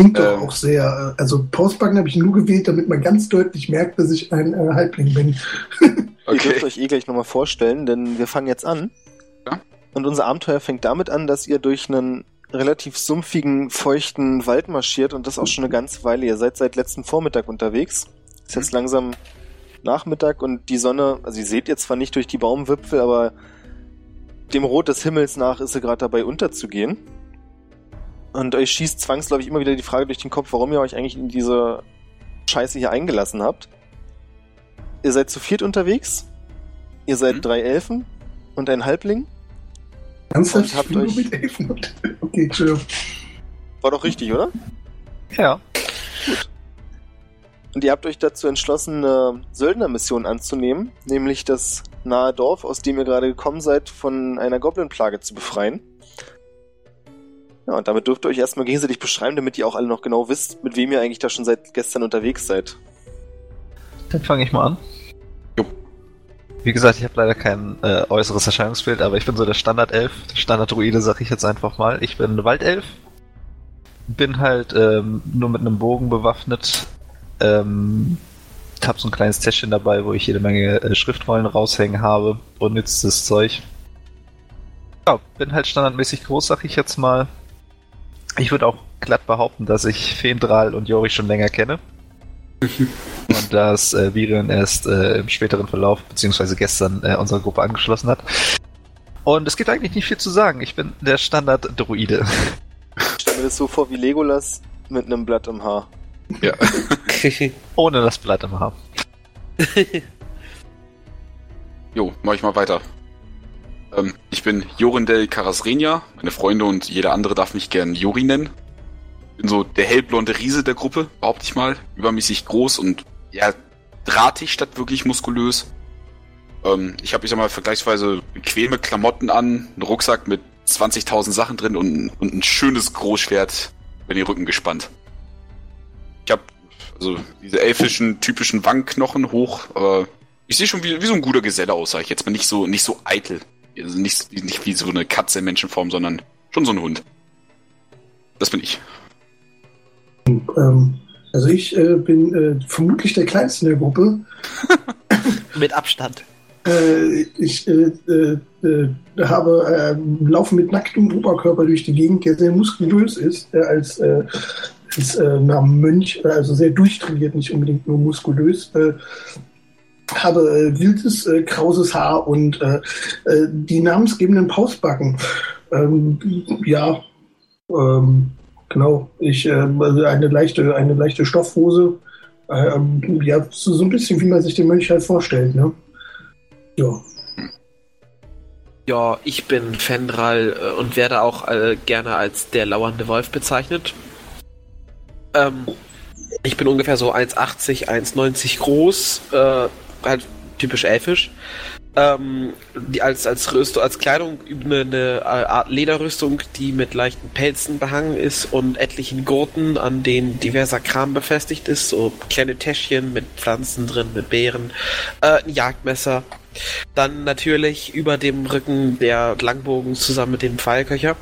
Klingt doch ähm, auch sehr. Also Postbacken habe ich nur gewählt, damit man ganz deutlich merkt, dass ich ein äh, Halbling bin. okay. Ihr dürft euch eh gleich nochmal vorstellen, denn wir fangen jetzt an. Ja? Und unser Abenteuer fängt damit an, dass ihr durch einen relativ sumpfigen, feuchten Wald marschiert und das auch schon eine ganze Weile. Ihr seid seit letzten Vormittag unterwegs. Ist jetzt mhm. langsam Nachmittag und die Sonne, also ihr seht jetzt zwar nicht durch die Baumwipfel, aber dem Rot des Himmels nach ist sie gerade dabei unterzugehen. Und euch schießt zwangsläufig immer wieder die Frage durch den Kopf, warum ihr euch eigentlich in diese Scheiße hier eingelassen habt. Ihr seid zu viert unterwegs. Ihr seid mhm. drei Elfen und ein Halbling. Ernsthaft? Und habt euch... mit Elfen. Okay, Entschuldigung. War doch richtig, oder? Ja. Gut. Und ihr habt euch dazu entschlossen, eine Söldnermission anzunehmen, nämlich das nahe Dorf, aus dem ihr gerade gekommen seid, von einer Goblin-Plage zu befreien. Ja, und damit dürft ihr euch erstmal gegenseitig beschreiben, damit ihr auch alle noch genau wisst, mit wem ihr eigentlich da schon seit gestern unterwegs seid. Dann fange ich mal an. Jo. Wie gesagt, ich habe leider kein äh, äußeres Erscheinungsbild, aber ich bin so der Standard-Elf, Standard-Druide, sag ich jetzt einfach mal. Ich bin Waldelf, bin halt ähm, nur mit einem Bogen bewaffnet, ähm, hab so ein kleines Täschchen dabei, wo ich jede Menge äh, Schriftrollen raushängen habe und nütztes Zeug. Ja, bin halt standardmäßig groß, sag ich jetzt mal. Ich würde auch glatt behaupten, dass ich Fendral und Jori schon länger kenne. und dass äh, Virion erst äh, im späteren Verlauf, beziehungsweise gestern, äh, unsere Gruppe angeschlossen hat. Und es gibt eigentlich nicht viel zu sagen. Ich bin der Standard-Druide. Ich stelle mir das so vor wie Legolas mit einem Blatt im Haar. Ja. Ohne das Blatt im Haar. jo, mach ich mal weiter. Ähm, ich bin Jorindel Karasrenia. Meine Freunde und jeder andere darf mich gern Jori nennen. Bin so der hellblonde Riese der Gruppe, behaupte ich mal. Übermäßig groß und ja, drahtig statt wirklich muskulös. Ähm, ich habe, ich sag mal, vergleichsweise bequeme Klamotten an, einen Rucksack mit 20.000 Sachen drin und, und ein schönes Großschwert über den Rücken gespannt. Ich habe also diese elfischen typischen Wangenknochen hoch, aber ich sehe schon wie, wie so ein guter Geselle aus, sag ich jetzt mal nicht so nicht so eitel. Also nicht, nicht wie so eine Katze in Menschenform, sondern schon so ein Hund. Das bin ich. Ähm, also ich äh, bin äh, vermutlich der Kleinste in der Gruppe. mit Abstand. Äh, ich äh, äh, äh, habe laufe mit nacktem Oberkörper durch die Gegend, der sehr muskulös ist, als, als nach Mönch, also sehr durchtrainiert, nicht unbedingt nur muskulös habe äh, wildes, äh, krauses Haar und äh, äh, die namensgebenden Pausbacken. Ähm, ja, ähm, genau. Ich äh, also eine leichte, eine leichte Stoffhose. Ähm, ja, so, so ein bisschen wie man sich den Mönch halt vorstellt, ne? Ja. Ja, ich bin Fendral äh, und werde auch gerne als der lauernde Wolf bezeichnet. Ähm, ich bin ungefähr so 1,80, 1,90 groß, äh, halt typisch elfisch. Ähm, die als, als Rüstung, als Kleidung eine, eine Art Lederrüstung, die mit leichten Pelzen behangen ist und etlichen Gurten, an denen diverser Kram befestigt ist, so kleine Täschchen mit Pflanzen drin, mit Beeren, äh, ein Jagdmesser. Dann natürlich über dem Rücken der Langbogen zusammen mit dem Pfeilköcher.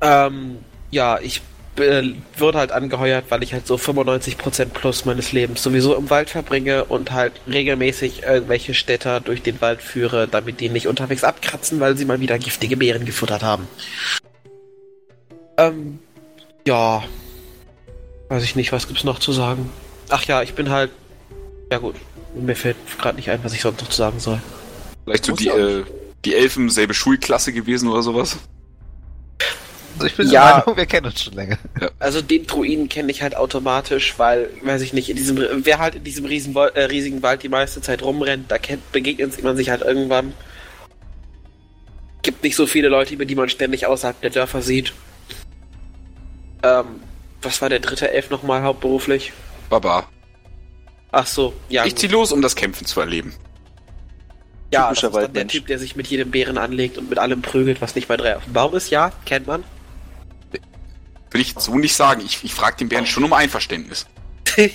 Ähm, ja, ich äh, wurde halt angeheuert, weil ich halt so 95% plus meines Lebens sowieso im Wald verbringe und halt regelmäßig irgendwelche Städter durch den Wald führe, damit die nicht unterwegs abkratzen, weil sie mal wieder giftige Beeren gefuttert haben. Ähm, ja. Weiß ich nicht, was gibt's noch zu sagen? Ach ja, ich bin halt. Ja gut, mir fällt gerade nicht ein, was ich sonst noch zu sagen soll. Vielleicht so die, äh, die Elfen selbe Schulklasse gewesen oder sowas? Also ich bin ja, der Meinung, wir kennen uns schon länger. Also den Druiden kenne ich halt automatisch, weil, weiß ich nicht, in diesem, wer halt in diesem riesen, äh, riesigen Wald die meiste Zeit rumrennt, da kennt, begegnet man sich halt irgendwann. Gibt nicht so viele Leute, über die man ständig außerhalb der Dörfer sieht. Ähm, was war der dritte Elf nochmal hauptberuflich? Baba. Ach so, ja. Ich zieh los, um das Kämpfen zu erleben. Ja, das ist dann der Typ, der sich mit jedem Bären anlegt und mit allem prügelt, was nicht bei drei auf dem Baum ist. Ja, kennt man. Will ich so nicht sagen. Ich, ich frage den Bären schon um Einverständnis. Wenn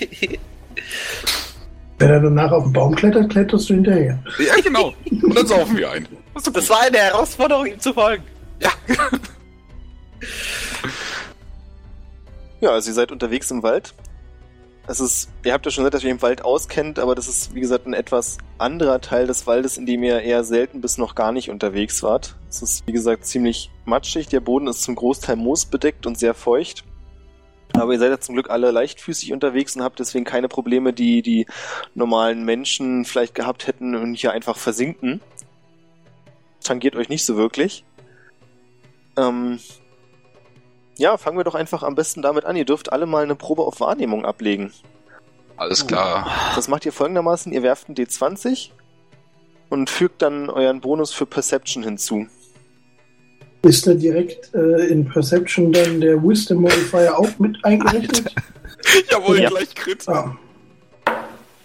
er danach auf den Baum klettert, kletterst du hinterher. Ja, genau. Und dann saufen wir ein. Das war eine Herausforderung, ihm zu folgen. Ja. ja, also ihr seid unterwegs im Wald es ist, ihr habt ja schon gesagt, dass ihr im Wald auskennt, aber das ist, wie gesagt, ein etwas anderer Teil des Waldes, in dem ihr eher selten bis noch gar nicht unterwegs wart. Es ist, wie gesagt, ziemlich matschig. Der Boden ist zum Großteil moosbedeckt und sehr feucht. Aber ihr seid ja zum Glück alle leichtfüßig unterwegs und habt deswegen keine Probleme, die die normalen Menschen vielleicht gehabt hätten und hier einfach versinken. Tangiert euch nicht so wirklich. Ähm, ja, fangen wir doch einfach am besten damit an. Ihr dürft alle mal eine Probe auf Wahrnehmung ablegen. Alles klar. Das macht ihr folgendermaßen: Ihr werft einen D20 und fügt dann euren Bonus für Perception hinzu. Ist da direkt äh, in Perception dann der Wisdom Modifier auch mit eingerechnet? Jawohl, ja. gleich Crit. Ah.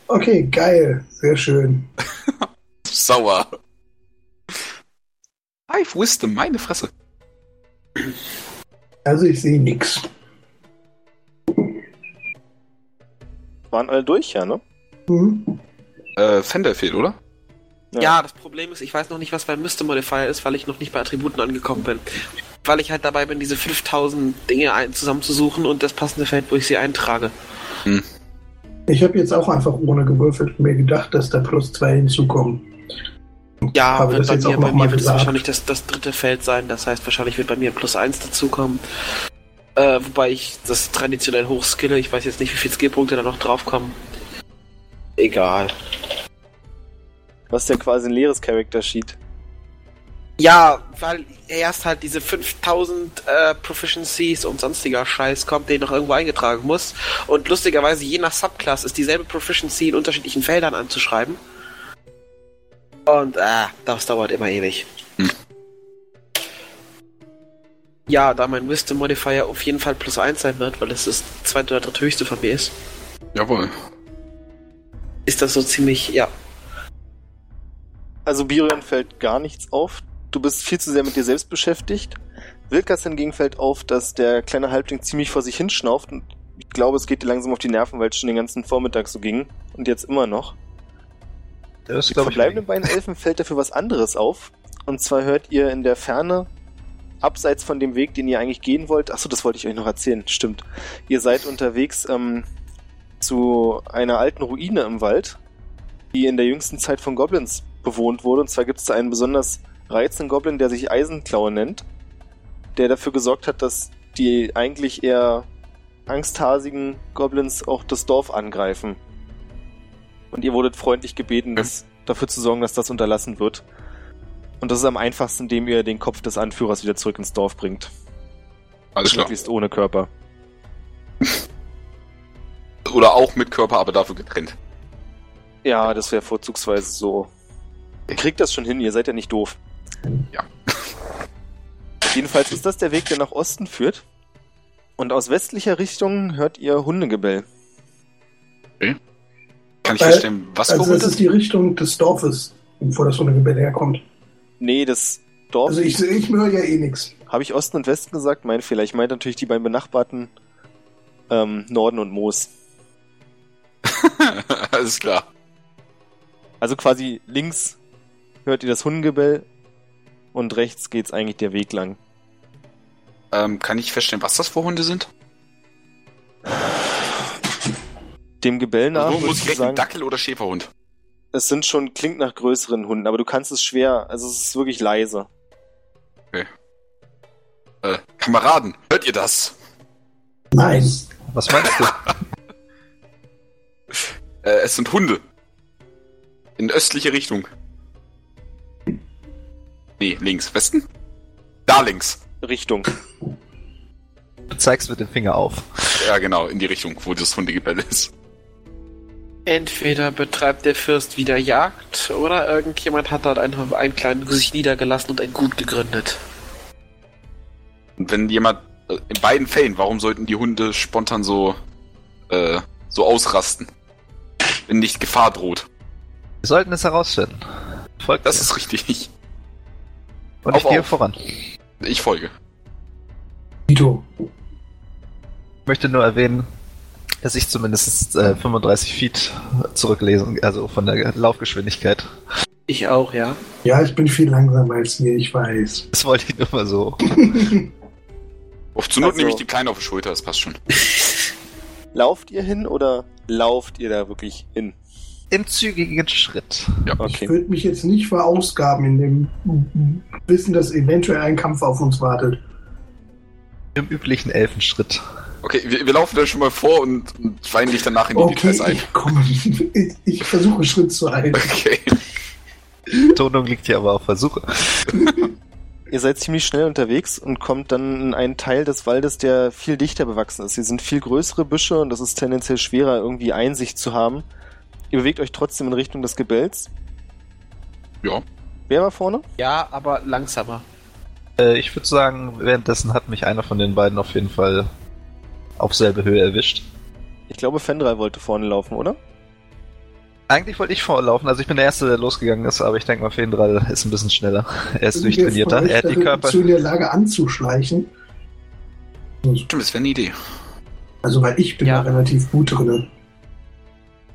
Okay, geil. Sehr schön. Sauer. Five Wisdom, meine Fresse. Also ich sehe nichts. Waren alle durch, ja, ne? Mhm. Äh, Fender fehlt, oder? Ja. ja. das Problem ist, ich weiß noch nicht, was beim Myster Modifier ist, weil ich noch nicht bei Attributen angekommen bin. Weil ich halt dabei bin, diese 5000 Dinge ein zusammenzusuchen und das passende Feld, wo ich sie eintrage. Hm. Ich habe jetzt auch einfach ohne gewürfelt mir gedacht, dass da plus zwei hinzukommen. Ja, aber bei mir, bei mir wird es wahrscheinlich das, das dritte Feld sein. Das heißt, wahrscheinlich wird bei mir plus eins dazukommen. Äh, wobei ich das traditionell hochskille. Ich weiß jetzt nicht, wie viele Skillpunkte da noch draufkommen. Egal. Was ja quasi ein leeres Character Sheet. Ja, weil erst halt diese 5000 äh, Proficiencies und sonstiger Scheiß kommt, den noch irgendwo eingetragen muss. Und lustigerweise, je nach Subclass ist dieselbe Proficiency in unterschiedlichen Feldern anzuschreiben. Und ah, das dauert immer ewig. Hm. Ja, da mein Wisdom Modifier auf jeden Fall plus 1 sein wird, weil es das zweite oder dritte höchste von mir ist. Jawohl. Ist das so ziemlich, ja. Also Birion fällt gar nichts auf. Du bist viel zu sehr mit dir selbst beschäftigt. Wilkas hingegen fällt auf, dass der kleine Halbling ziemlich vor sich hinschnauft und ich glaube, es geht dir langsam auf die Nerven, weil es schon den ganzen Vormittag so ging und jetzt immer noch. Das Die verbleibenden beiden Elfen fällt dafür was anderes auf. Und zwar hört ihr in der Ferne, abseits von dem Weg, den ihr eigentlich gehen wollt, achso, das wollte ich euch noch erzählen, stimmt. Ihr seid unterwegs ähm, zu einer alten Ruine im Wald, die in der jüngsten Zeit von Goblins bewohnt wurde. Und zwar gibt es da einen besonders reizenden Goblin, der sich Eisenklaue nennt, der dafür gesorgt hat, dass die eigentlich eher angsthasigen Goblins auch das Dorf angreifen. Und ihr wurdet freundlich gebeten, das, dafür zu sorgen, dass das unterlassen wird. Und das ist am einfachsten, indem ihr den Kopf des Anführers wieder zurück ins Dorf bringt. Alles klar. Möglichst ohne Körper. Oder auch mit Körper, aber dafür getrennt. Ja, das wäre vorzugsweise so. Ihr kriegt das schon hin, ihr seid ja nicht doof. Ja. Jedenfalls ist das der Weg, der nach Osten führt. Und aus westlicher Richtung hört ihr Hundegebell. Okay. Kann ich Weil, verstehen, was Also das ist die Richtung des Dorfes, wo das Hundegebell herkommt. Nee, das Dorf. Also ich, ich höre ja eh nichts. Habe ich Osten und Westen gesagt? Mein Fehler. Ich meine natürlich die beiden benachbarten ähm, Norden und Moos. Alles klar. Also quasi links hört ihr das Hundengebell und rechts geht's eigentlich der Weg lang. Ähm, kann ich feststellen, was das für Hunde sind? Dem Gebell nach. Also, muss ich sagen, Dackel oder Schäferhund? Es sind schon, klingt nach größeren Hunden, aber du kannst es schwer, also es ist wirklich leise. Okay. Äh, Kameraden, hört ihr das? Nein. Was meinst du? äh, es sind Hunde. In östliche Richtung. Nee, links. Westen? Da links. Richtung. zeigst mit dem Finger auf. Ja, genau, in die Richtung, wo das Hundegebell ist. Entweder betreibt der Fürst wieder Jagd oder irgendjemand hat dort einfach einen kleinen sich niedergelassen und ein Gut gegründet. Und wenn jemand, äh, in beiden Fällen, warum sollten die Hunde spontan so, äh, so ausrasten? Wenn nicht Gefahr droht. Wir sollten es herausfinden. Folgt das mir. ist richtig. Und auf, ich gehe auf. voran. Ich folge. Vito. Ich möchte nur erwähnen, dass ich zumindest äh, 35 Feet zurücklesen, also von der Laufgeschwindigkeit. Ich auch, ja. Ja, ich bin viel langsamer als ihr, ich weiß. Das wollte ich nur mal so. auf zur Not also, nehme ich die Kleine auf die Schulter, das passt schon. Lauft ihr hin oder lauft ihr da wirklich hin? Im zügigen Schritt. Ja. Okay. Ich würde mich jetzt nicht verausgaben in dem Wissen, dass eventuell ein Kampf auf uns wartet. Im üblichen Elfenschritt. Okay, wir, wir laufen da schon mal vor und, und fallen dich danach in die okay, Details ein. Ich, komm, ich, ich versuche Schritt zu halten. Okay. Tonung liegt hier aber auf Versuche. Ihr seid ziemlich schnell unterwegs und kommt dann in einen Teil des Waldes, der viel dichter bewachsen ist. Hier sind viel größere Büsche und es ist tendenziell schwerer, irgendwie Einsicht zu haben. Ihr bewegt euch trotzdem in Richtung des Gebälls. Ja. Wer war vorne? Ja, aber langsamer. Äh, ich würde sagen, währenddessen hat mich einer von den beiden auf jeden Fall auf selbe Höhe erwischt. Ich glaube, Fendral wollte vorne laufen, oder? Eigentlich wollte ich vorlaufen, also ich bin der Erste, der losgegangen ist, aber ich denke mal, Fendral ist ein bisschen schneller. Er ist durchtrainierter. Er hat die Körper. Zu in der Lage anzuschleichen. Stimmt, das wäre eine Idee. Also, weil ich bin ja relativ gut drin.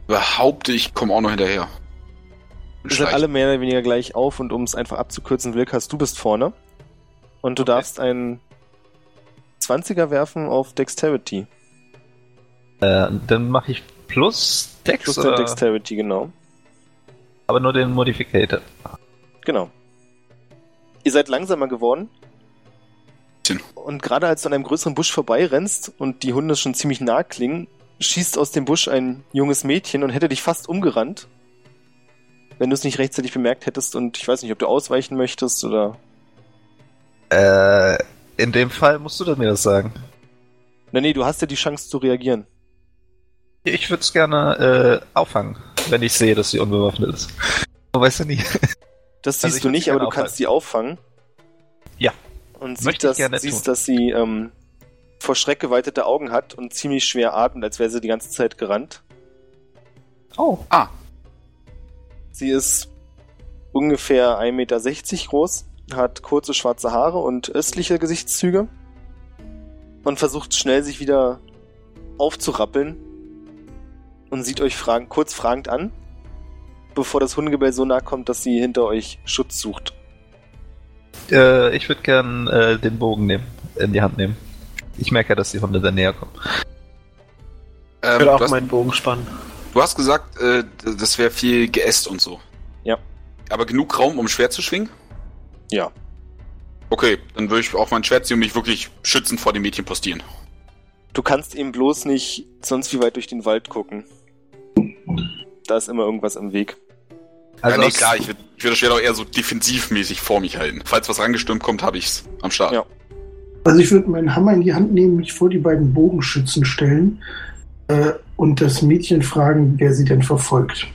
Behaupte, ich komme auch noch hinterher. Wir sind alle mehr oder weniger gleich auf und um es einfach abzukürzen, Wilkas, du bist vorne. Und du okay. darfst einen 20er werfen auf Dexterity. Äh, dann mache ich plus Dex. Plus oder? Dexterity, genau. Aber nur den Modificator. Genau. Ihr seid langsamer geworden. Und gerade als du an einem größeren Busch vorbeirennst und die Hunde schon ziemlich nah klingen, schießt aus dem Busch ein junges Mädchen und hätte dich fast umgerannt. Wenn du es nicht rechtzeitig bemerkt hättest und ich weiß nicht, ob du ausweichen möchtest oder. Äh, in dem Fall musst du mir das sagen. Na nee, du hast ja die Chance zu reagieren. Ich würde es gerne äh, auffangen, wenn ich sehe, dass sie unbewaffnet ist. Du weißt ja nie. Das siehst also du nicht, aber du aufhalten. kannst sie auffangen. Ja. Und siehst, dass, siehst dass sie ähm, vor Schreck geweitete Augen hat und ziemlich schwer atmet, als wäre sie die ganze Zeit gerannt. Oh. Ah. Sie ist ungefähr 1,60 Meter groß hat kurze schwarze Haare und östliche Gesichtszüge und versucht schnell sich wieder aufzurappeln und sieht euch fragen, kurz fragend an, bevor das Hundegebell so nah kommt, dass sie hinter euch Schutz sucht. Äh, ich würde gern äh, den Bogen nehmen, in die Hand nehmen. Ich merke, dass die Hunde da näher kommen. Ähm, ich würde auch meinen Bogen spannen. Du hast gesagt, äh, das wäre viel geäst und so. Ja. Aber genug Raum, um schwer zu schwingen? Ja. Okay, dann würde ich auch mein Schwert ziehen und mich wirklich schützend vor dem Mädchen postieren. Du kannst eben bloß nicht sonst wie weit durch den Wald gucken. Da ist immer irgendwas im Weg. Also ja, nee, klar, ich würde würd das Schwert auch eher so defensivmäßig vor mich halten. Falls was rangestürmt kommt, habe ich's am Start. Ja. Also ich würde meinen Hammer in die Hand nehmen, mich vor die beiden Bogenschützen stellen äh, und das Mädchen fragen, wer sie denn verfolgt.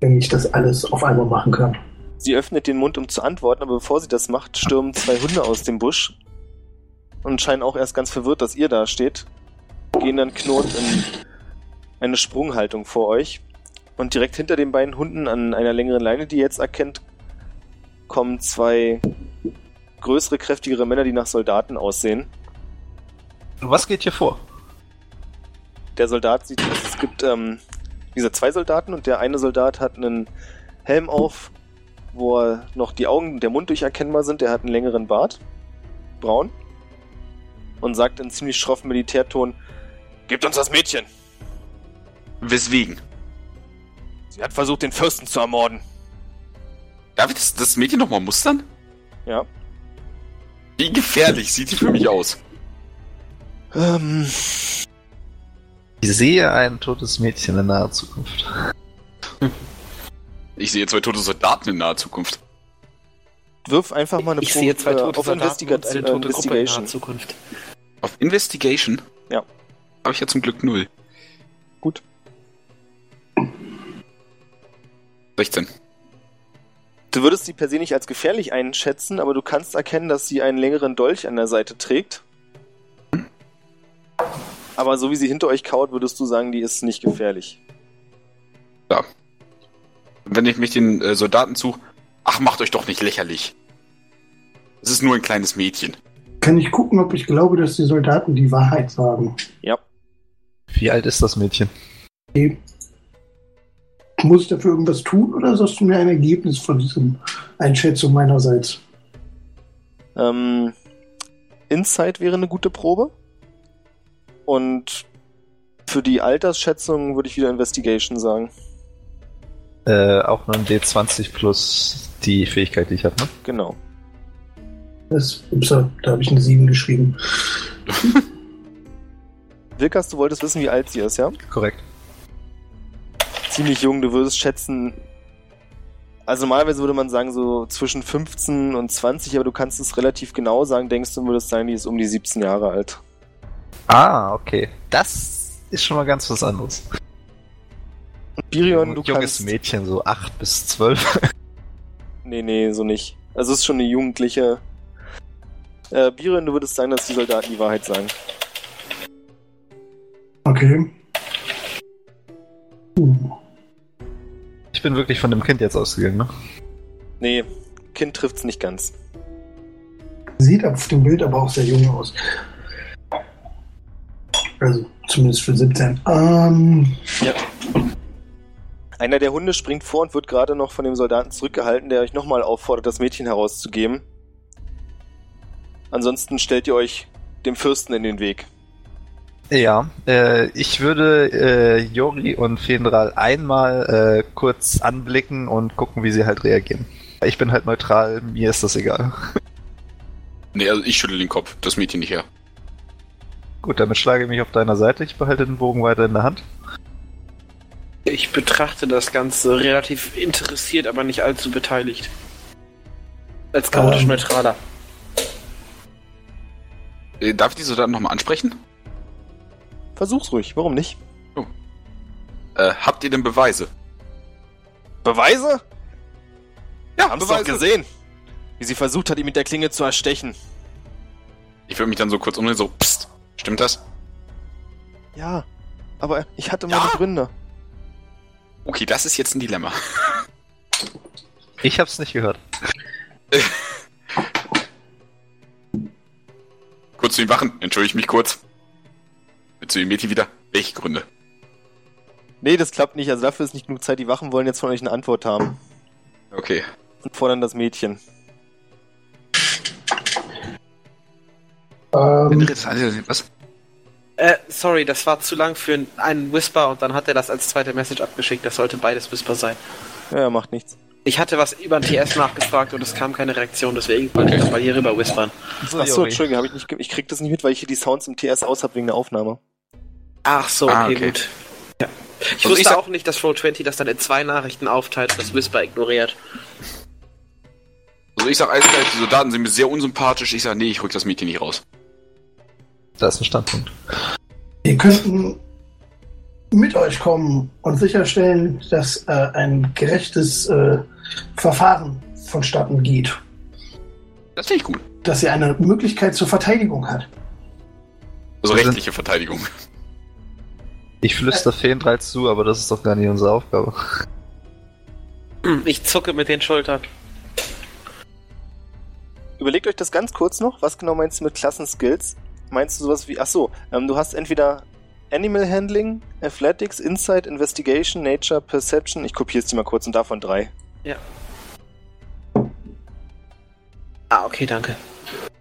Wenn ich das alles auf einmal machen kann. Sie öffnet den Mund, um zu antworten, aber bevor sie das macht, stürmen zwei Hunde aus dem Busch und scheinen auch erst ganz verwirrt, dass ihr da steht. Gehen dann knurrend in eine Sprunghaltung vor euch. Und direkt hinter den beiden Hunden an einer längeren Leine, die ihr jetzt erkennt, kommen zwei größere, kräftigere Männer, die nach Soldaten aussehen. Was geht hier vor? Der Soldat sieht, es gibt ähm, diese zwei Soldaten und der eine Soldat hat einen Helm auf wo er noch die Augen, der Mund durcherkennbar sind. Der hat einen längeren Bart, braun, und sagt in ziemlich schroffem Militärton: Gebt uns das Mädchen! Weswegen? Sie hat versucht, den Fürsten zu ermorden. Darf ich das, das Mädchen nochmal mustern? Ja. Wie gefährlich sieht sie für mich aus? Ähm. Ich sehe ein totes Mädchen in naher Zukunft. Ich sehe zwei tote Soldaten in naher Zukunft. Wirf einfach mal eine ich Probe sehe zwei tote auf Investigat eine tote Gruppe in naher Zukunft. Auf Investigation? Ja. Habe ich ja zum Glück null. Gut. 16. Du würdest sie per se nicht als gefährlich einschätzen, aber du kannst erkennen, dass sie einen längeren Dolch an der Seite trägt. Aber so wie sie hinter euch kaut, würdest du sagen, die ist nicht gefährlich. Ja. Wenn ich mich den äh, Soldaten zu. Ach, macht euch doch nicht lächerlich. Es ist nur ein kleines Mädchen. Kann ich gucken, ob ich glaube, dass die Soldaten die Wahrheit sagen? Ja. Wie alt ist das Mädchen? Okay. Muss ich dafür irgendwas tun oder sagst du mir ein Ergebnis von diesem Einschätzung meinerseits? Ähm, Insight wäre eine gute Probe. Und für die Altersschätzung würde ich wieder Investigation sagen. Äh, auch nur ein D20 plus die Fähigkeit, die ich habe, ne? Genau. Das, ups, da habe ich eine 7 geschrieben. Wilkas, du wolltest wissen, wie alt sie ist, ja? Korrekt. Ziemlich jung, du würdest schätzen. Also normalerweise würde man sagen, so zwischen 15 und 20, aber du kannst es relativ genau sagen, denkst du, würdest sagen, die ist um die 17 Jahre alt. Ah, okay. Das ist schon mal ganz was anderes. Birion, du Junges kannst... Mädchen, so 8 bis 12. Nee, nee, so nicht. Also es ist schon eine jugendliche... Äh, Birion, du würdest sagen, dass die Soldaten die Wahrheit sagen. Okay. Uh, Ich bin wirklich von dem Kind jetzt ausgegangen, ne? Nee, Kind trifft's nicht ganz. sieht auf dem Bild aber auch sehr jung aus. Also zumindest für 17. Ähm, Einer der Hunde springt vor und wird gerade noch von dem Soldaten zurückgehalten, der euch nochmal auffordert, das Mädchen herauszugeben. Ansonsten stellt ihr euch dem Fürsten in den Weg. Ja, äh, ich würde äh, Jori und Fendral einmal äh, kurz anblicken und gucken, wie sie halt reagieren. Ich bin halt neutral, mir ist das egal. Nee, also ich schüttel den Kopf. Das Mädchen nicht her. Gut, damit schlage ich mich auf deiner Seite. Ich behalte den Bogen weiter in der Hand. Ich betrachte das Ganze relativ interessiert, aber nicht allzu beteiligt. Als chaotisch Ähm. neutraler. Äh, darf ich die Soldaten nochmal ansprechen? Versuch's ruhig, warum nicht? Äh, habt ihr denn Beweise? Beweise? Ja, Haben's doch gesehen. Wie sie versucht hat, ihn mit der Klinge zu erstechen. Ich würde mich dann so kurz umdrehen, so, pst, stimmt das? Ja, aber ich hatte meine Ja? Gründe. Okay, das ist jetzt ein Dilemma. Ich hab's nicht gehört. Kurz zu den Wachen, entschuldige ich mich kurz. Zu den Mädchen wieder. Welche Gründe? Nee, das klappt nicht. Also dafür ist nicht genug Zeit. Die Wachen wollen jetzt von euch eine Antwort haben. Okay. Und fordern das Mädchen. ähm, Was? Äh, sorry, das war zu lang für einen Whisper und dann hat er das als zweite Message abgeschickt. Das sollte beides Whisper sein. Ja, macht nichts. Ich hatte was über den TS nachgefragt und es kam keine Reaktion, deswegen wollte ich Okay. das mal hier rüber whispern. So, Achso. Entschuldigung, hab ich, nicht, ich krieg das nicht mit, weil ich hier die Sounds im TS aus hab wegen der Aufnahme. Ach so, okay, Ah, okay. gut. Ja. Ich Also wusste ich auch nicht, dass Roll20 das dann in zwei Nachrichten aufteilt und das Whisper ignoriert. Also ich sag eiskalt, die Soldaten sind mir sehr unsympathisch. Ich sag, nee, ich rück das Mädchen nicht raus. Da ist ein Standpunkt. wir könnten mit euch kommen und sicherstellen, dass äh, ein gerechtes äh, Verfahren vonstatten geht. Das finde ich gut. Dass sie eine Möglichkeit zur Verteidigung hat. Also rechtliche Verteidigung. Ich flüster Feendrall zu, aber das ist doch gar nicht unsere Aufgabe. Hm, Ich zucke mit den Schultern. Überlegt euch das ganz kurz noch. Was genau meinst du mit Klassenskills? Meinst du sowas wie, ach so, ähm, du hast entweder Animal Handling, Athletics, Insight, Investigation, Nature, Perception. Ich kopiere es dir mal kurz und davon drei. Ah, okay, danke.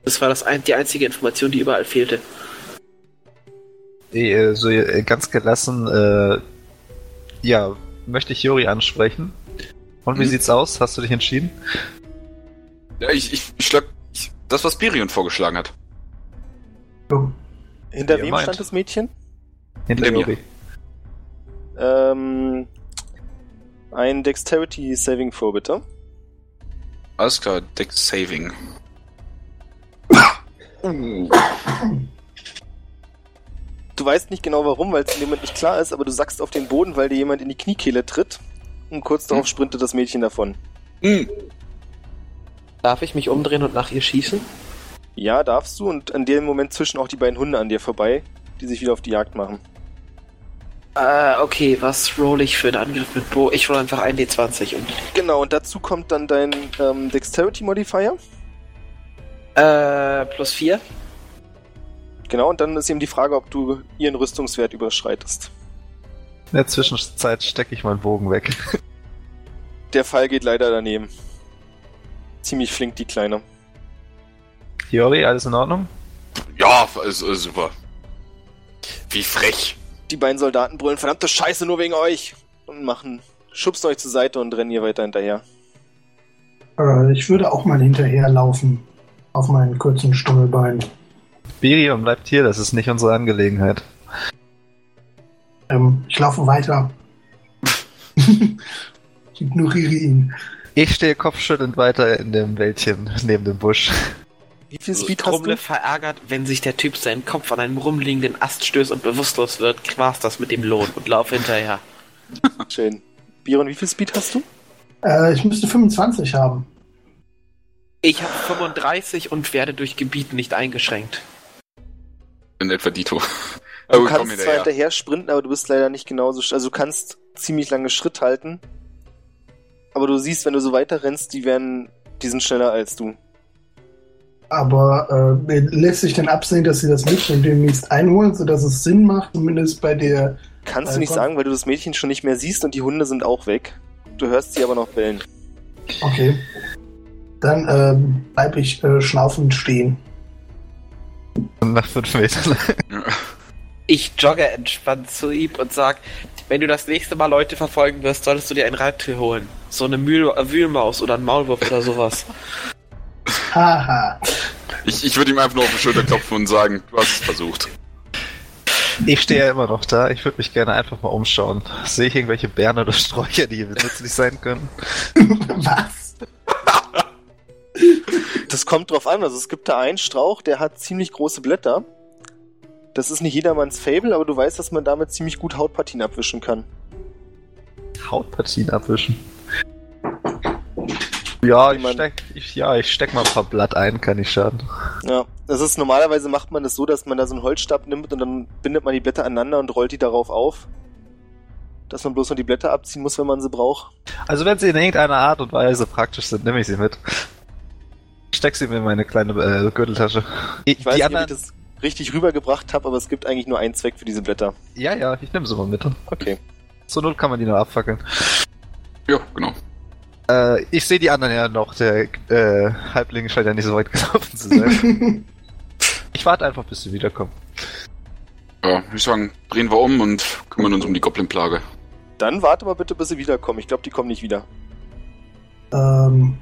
Das war das ein, die einzige Information, die überall fehlte. Eh, So äh, ganz gelassen, äh, ja, möchte ich Jori ansprechen. Und wie Mhm. sieht's aus? Hast du dich entschieden? Ja, ich, ich, ich schlag ich, das, was Berion vorgeschlagen hat. Hinter wem meint. stand das Mädchen? Hinter Hinter mir. Ähm, ein Dexterity Saving Throw, bitte. Alles klar, Deck Saving. Du weißt nicht genau warum, weil es im Moment nicht klar ist, aber du sackst auf den Boden, weil dir jemand in die Kniekehle tritt und kurz darauf hm. sprintet das Mädchen davon. Hm. Darf ich mich umdrehen und nach ihr schießen? Ja, darfst du und in dem Moment zwischen auch die beiden Hunde an dir vorbei, die sich wieder auf die Jagd machen. Äh, okay, was roll ich für einen Angriff mit Bo? Ich roll einfach ein D20 und. Genau, und dazu kommt dann dein ähm, Dexterity Modifier. Äh, plus 4. Genau, und dann ist eben die Frage, ob du ihren Rüstungswert überschreitest. In der Zwischenzeit stecke ich meinen Bogen weg. Der Fall geht leider daneben. Ziemlich flink, die Kleine. Jori, alles in Ordnung? Ja, ist, ist super. Wie frech. Die beiden Soldaten brüllen, verdammte Scheiße, nur wegen euch! Und machen, schubst euch zur Seite und rennen ihr weiter hinterher. Äh, ich würde auch mal hinterherlaufen. Auf meinen kurzen Stummelbeinen. Birion bleibt hier, das ist nicht unsere Angelegenheit. Ähm, ich laufe weiter. ich ignoriere ihn. Ich stehe kopfschüttelnd weiter in dem Wäldchen neben dem Busch. Wie viel Speed hast du? verärgert, wenn sich der Typ seinen Kopf an einem rumliegenden Ast stößt und bewusstlos wird, war's das mit dem Lohn und lauf hinterher. Schön. Biron, wie viel Speed hast du? Äh, ich müsste 25 haben. Ich habe 35 und werde durch Gebiet nicht eingeschränkt. In etwa Dito. Du oh, kannst zwar hinterher sprinten, aber du bist leider nicht genauso. Also du kannst ziemlich lange Schritt halten. Aber du siehst, wenn du so weiter rennst, die werden, die sind schneller als du. Aber äh, lässt sich denn absehen, dass sie das Mädchen demnächst einholen, sodass es Sinn macht, zumindest bei der. Kannst äh, du nicht sagen, weil du das Mädchen schon nicht mehr siehst und die Hunde sind auch weg. Du hörst sie aber noch bellen. Okay. Dann äh, bleib ich äh, schnaufend stehen. Nach fünf Metern. ich jogge entspannt zu ihm und sag, wenn du das nächste Mal Leute verfolgen wirst, solltest du dir ein Reittier holen. So eine Mühl Wühlmaus oder ein Maulwurf oder sowas. Haha. ich, ich würde ihm einfach nur auf die Schulter klopfen und sagen, du hast es versucht. Ich stehe ja immer noch da. Ich würde mich gerne einfach mal umschauen. Sehe ich irgendwelche Bären oder Sträucher, die hier nützlich sein können? Was? Das kommt drauf an. Also es gibt da einen Strauch, der hat ziemlich große Blätter. Das ist nicht jedermanns Fable, aber du weißt, dass man damit ziemlich gut Hautpartien abwischen kann. Hautpartien abwischen? Ja, ich steck, ich, ja, ich steck mal ein paar Blatt ein, kann nicht schaden. Ja, das ist normalerweise macht man das so, dass man da so einen Holzstab nimmt und dann bindet man die Blätter aneinander und rollt die darauf auf. Dass man bloß noch die Blätter abziehen muss, wenn man sie braucht. Also wenn sie in irgendeiner Art und Weise praktisch sind, nehme ich sie mit. Steck sie mir in meine kleine äh, Gürteltasche. Ich, ich weiß nicht, anderen... ob ich das richtig rübergebracht habe, aber es gibt eigentlich nur einen Zweck für diese Blätter. Ja, ja, ich nehme sie mal mit. Okay. Zur Not kann man die noch abfackeln. Ja, genau. Äh, ich sehe die anderen ja noch. Der äh, Halbling scheint ja nicht so weit gelaufen zu sein. ich warte einfach, bis sie wiederkommen. Ja, ich sagen, drehen wir um und kümmern uns um die Goblin-Plage. Dann warte mal bitte, bis sie wiederkommen. Ich glaube, die kommen nicht wieder. Ähm.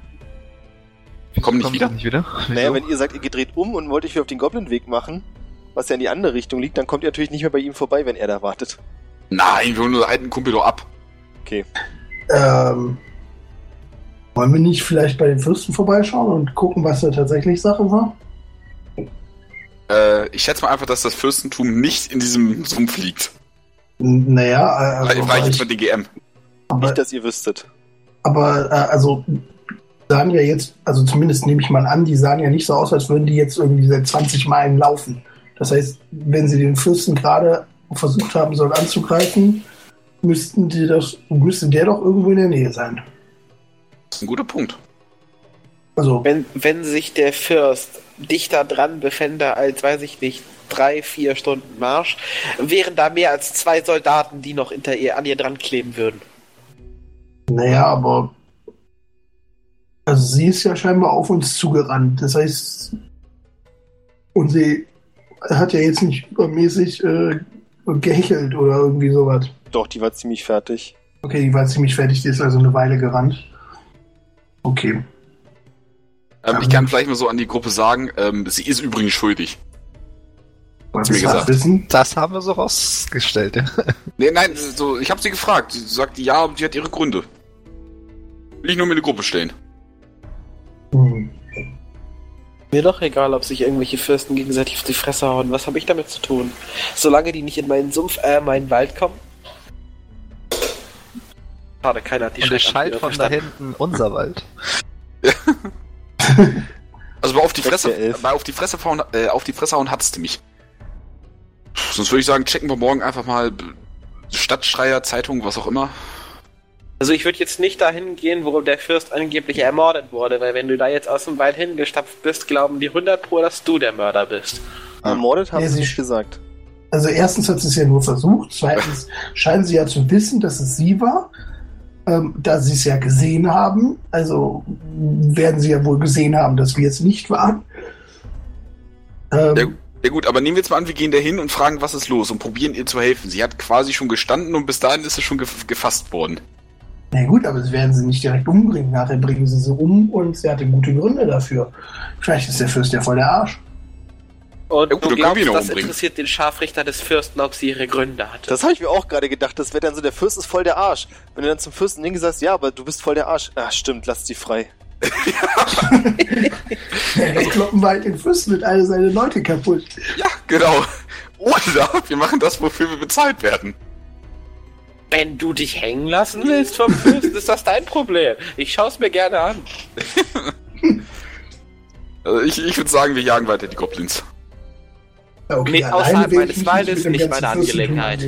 Die kommen nicht wieder? Nicht wieder? Naja, wenn ihr sagt, ihr gedreht um und wollt euch wieder auf den Goblin-Weg machen, was ja in die andere Richtung liegt, dann kommt ihr natürlich nicht mehr bei ihm vorbei, wenn er da wartet. Nein, wir holen unseren alten Kumpel doch ab. Okay. Ähm. Wollen wir nicht vielleicht bei den Fürsten vorbeischauen und gucken, was da tatsächlich Sache war? Äh, ich schätze mal einfach, dass das Fürstentum nicht in diesem Sumpf liegt. Naja, äh, also. Weil ich von DGM. Aber, nicht, dass ihr wüsstet. Aber, äh, also, sahen ja jetzt, also zumindest nehme ich mal an, die sahen ja nicht so aus, als würden die jetzt irgendwie seit 20 Meilen laufen. Das heißt, wenn sie den Fürsten gerade versucht haben sollen anzugreifen, müssten die das, müsste der doch irgendwo in der Nähe sein. Das ist ein guter Punkt. Also. Wenn, wenn sich der Fürst dichter dran befände als, weiß ich nicht, drei, vier Stunden Marsch, wären da mehr als zwei Soldaten, die noch hinter ihr, an ihr dran kleben würden. Naja, aber. Also sie ist ja scheinbar auf uns zugerannt. Das heißt. Und sie hat ja jetzt nicht übermäßig äh, gehechelt oder irgendwie sowas. Doch, die war ziemlich fertig. Okay, die war ziemlich fertig, die ist also eine Weile gerannt. Okay. Ähm, ich kann vielleicht mal so an die Gruppe sagen, ähm, sie ist übrigens schuldig. Was mir gesagt. Wissen? Das haben wir so rausgestellt, ja. Nee, nein, so, ich habe sie gefragt. Sie sagt ja, sie hat ihre Gründe. Will ich nur mir eine Gruppe stellen. Hm. Mir doch egal, ob sich irgendwelche Fürsten gegenseitig auf die Fresse hauen. Was habe ich damit zu tun? Solange die nicht in meinen Sumpf, äh, meinen Wald kommen. Schade, keiner hat die Und es schallt von da hinten unser Wald. also mal auf die Fresse, mal auf die Fresse hauen, äh, auf die Fresse hauen hattest du mich. Sonst würde ich sagen, checken wir morgen einfach mal Stadtschreier, Zeitung, was auch immer. Also ich würde jetzt nicht dahin gehen, wo der Fürst angeblich ermordet wurde, weil wenn du da jetzt aus dem Wald hingestapft bist, glauben die 100 pro, dass du der Mörder bist. Ermordet haben ja, sie nicht gesagt. Also erstens hat sie es ja nur versucht, zweitens scheinen sie ja zu wissen, dass es sie war. Ähm, da sie es ja gesehen haben, also werden sie ja wohl gesehen haben, dass wir es nicht waren. Ähm, ja, ja, gut, aber nehmen wir jetzt mal an, wir gehen da hin und fragen, was ist los und probieren ihr zu helfen. Sie hat quasi schon gestanden und bis dahin ist sie schon gefasst worden. Na gut, aber sie werden sie nicht direkt umbringen. Nachher bringen sie sie um und sie hatte gute Gründe dafür. Vielleicht ist der Fürst ja voll der Arsch. Und ja, gut, du glaubst, das umbringen. interessiert den Scharfrichter des Fürsten, ob sie ihre Gründe hat. Das habe ich mir auch gerade gedacht. Das wäre dann so, der Fürst ist voll der Arsch. Wenn du dann zum Fürsten hingehst, ja, aber du bist voll der Arsch. Ah, stimmt, lass sie frei. ja, dann kloppen wir halt den Fürsten mit all seine Leute kaputt. Ja, genau. Oder wir machen das, wofür wir bezahlt werden. Wenn du dich hängen lassen willst vom Fürsten, ist das dein Problem. Ich schaue es mir gerne an. also ich, ich würde sagen, wir jagen weiter die Goblins. Okay, nee, außerhalb meines Waldes nicht meine Angelegenheit.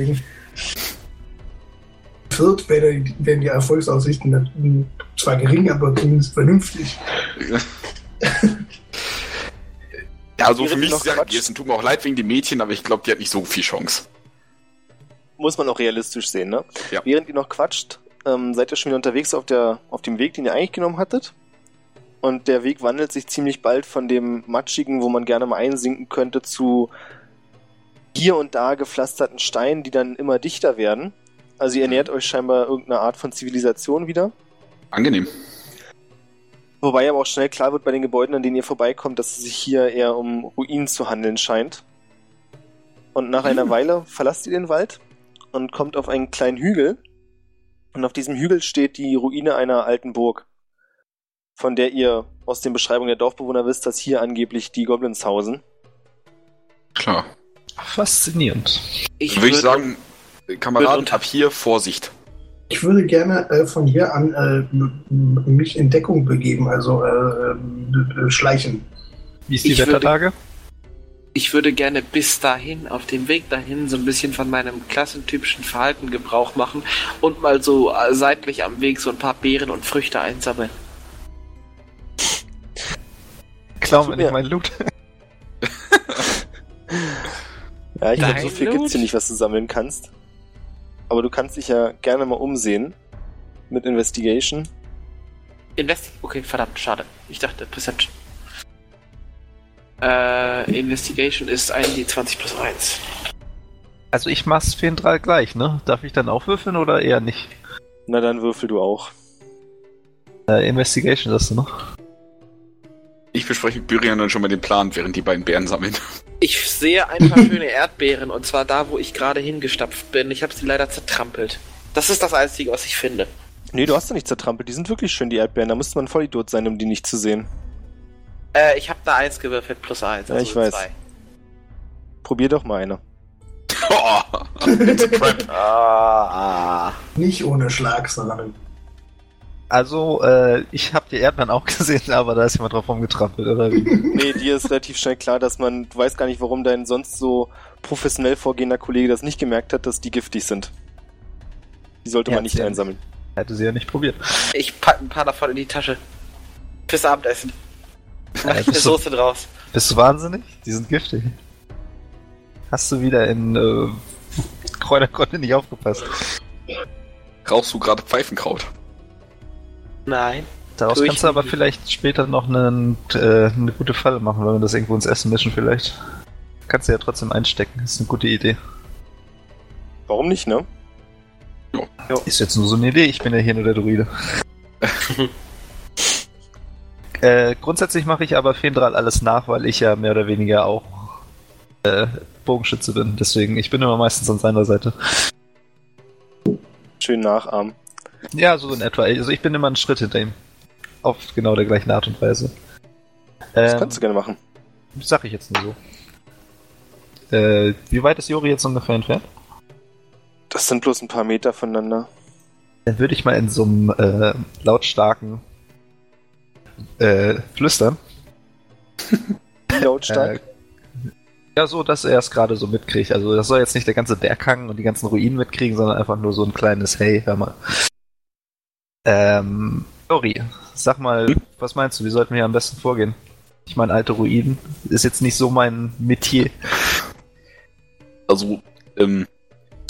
Viert werden die Erfolgsaussichten zwar gering, aber zumindest vernünftig. ja, also für mich ist ja, es tut mir auch leid wegen die Mädchen, aber ich glaube, die hat nicht so viel Chance. Muss man auch realistisch sehen, ne? Ja. Während ihr noch quatscht, ähm, seid ihr schon wieder unterwegs auf, der, auf dem Weg, den ihr eigentlich genommen hattet. Und der Weg wandelt sich ziemlich bald von dem matschigen, wo man gerne mal einsinken könnte, zu hier und da gepflasterten Steinen, die dann immer dichter werden. Also ihr ernährt euch scheinbar irgendeiner Art von Zivilisation wieder. Angenehm. Wobei aber auch schnell klar wird bei den Gebäuden, an denen ihr vorbeikommt, dass es sich hier eher um Ruinen zu handeln scheint. Und nach einer Weile verlasst ihr den Wald und kommt auf einen kleinen Hügel. Und auf diesem Hügel steht die Ruine einer alten Burg, von der ihr aus den Beschreibungen der Dorfbewohner wisst, dass hier angeblich die Goblins hausen. Klar. Faszinierend. Ich würde ich sagen, Kameraden, ab hier Vorsicht. Ich würde gerne äh, von hier an äh, mich in Deckung begeben, also äh, äh schleichen. Wie ist die ich Wetterlage? Würde, ich würde gerne bis dahin, auf dem Weg dahin, so ein bisschen von meinem klassentypischen Verhalten Gebrauch machen und mal so äh, seitlich am Weg so ein paar Beeren und Früchte einsammeln. Klauen wir nicht mein Loot. ja, ich glaube, so viel gibt es hier nicht, was du sammeln kannst. Aber du kannst dich ja gerne mal umsehen. Mit Investigation. Invest. Okay, verdammt, schade. Ich dachte Perception. Äh, Investigation ist ein D20 plus 1. Also ich mach's für den 3 gleich, ne? Darf ich dann auch würfeln oder eher nicht? Na dann würfel du auch. Äh, Investigation sagst du noch? Ich bespreche mit Byrian dann schon mal den Plan, während die beiden Bären sammeln. Ich sehe ein paar schöne Erdbeeren und zwar da, wo ich gerade hingestapft bin. Ich habe sie leider zertrampelt. Das ist das Einzige, was ich finde. Nee, du hast sie nicht zertrampelt. Die sind wirklich schön, die Erdbeeren. Da müsste man voll Idiot sein, um die nicht zu sehen. Äh, ich habe da eins gewürfelt plus eins. Also ja, ich weiß. Zwei. Probier doch mal eine. Oh, ah, Nicht ohne Schlagsahne. Also, äh, ich habe die Erdbeeren auch gesehen, aber da ist jemand drauf rumgetrampelt, oder wie? nee, dir ist relativ schnell klar, dass man, du weißt gar nicht, warum dein sonst so professionell vorgehender Kollege das nicht gemerkt hat, dass die giftig sind. Die sollte ja, man nicht einsammeln. Hätte sie ja nicht probiert. Ich pack ein paar davon in die Tasche. Fürs Abendessen. Mach ich eine Soße draus. Bist du wahnsinnig? Die sind giftig. Hast du wieder in äh, Kräuterkunde nicht aufgepasst? Rauchst du gerade Pfeifenkraut? Nein. Daraus kannst du aber nicht. vielleicht später noch einen, äh, eine gute Falle machen, wenn wir das irgendwo ins Essen mischen vielleicht. Kannst du ja trotzdem einstecken, ist eine gute Idee. Warum nicht, ne? Jo. Ist jetzt nur so eine Idee, ich bin ja hier nur der Druide. Äh, grundsätzlich mache ich aber Fendral alles nach, weil ich ja mehr oder weniger auch äh, Bogenschütze bin. Deswegen, ich bin immer meistens an seiner Seite. Schön nachahmen. Ja, so in etwa. Also ich bin immer einen Schritt hinter ihm. Auf genau der gleichen Art und Weise. Das ähm, kannst du gerne machen. Sag ich jetzt nur so. Äh, wie weit ist Jori jetzt ungefähr entfernt? Das sind bloß ein paar Meter voneinander. Dann würde ich mal in so einem äh, lautstarken äh, Flüstern. Lautstark? Äh, ja, so, dass er es gerade so mitkriegt. Also das soll jetzt nicht der ganze Berghang und die ganzen Ruinen mitkriegen, sondern einfach nur so ein kleines Hey, hör mal. Ähm, Jori, sag mal, was meinst du, wie sollten wir hier am besten vorgehen? Ich meine, alte Ruinen ist jetzt nicht so mein Metier. Also, ähm,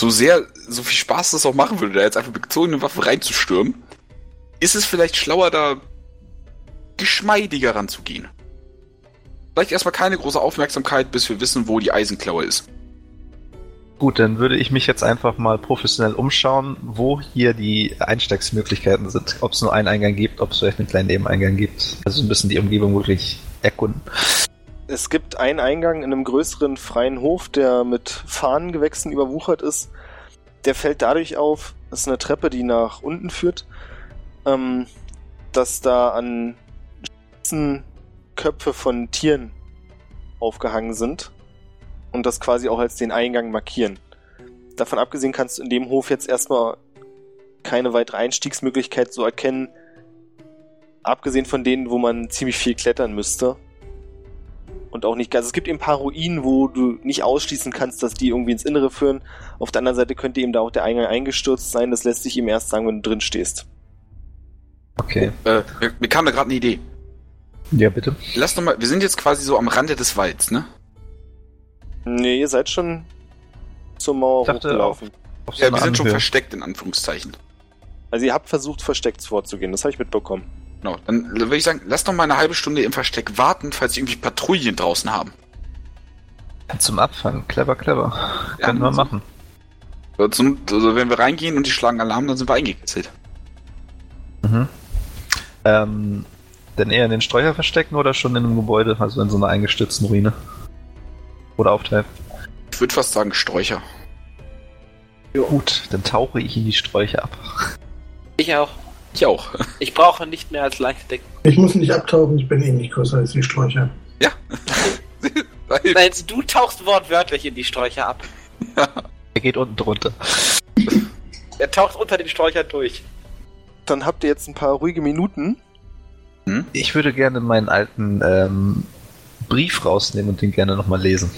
so sehr, so viel Spaß das auch machen würde, da jetzt einfach mit gezogenen Waffen reinzustürmen, ist es vielleicht schlauer, da geschmeidiger ranzugehen. Vielleicht erstmal keine große Aufmerksamkeit, bis wir wissen, wo die Eisenklaue ist. Gut, dann würde ich mich jetzt einfach mal professionell umschauen, wo hier die Einstiegsmöglichkeiten sind. Ob es nur einen Eingang gibt, ob es vielleicht einen kleinen Nebeneingang gibt. Also ein bisschen die Umgebung wirklich erkunden. Es gibt einen Eingang in einem größeren freien Hof, der mit Fahnengewächsen überwuchert ist. Der fällt dadurch auf, das ist eine Treppe, die nach unten führt, ähm, dass da an Köpfe von Tieren aufgehangen sind und das quasi auch als den Eingang markieren. Davon abgesehen kannst du in dem Hof jetzt erstmal keine weitere Einstiegsmöglichkeit so erkennen, abgesehen von denen, wo man ziemlich viel klettern müsste. Und auch nicht, also es gibt eben ein paar Ruinen, wo du nicht ausschließen kannst, dass die irgendwie ins Innere führen. Auf der anderen Seite könnte eben da auch der Eingang eingestürzt sein. Das lässt sich ihm erst sagen, wenn du drin stehst. Okay. Äh, mir, mir kam da gerade eine Idee. Ja, bitte. Lass doch mal, wir sind jetzt quasi so am Rande des Walds, ne? Nee, ihr seid schon zur Mauer hochgelaufen. Auf, auf ja, wir sind schon versteckt, in Anführungszeichen. Also ihr habt versucht, versteckt vorzugehen, das habe ich mitbekommen. Genau, dann würde ich sagen, lass doch mal eine halbe Stunde im Versteck warten, falls sie irgendwie Patrouillen draußen haben. Zum Abfangen, clever, clever. Ja, Können wir so. machen. Also, also wenn wir reingehen und die schlagen Alarm, dann sind wir eingekitzelt. Mhm. Ähm, denn eher in den Sträucher verstecken oder schon in einem Gebäude, also in so einer eingestürzten Ruine? Oder aufteilen? Ich würde fast sagen Sträucher. Ja. Gut, dann tauche ich in die Sträucher ab. Ich auch. Ich auch. Ich brauche nicht mehr als Leichtdecken. Ich muss nicht abtauchen, ich bin eh nicht größer als die Sträucher. Ja. Nein, du tauchst wortwörtlich in die Sträucher ab. Ja. Er geht unten drunter. er taucht unter den Sträuchern durch. Dann habt ihr jetzt ein paar ruhige Minuten, hm? Ich würde gerne meinen alten ähm, Brief rausnehmen und den gerne nochmal lesen.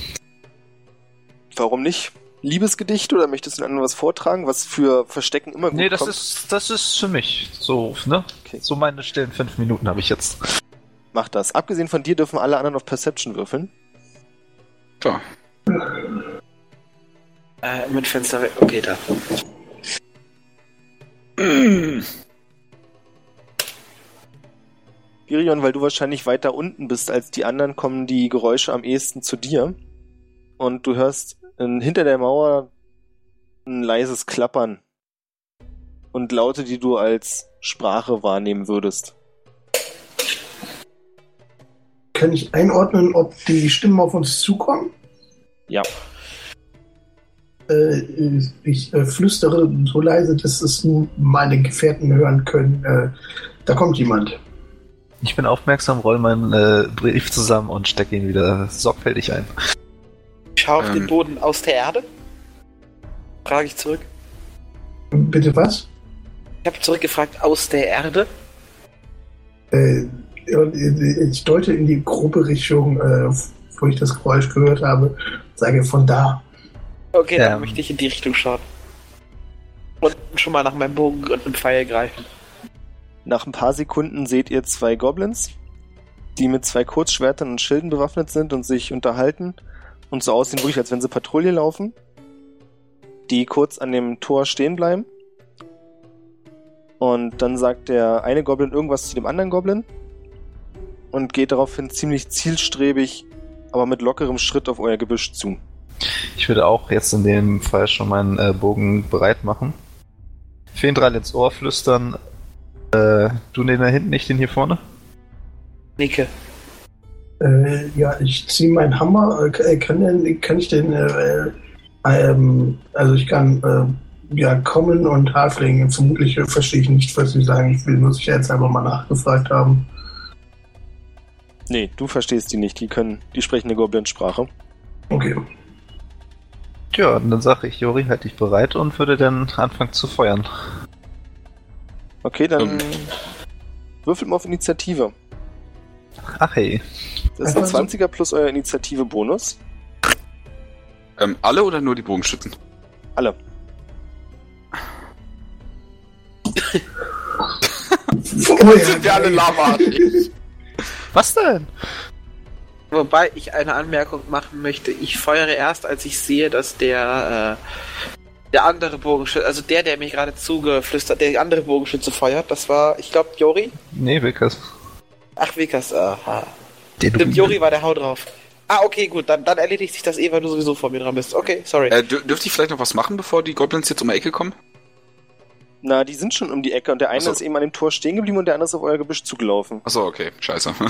Warum nicht? Liebesgedicht oder möchtest du dann was vortragen, was für Verstecken immer gut Nee, das kommt? ist das ist für mich. So, ne? Okay. So meine stillen fünf Minuten habe ich jetzt. Mach das. Abgesehen von dir dürfen alle anderen auf Perception würfeln. Klar. Äh, mit Fenster weg. Okay, da. Virion, weil du wahrscheinlich weiter unten bist als die anderen, kommen die Geräusche am ehesten zu dir. Und du hörst in, hinter der Mauer ein leises Klappern. Und Laute, die du als Sprache wahrnehmen würdest. Kann ich einordnen, ob die Stimmen auf uns zukommen? Ja. Äh, ich äh, flüstere so leise, dass es meine Gefährten hören können. Äh, da kommt jemand. Ich bin aufmerksam, roll meinen äh, Brief zusammen und stecke ihn wieder sorgfältig ein. Schau auf ähm. den Boden aus der Erde? Frage ich zurück. Bitte was? Ich habe zurückgefragt, aus der Erde? Äh, ich deute in die grobe Richtung, äh, wo ich das Geräusch gehört habe, sage von da. Okay, dann ähm. möchte ich in die Richtung schauen. Und schon mal nach meinem Bogen und einem Pfeil greifen. Nach ein paar Sekunden seht ihr zwei Goblins, die mit zwei Kurzschwertern und Schilden bewaffnet sind und sich unterhalten und so aussehen wirklich, als wenn sie Patrouille laufen, die kurz an dem Tor stehen bleiben. Und dann sagt der eine Goblin irgendwas zu dem anderen Goblin und geht daraufhin ziemlich zielstrebig, aber mit lockerem Schritt auf euer Gebüsch zu. Ich würde auch jetzt in dem Fall schon meinen äh, Bogen bereit machen. Fendral ins Ohr flüstern, äh, du den da hinten, nicht den hier vorne? Nicke. Äh, ja, ich ziehe meinen Hammer. Äh, äh kann, denn, kann ich den, äh, ähm, also ich kann, äh, ja, kommen und Halfling. Vermutlich verstehe ich nicht, was Sie sagen. Ich will nur sicherheitshalber mal nachgefragt haben. Nee, du verstehst die nicht. Die können, die sprechen eine Goblin-Sprache. Okay. Ja, und dann sage ich, Jori, halt dich bereit und würde dann anfangen zu feuern. Okay, dann Ähm. würfelt mal auf Initiative. Ach hey. Das ist ein Einfach so. 20er plus euer Initiative-Bonus. Ähm, alle oder nur die Bogenschützen? Alle. Vorher Sind wir alle. Lava? Was denn? Wobei ich eine Anmerkung machen möchte. Ich feuere erst, als ich sehe, dass der äh, der andere Bogenschütze, also der, der mir gerade zugeflüstert, der andere Bogenschütze feuert, das war, ich glaube, Jori. Nee, Wilkes. Ach, Vikas, aha. Den Stimmt, Jori war der Hau drauf. Ah, okay, gut, dann, dann erledigt sich das eh, weil du sowieso vor mir dran bist. Okay, sorry. Äh, dür dürfte ich vielleicht noch was machen, bevor die Goblins jetzt um die Ecke kommen? Na, die sind schon um die Ecke und der eine so. ist eben an dem Tor stehen geblieben und der andere ist auf euer Gebüsch zugelaufen. Achso, okay, scheiße.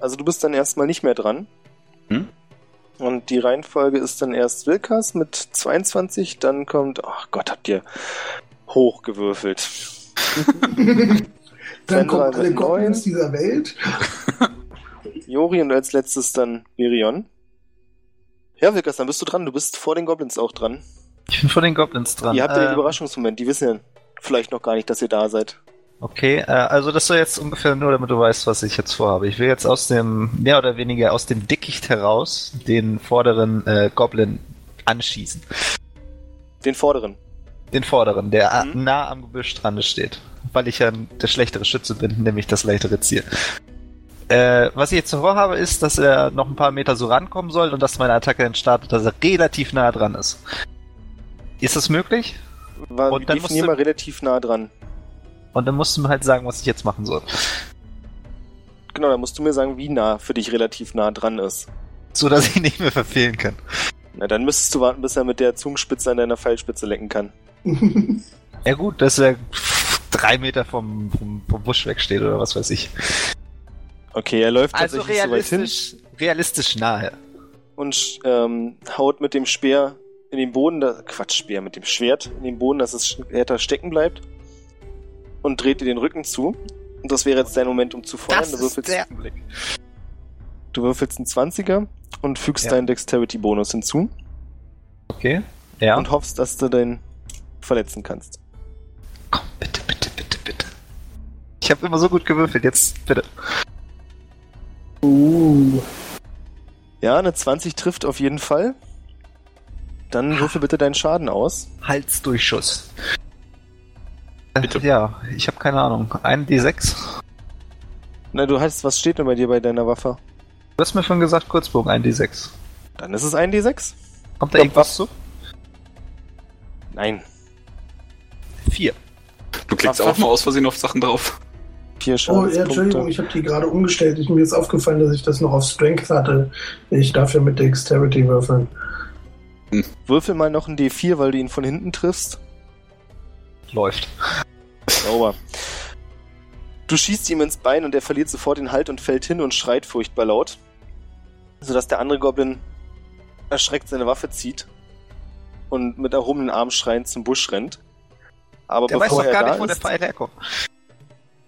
Also du bist dann erstmal nicht mehr dran. Hm? Und die Reihenfolge ist dann erst Wilkas mit 22, dann kommt, ach Gott, habt ihr hochgewürfelt. Dann kommt alle Goblins dieser Welt. Jori und als letztes dann Mirion. Ja, Wilkas, dann bist du dran. Du bist vor den Goblins auch dran. Ich bin vor den Goblins dran. ihr habt ja den Ähm, Überraschungsmoment. Die wissen ja vielleicht noch gar nicht, dass ihr da seid. Okay, äh, also das soll jetzt ungefähr nur, damit du weißt, was ich jetzt vorhabe. Ich will jetzt aus dem, mehr oder weniger aus dem Dickicht heraus den vorderen äh, Goblin anschießen. Den vorderen. Den vorderen, der Mhm. nah am Gebüsch dran steht. Weil ich ja der schlechtere Schütze bin, nämlich das leichtere Ziel. Äh, was ich jetzt vorhabe, ist, dass er noch ein paar Meter so rankommen soll und dass meine Attacke dann startet, dass er relativ nah dran ist. Ist das möglich? War Und dann musst du- mal relativ nah dran. Und dann musst du mir halt sagen, was ich jetzt machen soll. Genau, dann musst du mir sagen, wie nah für dich relativ nah dran ist. So, dass ich nicht mehr verfehlen kann. Na, dann müsstest du warten, bis er mit der Zungenspitze an deiner Pfeilspitze lecken kann. Ja gut, dass er drei Meter vom, vom, vom Busch wegsteht oder was weiß ich. Okay, er läuft Also tatsächlich so weit hin realistisch, realistisch nahe. und ähm, haut mit dem Speer in den Boden, da, Quatsch, Speer, mit dem Schwert in den Boden, dass es härter stecken bleibt und dreht dir den Rücken zu. Und das wäre jetzt dein Moment, um zu feuern. Du würfelst, Blick. du würfelst einen 20er und fügst Ja. deinen Dexterity-Bonus hinzu Okay. Ja. und hoffst, dass du den verletzen kannst. Komm, bitte, bitte, bitte, bitte. Ich habe immer so gut gewürfelt, jetzt bitte. uh. Ja, eine 20 trifft auf jeden Fall. Dann würfel bitte deinen Schaden aus. Halsdurchschuss. Bitte. Ja, ich habe keine Ahnung. Ein D6. Na, du hast, was steht denn bei dir bei deiner Waffe? Du hast mir schon gesagt, Kurzbogen, ein D6. Dann ist es ein D6. Kommt da irgendwas zu? Nein, Vier. Du klickst auch mal aus Versehen auf Sachen drauf. vier Oh, ja, Entschuldigung, ich habe die gerade umgestellt. Ich, mir ist aufgefallen, dass ich das noch auf Strength hatte. Ich darf ja mit Dexterity würfeln. Würfel mal noch ein D4, weil du ihn von hinten triffst. Läuft. Sauber. Du schießt ihm ins Bein und er verliert sofort den Halt und fällt hin und schreit furchtbar laut. Sodass der andere Goblin erschreckt seine Waffe zieht und mit erhobenen Arm schreiend zum Busch rennt. Aber Der weiß bevor doch er gar da nicht, wo der ist, Pfeil herkommt.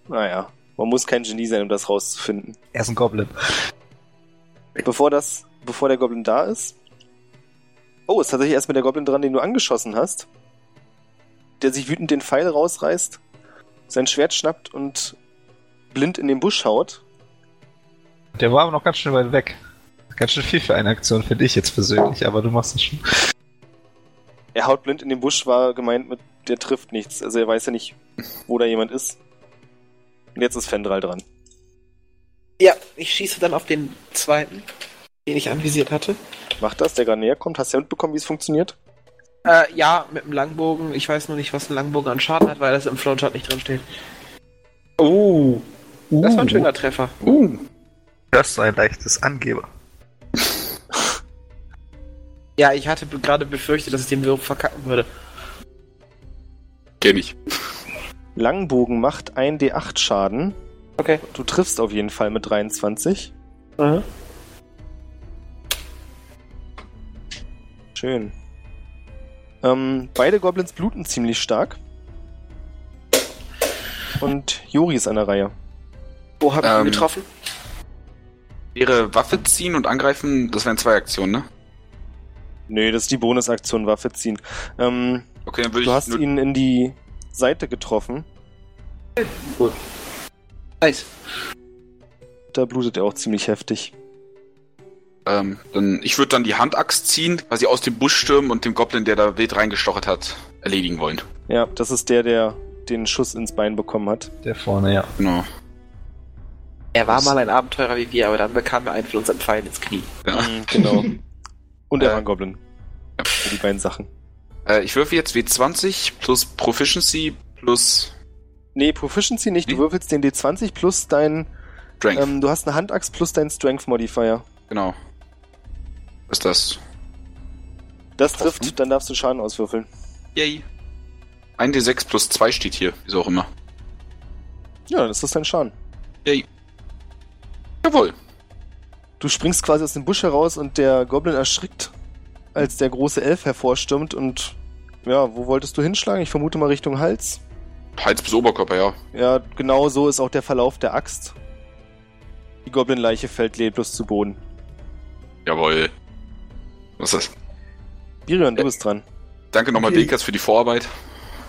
naja, man muss kein Genie sein, um das rauszufinden. Er ist ein Goblin. Bevor das, bevor der Goblin da ist. Oh, ist tatsächlich erstmal der Goblin dran, den du angeschossen hast. Der sich wütend den Pfeil rausreißt, sein Schwert schnappt und blind in den Busch haut. Der war aber noch ganz schön weit weg. Ganz schön viel für eine Aktion, finde ich jetzt persönlich, aber du machst es schon. Er haut blind in den Busch, war gemeint mit, der trifft nichts. Also er weiß ja nicht, wo da jemand ist. Und jetzt ist Fendral dran. Ja, ich schieße dann auf den zweiten, den ich anvisiert hatte. Macht das, der gerade näher kommt. Hast du ja mitbekommen, wie es funktioniert? Äh, ja, mit dem Langbogen. Ich weiß nur nicht, was ein Langbogen an Schaden hat, weil das im Flowchart nicht drin steht. Oh. Das war ein schöner Treffer. Uh. Das ist ein leichtes Angeber. Ja, ich hatte gerade befürchtet, dass ich den Wurf verkacken würde. Kenn ich. Langbogen macht 1d8 Schaden. Okay. Du triffst auf jeden Fall mit 23. Mhm. Schön. Ähm, beide Goblins bluten ziemlich stark. Und Juri ist an der Reihe. Wo habe ich ihn Ähm. getroffen? Wäre Waffe ziehen und angreifen, das wären zwei Aktionen, ne? Nee, das ist die Bonusaktion Waffe ziehen. Ähm, Okay, dann würde ich. du hast ihn in die Seite getroffen. Gut. Nice. Da blutet er auch ziemlich heftig. Ähm, dann, ich würde dann die Handaxt ziehen, quasi aus dem Busch stürmen und dem Goblin, der da wild reingestochert hat, erledigen wollen. Ja, das ist der, der den Schuss ins Bein bekommen hat. Der vorne, ja. Genau. Er war mal ein Abenteurer wie wir, aber dann bekam er einen von unseren Pfeilen ins Knie. Ja. Mhm, genau. Und er Äh, war ein Goblin. ja. Die beiden Sachen. Äh, ich würfe jetzt W20 plus Proficiency plus Nee, Proficiency nicht. Du Wie? würfelst den D20 plus dein. Strength. Ähm, du hast eine Handaxt plus dein Strength Modifier. Genau. Was ist das? Das trifft, dann darfst du Schaden auswürfeln. Yay. 1d6 plus 2 steht hier, wieso auch immer. Ja, das ist dein Schaden. Yay. Jawohl. Du springst quasi aus dem Busch heraus und der Goblin erschrickt, als der große Elf hervorstürmt und ja, wo wolltest du hinschlagen? Ich vermute mal Richtung Hals. Hals bis Oberkörper, ja. Ja, genau so ist auch der Verlauf der Axt. Die Goblin-Leiche fällt leblos zu Boden. Jawohl. Was ist das? Birion, du Äh. bist dran. Danke nochmal, Okay. Bekas, für die Vorarbeit.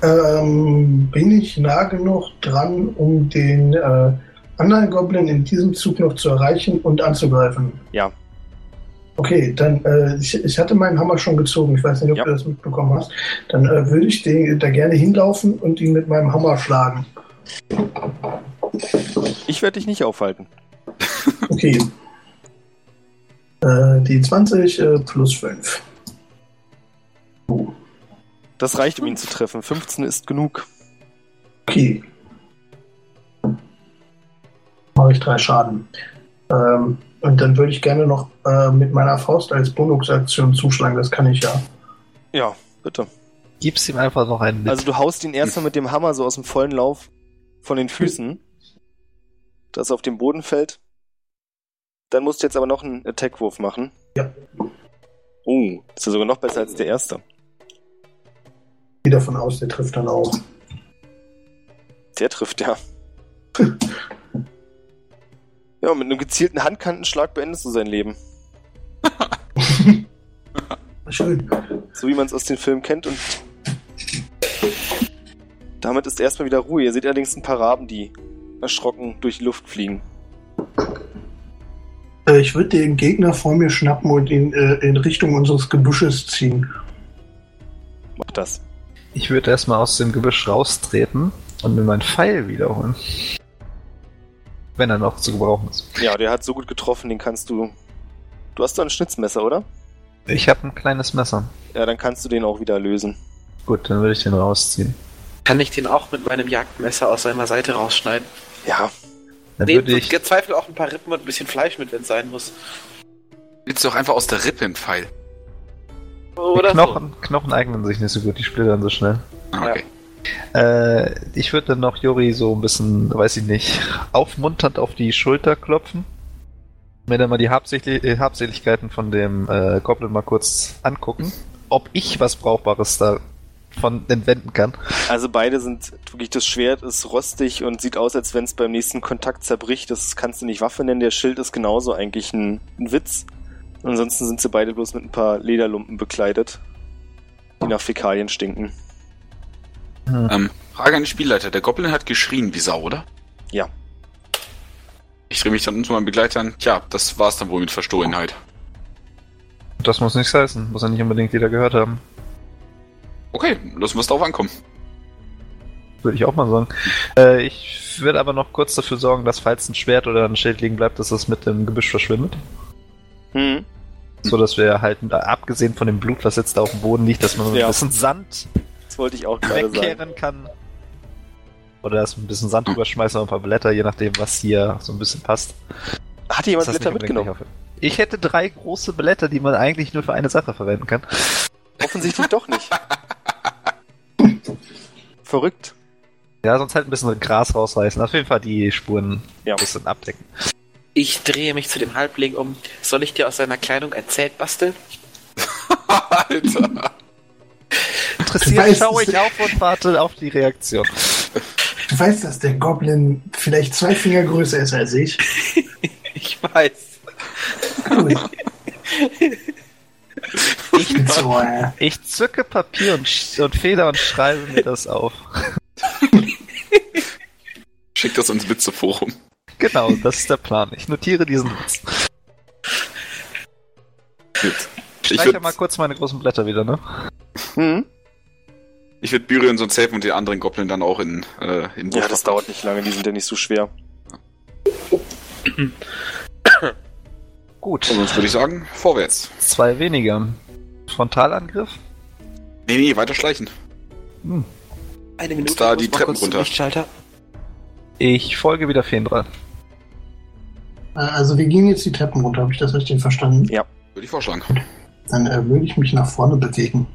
Ähm, bin ich nah genug dran, um den äh, anderen Goblin in diesem Zug noch zu erreichen und anzugreifen? Ja. Okay, dann, äh, ich, ich hatte meinen Hammer schon gezogen. Ich weiß nicht, ob Ja. du das mitbekommen hast. Dann äh, würde ich den, da gerne hinlaufen und ihn mit meinem Hammer schlagen. Ich werde dich nicht aufhalten. Okay. äh, die 20 äh, plus 5. Das reicht, um ihn zu treffen. 15 ist genug. Okay. Mache ich drei Schaden. Ähm, und dann würde ich gerne noch äh, mit meiner Faust als Bonusaktion zuschlagen. Das kann ich ja. Ja, bitte. Gib's ihm einfach noch einen mit. Also du haust ihn erstmal mit dem Hammer so aus dem vollen Lauf von den Füßen, dass er auf den Boden fällt. Dann musst du jetzt aber noch einen Attackwurf machen. Ja. Oh, das ist ja sogar noch besser als der erste. Gehe davon aus, der trifft dann auch. Der trifft ja. ja, mit einem gezielten Handkantenschlag beendest du sein Leben. Schön. So wie man es aus den Filmen kennt und damit ist erstmal wieder Ruhe. Ihr seht allerdings ein paar Raben, die erschrocken durch die Luft fliegen. Äh, ich würde den Gegner vor mir schnappen und ihn äh, in Richtung unseres Gebüsches ziehen. Mach das. Ich würde erstmal aus dem Gebüsch raustreten und mir meinen Pfeil wiederholen. Wenn er noch zu gebrauchen ist. Ja, der hat so gut getroffen, den kannst du. Du hast doch ein Schnitzmesser, oder? Ich habe ein kleines Messer. Ja, dann kannst du den auch wieder lösen. Gut, dann würde ich den rausziehen. Kann ich den auch mit meinem Jagdmesser aus seiner Seite rausschneiden? Ja, Dann würde ich. gezweifelt auch ein paar Rippen und ein bisschen Fleisch mit, wenn es sein muss. Willst du doch einfach aus der Rippe einen Pfeil? Oder Knochen, Knochen eignen sich nicht so gut, die splittern so schnell. Ah, okay. Äh, ich würde dann noch Juri so ein bisschen, weiß ich nicht, aufmunternd auf die Schulter klopfen. Mir dann mal die Habsächli äh, Habseligkeiten von dem äh, Goblin mal kurz angucken. Ob ich was Brauchbares da von entwenden kann. also beide sind wirklich, das Schwert ist rostig und sieht aus, als wenn es beim nächsten Kontakt zerbricht. Das kannst du nicht Waffe nennen. Der Schild ist genauso eigentlich ein, ein Witz. Ansonsten sind sie beide bloß mit ein paar Lederlumpen bekleidet, die nach Fäkalien stinken. Ähm, Frage an den Spielleiter. Der Goblin hat geschrien wie Sau, oder? Ja. Ich drehe mich dann zu meinen Begleitern. Tja, das war's dann wohl mit Verstohlenheit. Das muss nichts heißen, muss ja nicht unbedingt jeder gehört haben. Okay, lassen wir es darauf ankommen. Würde ich auch mal sagen. Äh, ich würde aber noch kurz dafür sorgen, dass falls ein Schwert oder ein Schild liegen bleibt, dass das mit dem Gebüsch verschwindet. Hm. So dass wir halt, abgesehen von dem Blut, was jetzt da auf dem Boden liegt, dass man Ja. ein bisschen Sand Das wollte ich auch gerade sagen. wegkehren kann. Oder dass wir ein bisschen Sand rüberschmeißen und ein paar Blätter, je nachdem, was hier so ein bisschen passt. Hat jemand Blätter mitgenommen? Ich hätte drei große Blätter, die man eigentlich nur für eine Sache verwenden kann. Offensichtlich doch nicht. Verrückt. Ja, sonst halt ein bisschen Gras rausreißen. Auf jeden Fall die Spuren Ja. ein bisschen abdecken. Ich drehe mich zu dem Halbling um. Soll ich dir aus seiner Kleidung ein Zelt basteln? Alter. Interessiert schaue ich auf und warte auf die Reaktion. Du weißt, dass der Goblin vielleicht zwei Finger größer ist als ich. Ich weiß. Ich, ich zücke Papier und, und Feder und schreibe mir das auf. Schick das ins Witzeforum. Genau, das ist der Plan. Ich notiere diesen Witz. Gut. Ich streiche mal kurz meine großen Blätter wieder, ne? Hm? Ich würde Byrion sonst helfen und den anderen Goblin dann auch in, äh, in Ja, das dauert nicht lange, die sind ja nicht so schwer. Gut. Und sonst würde ich sagen, vorwärts. Zwei weniger. Frontalangriff? Nee, nee, weiter schleichen. Hm. Eine Minute. da die Treppen runter. Lichtschalter. Ich folge wieder Fendra. Äh, also wir gehen jetzt die Treppen runter, habe ich das richtig verstanden? Ja. Würde ich vorschlagen. Dann äh, würde ich mich nach vorne bewegen.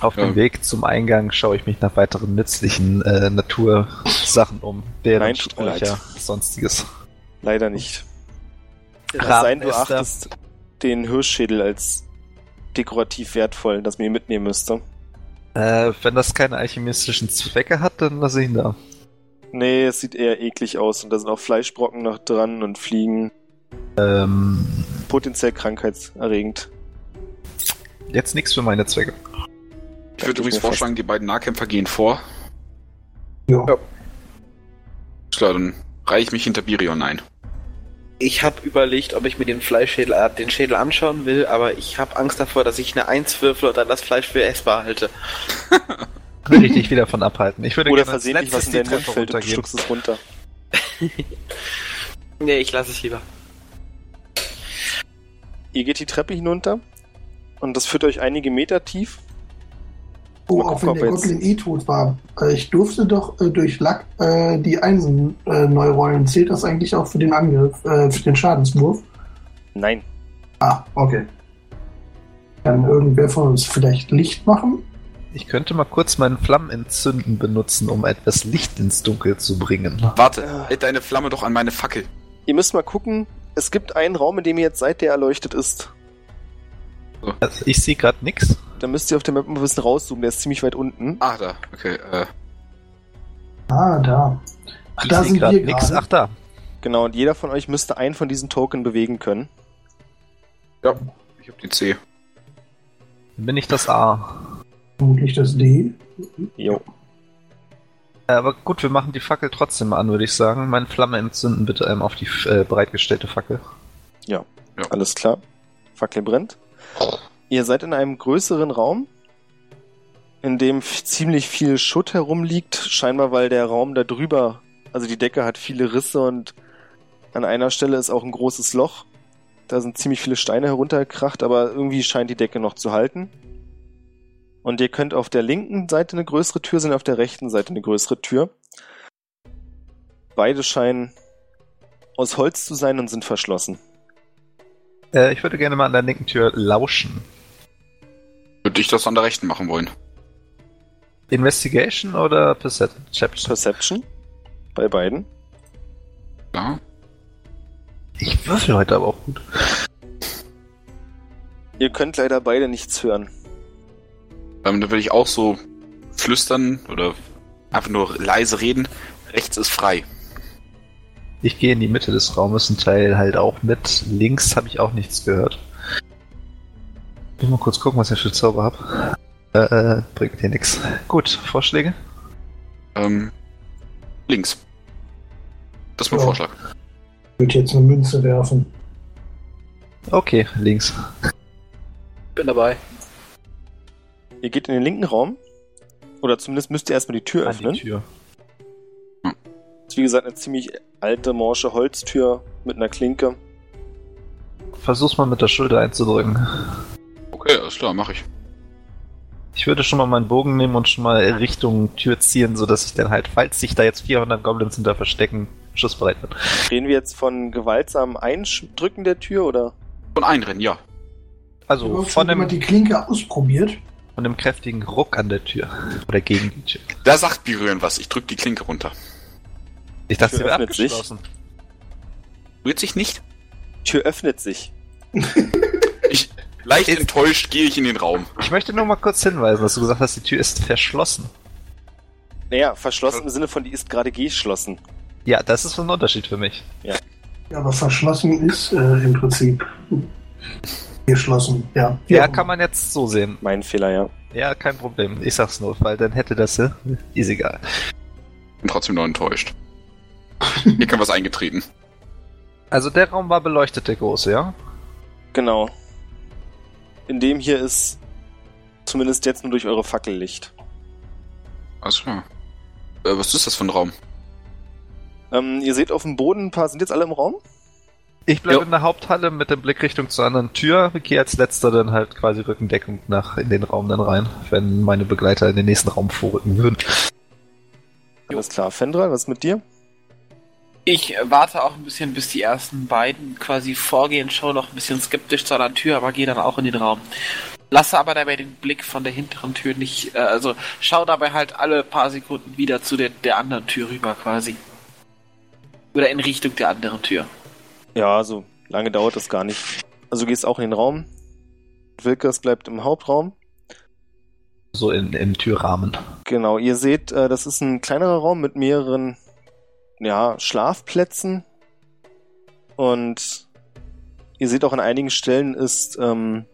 Auf Ja. dem Weg zum Eingang schaue ich mich nach weiteren nützlichen äh, Natursachen um. Bären, Nein, sonstiges. Leider nicht. Es Raben sei denn, du achtest den Hirschschädel als dekorativ wertvoll, das mir mitnehmen müsste. Äh, wenn das keine alchemistischen Zwecke hat, dann lasse ich ihn da. Nee, es sieht eher eklig aus und da sind auch Fleischbrocken noch dran und Fliegen. Ähm, Potenziell krankheitserregend. jetzt nichts für meine Zwecke. Ich würde übrigens vorschlagen, die beiden Nahkämpfer gehen vor. Ja. Ja. Klar, dann reihe ich mich hinter Birion ein. Ich habe überlegt, ob ich mir den Fleischschädel, äh, den Schädel anschauen will, aber ich habe Angst davor, dass ich eine Eins würfel und dann das Fleisch für essbar halte. Würde ich dich wieder von abhalten. Ich würde Oder versehentlich was in deinen Mund fällt und du es runter. Nee, ich lasse es lieber. Ihr geht die Treppe hinunter und das führt euch einige Meter tief. Oh, auch wenn der Goblin eh tot war. Äh, ich durfte doch äh, durch Lack äh, die Einsen äh, neu rollen. Zählt das eigentlich auch für den Angriff, äh, für den Schadenswurf? Nein. Ah, okay. Kann irgendwer von uns vielleicht Licht machen? Ich könnte mal kurz meinen Flammenentzünden benutzen, um etwas Licht ins Dunkel zu bringen. Warte, Ja. halt deine Flamme doch an meine Fackel. Ihr müsst mal gucken. Es gibt einen Raum, in dem ihr jetzt seid, der erleuchtet ist. Also ich sehe gerade nix. Da müsst ihr auf der Map mal ein bisschen rauszoomen. Der ist ziemlich weit unten. Ah, da. Okay, äh. Ah, da. Ach, Ich da sind gerade wir nix. gerade. Ach da. Genau, und jeder von euch müsste einen von diesen Token bewegen können. Ja, ich hab den C. Dann bin ich das A. Vermutlich das D. Jo. Äh, Aber gut, wir machen die Fackel trotzdem mal an, würde ich sagen. Meine Flamme entzünden bitte ähm, auf die äh, bereitgestellte Fackel. Alles klar. Fackel brennt. Ihr seid in einem größeren Raum, in dem ziemlich viel Schutt herumliegt. Scheinbar, weil der Raum da drüber, also die Decke hat viele Risse und an einer Stelle ist auch ein großes Loch. Da sind ziemlich viele Steine heruntergekracht, aber irgendwie scheint die Decke noch zu halten. Und ihr könnt auf der linken Seite eine größere Tür sehen, auf der rechten Seite eine größere Tür. Beide scheinen aus Holz zu sein und sind verschlossen. Äh, ich würde gerne mal an der linken Tür lauschen. Würde ich das an der rechten machen wollen. Investigation oder Perception? Perception bei beiden. Ja. Ich würfel heute aber auch gut. Ihr könnt leider beide nichts hören. Ähm, da würde ich auch so flüstern oder einfach nur leise reden. Rechts ist frei. Ich gehe in die Mitte des Raumes und teile halt auch mit. Links habe ich auch nichts gehört. Ich will mal kurz gucken, was ich für Zauber habe. Äh, äh, bringt hier nichts. Gut, Vorschläge? Ähm, links. Das ist mein Ja. Vorschlag. Ich würde jetzt eine Münze werfen. Okay, links. Bin dabei. Ihr geht in den linken Raum. Oder zumindest müsst ihr erstmal die Tür An öffnen. die Tür. Das ist wie gesagt eine ziemlich alte, morsche Holztür mit einer Klinke. Versuch's mal mit der Schulter einzudrücken. Okay, alles klar, mache ich. Ich würde schon mal meinen Bogen nehmen und schon mal Richtung Tür ziehen, sodass ich dann halt, falls sich da jetzt 400 Goblins hinter verstecken, schussbereit bin. Reden wir jetzt von gewaltsamen Eindrücken der Tür oder? Von einrennen, ja. Also hast von dem, die Klinke ausprobiert. von dem kräftigen Ruck an der Tür. Oder gegen die Tür. Da sagt Berühren was. Ich drück die Klinke runter. Ich dachte, Tür sie wäre öffnet sich. abgeschlossen. Rührt sich nicht? Tür öffnet sich. Ich, leicht Ist- enttäuscht gehe ich in den Raum. Ich möchte nur mal kurz hinweisen, dass du gesagt hast, die Tür ist verschlossen. Naja, verschlossen im Sinne von, die ist gerade geschlossen. Ja, das ist ein Unterschied für mich. Ja, aber verschlossen ist äh, im Prinzip geschlossen, ja. Ja, kann man jetzt so sehen. Mein Fehler, ja. Ja, kein Problem. Ich sag's nur, weil dann hätte das, äh, ist egal. Bin trotzdem noch enttäuscht. Hier kann was eingetreten. Also der Raum war beleuchtet, der große, ja? Genau. In dem hier ist zumindest jetzt nur durch eure Fackellicht. Achso. Äh, was ist das für ein Raum? Ähm, ihr seht auf dem Boden ein paar, sind jetzt alle im Raum? Ich bleibe Jo. in der Haupthalle mit der Blickrichtung zur anderen Tür, gehe als letzter dann halt quasi Rückendeckung nach in den Raum dann rein, wenn meine Begleiter in den nächsten Raum vorrücken würden. Alles klar. Fendral, was ist mit dir? Ich warte auch ein bisschen, bis die ersten beiden quasi vorgehen, schaue noch ein bisschen skeptisch zu einer Tür, aber gehe dann auch in den Raum. Lasse aber dabei den Blick von der hinteren Tür nicht, äh, also schau dabei halt alle paar Sekunden wieder zu der, der anderen Tür rüber quasi. Oder in Richtung der anderen Tür. Ja, so lange dauert das gar nicht. Also du gehst auch in den Raum. Wilkers bleibt im Hauptraum. So in, im Türrahmen. Genau, ihr seht, äh, das ist ein kleinerer Raum mit mehreren ja, Schlafplätzen. Und ihr seht auch an einigen Stellen ist ähm,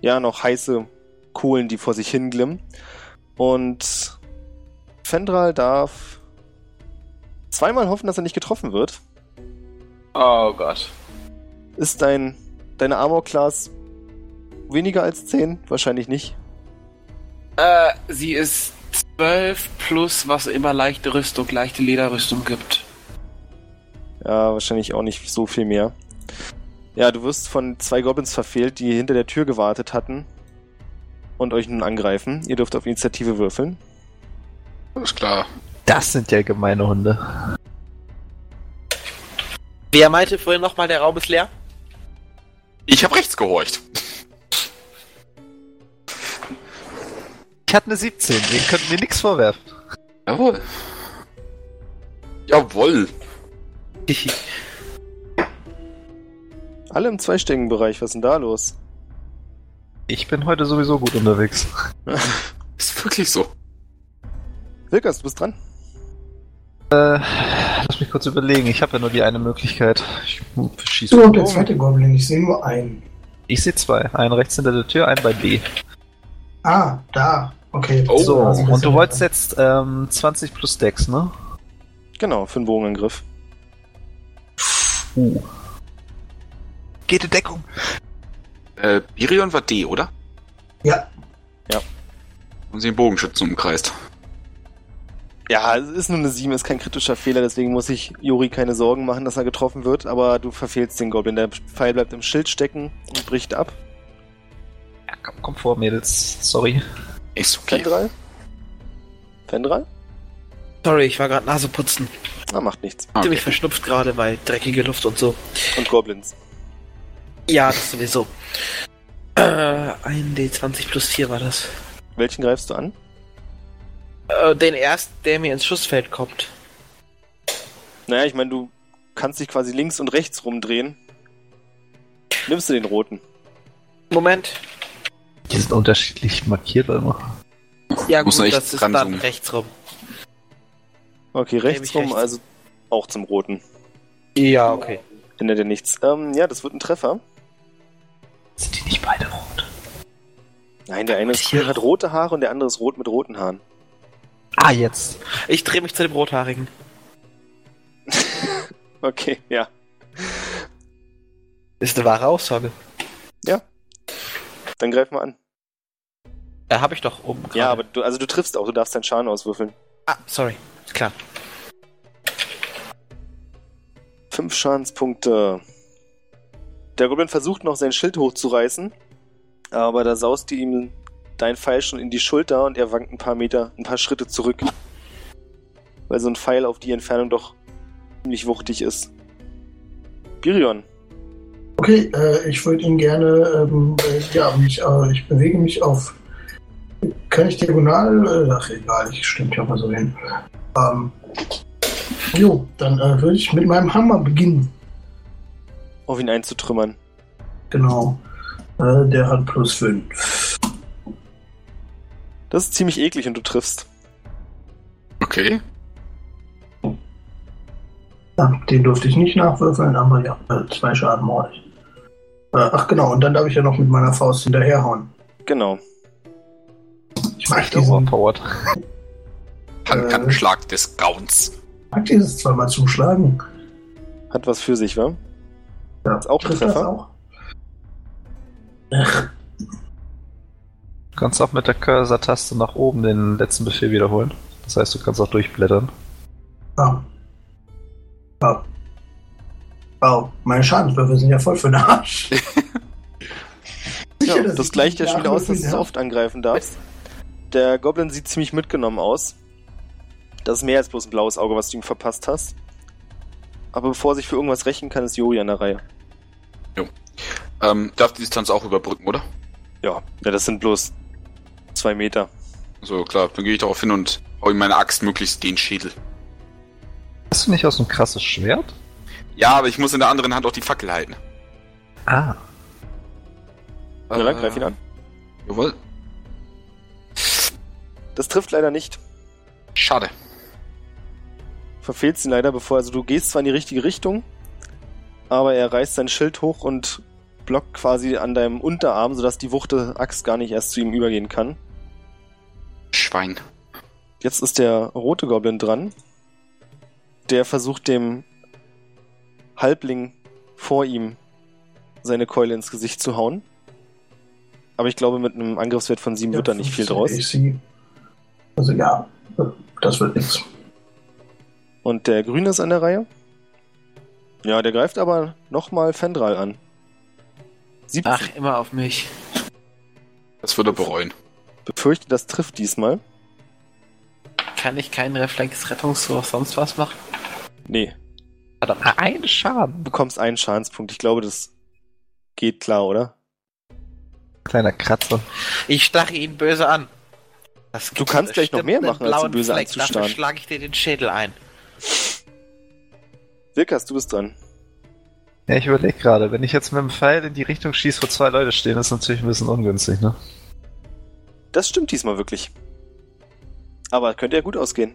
ja noch heiße Kohlen, die vor sich hinglimmen. Und Fendral darf zweimal hoffen, dass er nicht getroffen wird. Oh Gott. Ist dein deine Armor Class weniger als 10? Wahrscheinlich nicht. Äh, sie ist 12 plus, was immer leichte Rüstung, leichte Lederrüstung gibt. Ja, wahrscheinlich auch nicht so viel mehr. Ja, du wirst von zwei Goblins verfehlt, die hinter der Tür gewartet hatten und euch nun angreifen. Ihr dürft auf Initiative würfeln. Alles klar. Das sind ja gemeine Hunde. Wer meinte vorhin nochmal, der Raum ist leer? Ich habe rechts gehorcht. Ich hatte eine 17, ihr könnt mir nichts vorwerfen. Jawohl. Jawohl. Alle im zweistelligen Bereich, was ist denn da los? Ich bin heute sowieso gut unterwegs. Ist wirklich so. Wilkers, du bist dran. Äh, lass mich kurz überlegen. Ich habe ja nur die eine Möglichkeit. Ich schieße So, und der zweite Goblin, ich sehe nur einen. Ich sehe zwei. Einen rechts hinter der Tür, einen bei B. Ah, da. Okay. Oh. so, Also, und du ja- wolltest jetzt ähm, 20 plus Dex, ne? Genau, für einen Bogenangriff. Uh. Geht in Deckung. Äh, Birion war D, oder? Ja, Und sie den Bogenschützen umkreist. Ja, es ist nur eine 7, ist kein kritischer Fehler, deswegen muss ich Juri keine Sorgen machen, dass er getroffen wird, aber du verfehlst den Goblin. Der Pfeil bleibt im Schild stecken und bricht ab. Ja, komm, komm vor, Mädels. Sorry. Ist okay. Fendral? Fendral? Sorry, ich war gerade Naseputzen. Na, macht nichts. Ah, Ziemlich okay. verschnupft gerade, weil dreckige Luft und so. Und Goblins. Ja, das sowieso. Äh, ein D20 plus 4 war das. Welchen greifst du an? Äh, den ersten, der mir ins Schussfeld kommt. Naja, ich meine, du kannst dich quasi links und rechts rumdrehen. Nimmst du den roten? Moment. Die sind unterschiedlich markiert immer. Ja Muss gut, man echt das ist dann zoomen. rechts rum. Okay, rechts rum, rechts. also auch zum roten. Ja, okay. Hindert dir nichts. Ähm, ja, das wird ein Treffer. Sind die nicht beide rot? Nein, der eine ist grün, hat rote Haare und der andere ist rot mit roten Haaren. Ah, jetzt. Ich drehe mich zu dem Rothaarigen. Okay, ja. Ist eine wahre Aussage. Dann greif mal an. Da habe ich doch oben gerade. Ja, aber du, also du triffst auch, du darfst deinen Schaden auswürfeln. Ah, sorry. Ist klar. Fünf Schadenspunkte. Der Goblin versucht noch sein Schild hochzureißen, aber da saust du ihm dein Pfeil schon in die Schulter und er wankt ein paar Meter, ein paar Schritte zurück. Weil so ein Pfeil auf die Entfernung doch ziemlich wuchtig ist. Birion. Okay, äh, ich würde ihn gerne, ähm, äh, ja, mich, äh, ich bewege mich auf, kann ich diagonal, äh, ach egal, ich stimmt ja mal so hin. Ähm, jo, dann äh, würde ich mit meinem Hammer beginnen. Auf ihn einzutrümmern. Genau. Äh, der hat plus 5. Das ist ziemlich eklig und du triffst. Okay. Ja, den durfte ich nicht nachwürfeln, aber ja, zwei Schaden ordentlich. Äh, ach genau, und dann darf ich ja noch mit meiner Faust hinterherhauen. Genau. Ich mag diesen, Overpowered. Handkantenschlag äh, des Grauens. Ich mag dieses zweimal zuschlagen. Hat was für sich, wa? Ja, Ist auch ein trifft das Treffer. auch? Du kannst auch mit der Cursor-Taste nach oben den letzten Befehl wiederholen. Das heißt, du kannst auch durchblättern. Ah. Ah. Oh, meine Schadenswürfe sind ja voll für den Arsch. Sicher, Ja, dass das ich gleicht ja schon wieder aus, dass du so darf? oft angreifen darfst. Der Goblin sieht ziemlich mitgenommen aus. Das ist mehr als bloß ein blaues Auge, was du ihm verpasst hast. Aber bevor er sich für irgendwas rächen kann, ist Jori an der Reihe. Ähm, darf die Distanz auch überbrücken, oder? Ja, ja das sind bloß zwei Meter. So, klar, dann gehe ich darauf hin und hau ihm meine Axt möglichst den Schädel. Hast du nicht auch so ein krasses Schwert? Ja, aber ich muss in der anderen Hand auch die Fackel halten. Ah. Na dann, greif ihn an. Jawohl. Das trifft leider nicht. Schade. Verfehlst ihn leider, bevor, also du gehst zwar in die richtige Richtung, aber er reißt sein Schild hoch und blockt quasi an deinem Unterarm, sodass die Wuchte Axt gar nicht erst zu ihm übergehen kann. Schwein. Jetzt ist der rote Goblin dran. Der versucht dem Halbling vor ihm seine Keule ins Gesicht zu hauen. Aber ich glaube, mit einem Angriffswert von 7 wird da nicht viel draus. Sie. Also ja, das wird nichts. Und der Grüne ist an der Reihe. Ja, der greift aber nochmal Fendral an. 17. Ach, immer auf mich. Das würde er bereuen. Befürchte, das trifft diesmal. Kann ich keinen Reflex, oder sonst was machen? Nee, Verdammt. Ah, ein Schaden. du bekommst einen Schadenspunkt. Ich glaube, das geht klar, oder? Kleiner Kratzer. Ich starre ihn böse an. Das Du kannst gleich noch mehr machen, als ihn blauen böse Fleck. anzustarren. Dafür schlage ich dir den Schädel ein. Wilkas, du bist dran. Ja, ich überlege gerade, wenn ich jetzt mit dem Pfeil in die Richtung schieße, wo zwei Leute stehen, ist natürlich ein bisschen ungünstig, ne? Das stimmt diesmal wirklich. Aber könnte ja gut ausgehen.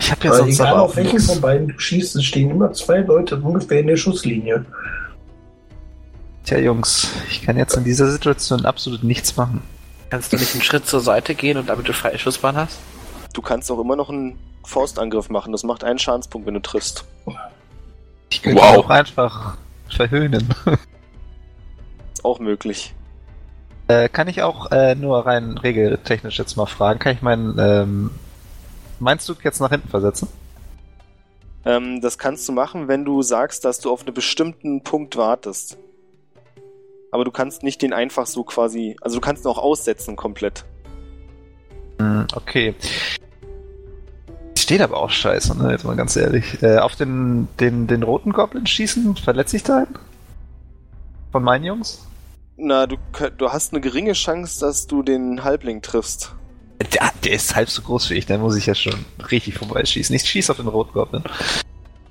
Ich habe ja Aber sonst egal aber auf welchen nix. von beiden du schießt, es stehen immer zwei Leute ungefähr in der Schusslinie. Tja, Jungs, ich kann jetzt in dieser Situation absolut nichts machen. Kannst du nicht einen Schritt zur Seite gehen und damit du freie Schussbahn hast? Du kannst auch immer noch einen Faustangriff machen. Das macht einen Schadenspunkt, wenn du triffst. Ich könnte Wow. auch einfach verhöhnen. Ist auch möglich. Äh, kann ich auch äh, nur rein regeltechnisch jetzt mal fragen, kann ich meinen ähm, meinst du jetzt nach hinten versetzen? Ähm, das kannst du machen, wenn du sagst, dass du auf einen bestimmten Punkt wartest. Aber du kannst nicht den einfach so quasi. Also du kannst ihn auch aussetzen komplett. Hm, okay. Steht aber auch scheiße, ne? Jetzt mal ganz ehrlich. Äh, auf den, den, den roten Goblin schießen, verletzt sich da einen? Von meinen Jungs? Na, du, du hast eine geringe Chance, dass du den Halbling triffst. Der, der ist halb so groß wie ich, da muss ich ja schon richtig vorbeischießen. Ich schieße auf den roten Goblin.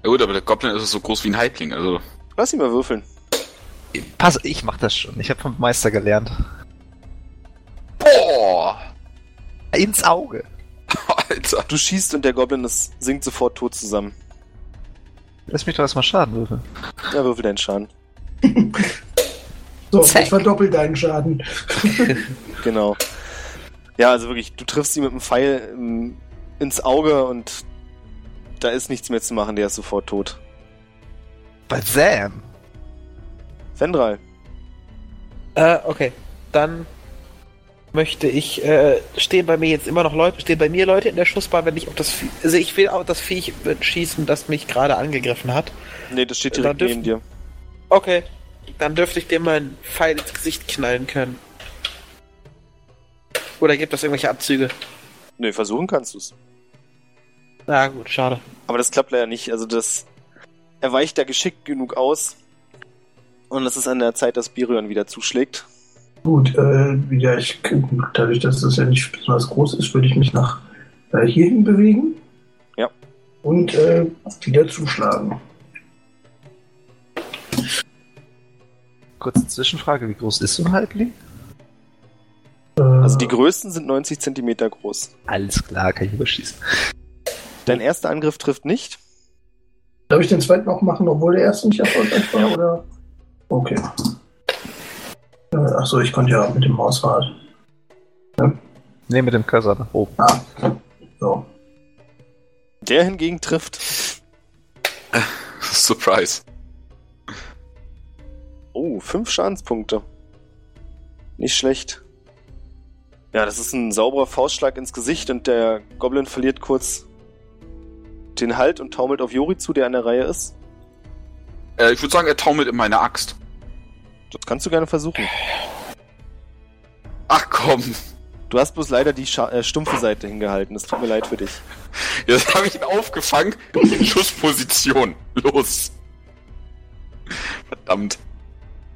Ja gut, aber der Goblin ist so groß wie ein Halbling, also. Lass ihn mal würfeln. Pass, ich mach das schon. Ich habe vom Meister gelernt. Boah! Ins Auge. Alter. Du schießt und der Goblin ist, sinkt sofort tot zusammen. Lass mich doch erstmal Schaden würfeln. Ja, würfel deinen Schaden. So, Zack. ich verdoppel deinen Schaden. Genau. Ja, also wirklich, du triffst ihn mit dem Pfeil ähm, ins Auge und da ist nichts mehr zu machen, der ist sofort tot. Bazam! Fendral. Äh, okay. Dann möchte ich, äh, stehen bei mir jetzt immer noch Leute, stehen bei mir Leute in der Schussbahn, wenn ich auf das Vieh, also ich will auf das Viech schießen, das mich gerade angegriffen hat. Nee, das steht direkt dürften- neben dir. Okay. Dann dürfte ich mal einen Pfeil ins Gesicht knallen können. Oder gibt das irgendwelche Abzüge? Nee, versuchen kannst du's. Na gut, schade. Aber das klappt leider nicht. Also das er weicht da geschickt genug aus. Und es ist an der Zeit, dass Birion wieder zuschlägt. Gut, äh, ja, ich, dadurch, dass das ja nicht besonders groß ist, würde ich mich nach äh, hierhin bewegen. Ja. Und äh, wieder zuschlagen. Kurze Zwischenfrage, wie groß ist so ein Halbling? Äh, Also die größten sind 90 Zentimeter groß. Alles klar, kann ich überschießen. Dein erster Angriff trifft nicht. Darf ich den zweiten auch machen, obwohl der erste nicht erfolgreich war? Oder? Okay. Äh, Achso, ich konnte ja mit dem Mausrad. Ja? Ne, mit dem Cursor nach oben. Ah, so. Der hingegen trifft. Surprise. Oh, fünf Schadenspunkte. Nicht schlecht. Ja, das ist ein sauberer Faustschlag ins Gesicht und der Goblin verliert kurz den Halt und taumelt auf Jori zu, der an der Reihe ist. Äh, ich würde sagen, er taumelt in meine Axt. Das kannst du gerne versuchen. Ach komm. Du hast bloß leider die Scha äh, stumpfe Seite hingehalten. Das tut mir leid für dich. Jetzt habe ich ihn aufgefangen. In Schussposition. Los. Verdammt.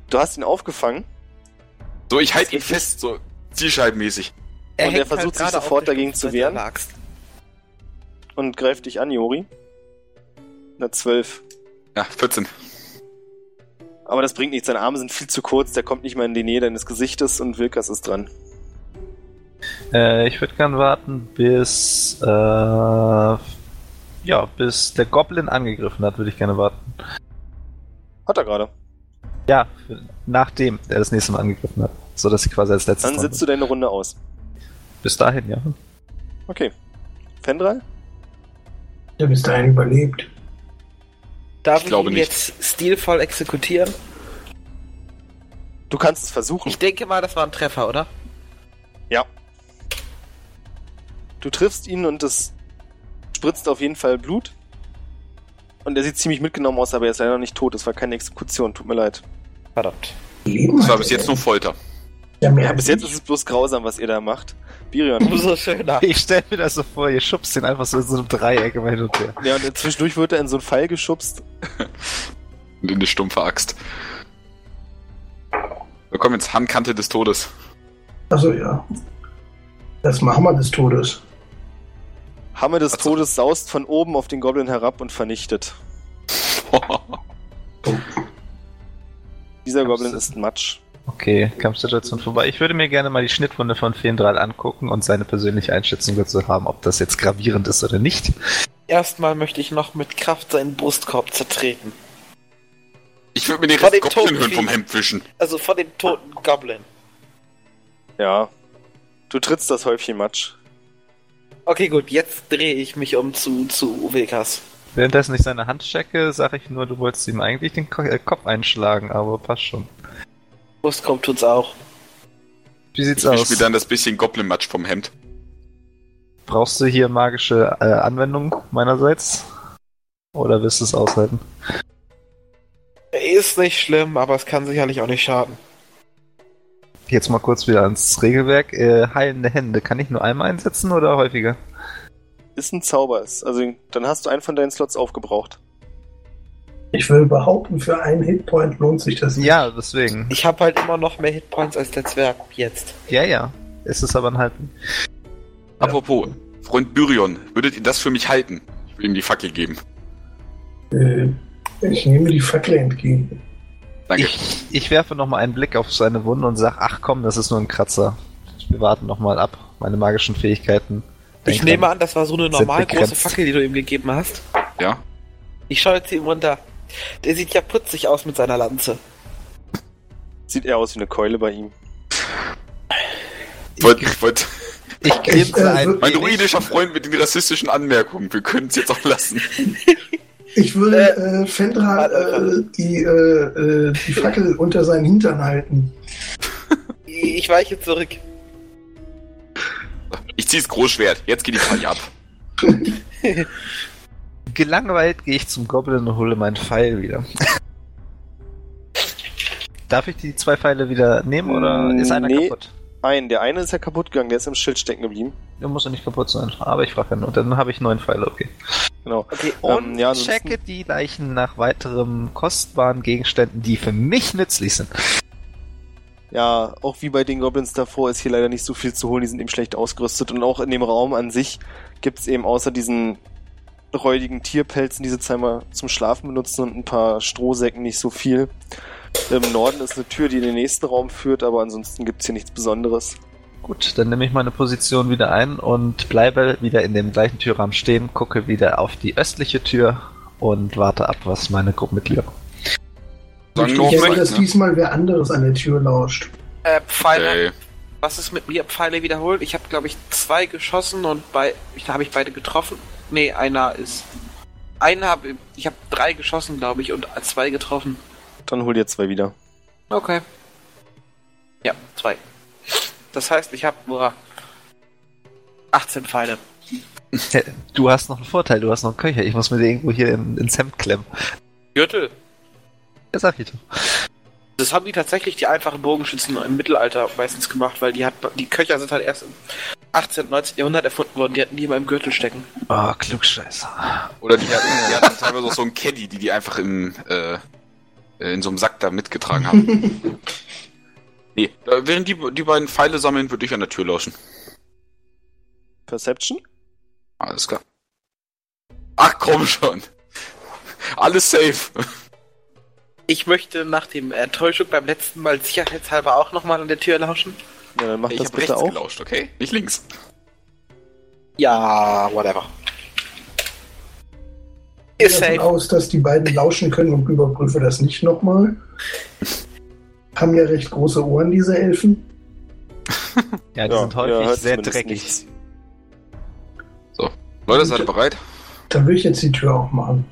Du hast ihn aufgefangen. So, ich halte ihn fest, so zielscheibenmäßig. Er und er versucht halt sich sofort dagegen zu wehren. Und greift dich an, Jori. Na, 12. Ja, 14. Aber das bringt nichts. Seine Arme sind viel zu kurz. Der kommt nicht mal in die Nähe deines Gesichtes und Wilkas ist dran. Äh, ich würde gern warten, bis äh, ja, bis der Goblin angegriffen hat, würde ich gerne warten. Hat er gerade. Ja, nachdem er das nächste Mal angegriffen hat. So dass ich quasi als letztes. Dann sitzt du deine Runde aus. Bis dahin, ja. Okay. Fendral? Ja, bis dahin überlebt. Darf ich, ich ihn nicht. jetzt stilvoll exekutieren? Du kannst es versuchen. Ich denke mal, das war ein Treffer, oder? Ja. Du triffst ihn und es spritzt auf jeden Fall Blut. Und er sieht ziemlich mitgenommen aus, aber er ist leider noch nicht tot. Es war keine Exekution, tut mir leid. Verdammt. Das war bis jetzt nur Folter. Ja, ja bis jetzt ist es bloß grausam, was ihr da macht. Birion. Umso schöner. Ich stell mir das so vor, ihr schubst ihn einfach so in so einem Dreieck immer hin und her. Ja, und zwischendurch wird er in so einen Pfeil geschubst. und in eine stumpfe Axt. Wir kommen jetzt Handkante des Todes. Also ja. Das machen wir des Todes. Hammer des also. Todes saust von oben auf den Goblin herab und vernichtet. Dieser Goblin ist Matsch. Okay, Kampfsituation vorbei. Ich würde mir gerne mal die Schnittwunde von Fendral angucken und seine persönliche Einschätzung dazu haben, ob das jetzt gravierend ist oder nicht. Erstmal möchte ich noch mit Kraft seinen Brustkorb zertreten. Ich würde mir den Rest Goblin vom Hemd wischen. Also von dem toten Goblin. Ja. Du trittst das Häufchen Matsch. Okay, gut, jetzt drehe ich mich um zu, zu Wilkas. Währenddessen ich seine Hand checke, sage ich nur, du wolltest ihm eigentlich den äh, Kopf einschlagen, aber passt schon. Brustkorb tut's auch. Wie sieht's ich aus? Ich dann das bisschen Goblin-Matsch vom Hemd. Brauchst du hier magische äh, Anwendung meinerseits? Oder wirst du es aushalten? Ist nicht schlimm, aber es kann sicherlich auch nicht schaden. Jetzt mal kurz wieder ans Regelwerk. Äh, heilende Hände, kann ich nur einmal einsetzen oder häufiger? Ist ein Zauber. Also dann hast du einen von deinen Slots aufgebraucht. Ich will behaupten, für einen Hitpoint lohnt sich das nicht. Ja, deswegen. Ich habe halt immer noch mehr Hitpoints als der Zwerg jetzt. Ja, ja. Es ist aber ein Halten. Ja. Apropos, Freund Byrion, würdet ihr das für mich halten? Ich will ihm die Fackel geben. Äh, ich nehme die Fackel entgegen. Danke. Ich, ich werfe nochmal einen Blick auf seine Wunde und sage, ach komm, das ist nur ein Kratzer. Wir warten nochmal ab. Meine magischen Fähigkeiten. Ich nehme an, das war so eine normal große Fackel, die du ihm gegeben hast. Ja. Ich schaue jetzt ihm runter. Der sieht ja putzig aus mit seiner Lanze. Sieht eher aus wie eine Keule bei ihm. Ich wollte. Ich, wollt, ich grinse äh, ein. Mein druidischer Freund mit den rassistischen Anmerkungen. Wir können es jetzt auch lassen. Ich würde äh, Fendra äh, die, äh, äh, die Fackel unter seinen Hintern halten. Ich weiche zurück. Ich zieh's Großschwert. Jetzt geht die Party ab. Gelangweilt gehe ich zum Goblin und hole meinen Pfeil wieder. Darf ich die zwei Pfeile wieder nehmen oder ist einer nee, kaputt? Ein, der eine ist ja kaputt gegangen, der ist im Schild stecken geblieben. Der muss ja nicht kaputt sein, aber ich frage ja nur. Dann habe ich neun Pfeile, okay. Genau. Okay, und ähm, ja, checke die Leichen nach weiteren kostbaren Gegenständen, die für mich nützlich sind. Ja, auch wie bei den Goblins davor ist hier leider nicht so viel zu holen, die sind eben schlecht ausgerüstet und auch in dem Raum an sich gibt es eben außer diesen räudigen Tierpelzen, die sie zweimal zum Schlafen benutzen und ein paar Strohsäcken nicht so viel. Im Norden ist eine Tür, die in den nächsten Raum führt, aber ansonsten gibt es hier nichts Besonderes. Gut, dann nehme ich meine Position wieder ein und bleibe wieder in dem gleichen Türrahmen stehen, gucke wieder auf die östliche Tür und warte ab, was meine Gruppenmitglieder. Ich denke, dass ne? diesmal wer anderes an der Tür lauscht. Äh, Pfeile. Okay. Was ist mit mir? Pfeile wiederholt. Ich habe, glaube ich, zwei geschossen und bei. Da habe ich beide getroffen. Nee, einer ist. Einen habe ich habe drei geschossen, glaube ich, und zwei getroffen. Dann hol dir zwei wieder. Okay. Ja, zwei. Das heißt, ich habe nur 18 Pfeile. Du hast noch einen Vorteil, du hast noch einen Köcher. Ich muss mir den irgendwo hier in, ins Hemd klemmen. Gürtel. Ja, sag ich doch. Das haben die tatsächlich die einfachen Bogenschützen im Mittelalter meistens gemacht, weil die hat die Köcher sind halt erst im 18. 19. Jahrhundert erfunden worden, die hatten die immer im Gürtel stecken. Oh, Klugscheißer. Oder die hatten, die hatten teilweise auch so einen Caddy, die die einfach im, äh, in so einem Sack da mitgetragen haben. nee, während die, die beiden Pfeile sammeln, würde ich an der Tür lauschen. Perception? Alles klar. Ach komm schon. Alles safe. Ich möchte nach dem Enttäuschung beim letzten Mal sicherheitshalber auch nochmal an der Tür lauschen. Ja, dann mach ich das bitte auch. Gelauscht, okay? Nicht links. Ja, whatever. Ich gehe davon aus, dass die beiden lauschen können und überprüfe das nicht nochmal. Haben ja recht große Ohren, diese Elfen. ja, die ja, sind häufig ja, sehr dreckig. Nichts. So, Leute, seid ihr bereit? Dann will ich jetzt die Tür aufmachen.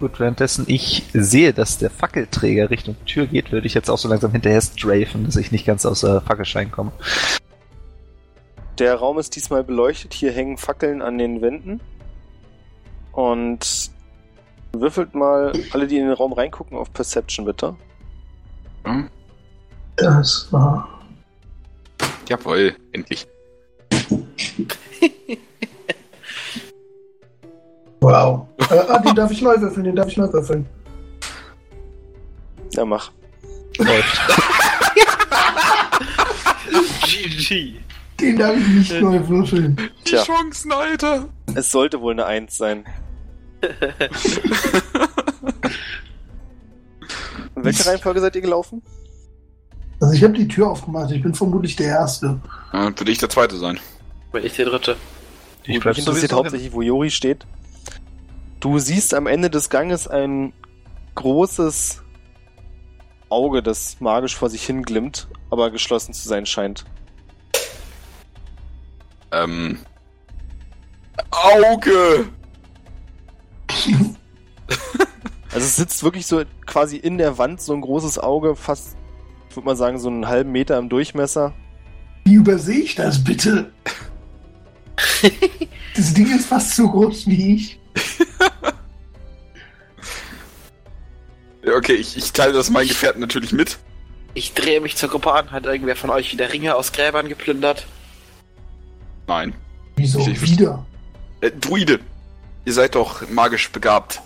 Gut, währenddessen ich sehe, dass der Fackelträger Richtung Tür geht, würde ich jetzt auch so langsam hinterher strafen, dass ich nicht ganz aus der Fackelschein komme. Der Raum ist diesmal beleuchtet. Hier hängen Fackeln an den Wänden. Und würfelt mal alle, die in den Raum reingucken, auf Perception bitte. Hm? Das war. Jawohl, endlich. Wow. Äh, ah, den darf ich neu würfeln, den darf ich neu würfeln. Ja, mach. Läuft. GG. Den darf ich nicht neu würfeln. Die Tja. Chancen, Alter. Es sollte wohl eine Eins sein. In welcher Reihenfolge seid ihr gelaufen? Also ich habe die Tür aufgemacht, ich bin vermutlich der Erste. Ja, würde ich der Zweite sein. Bin ich der Dritte. Ich Gut, mich interessiert hauptsächlich, wo Jori steht. Du siehst am Ende des Ganges ein großes Auge, das magisch vor sich hin glimmt, aber geschlossen zu sein scheint. Ähm. Auge! also es sitzt wirklich so quasi in der Wand so ein großes Auge, fast, würde man sagen, so einen halben Meter im Durchmesser. Wie übersehe ich das bitte? das Ding ist fast so groß wie ich. Okay, ich, ich teile das meinen Gefährten natürlich mit. Ich drehe mich zur Gruppe an. Hat irgendwer von euch wieder Ringe aus Gräbern geplündert? Nein. Wieso ich, wieder? Äh, Druide. Ihr seid doch magisch begabt.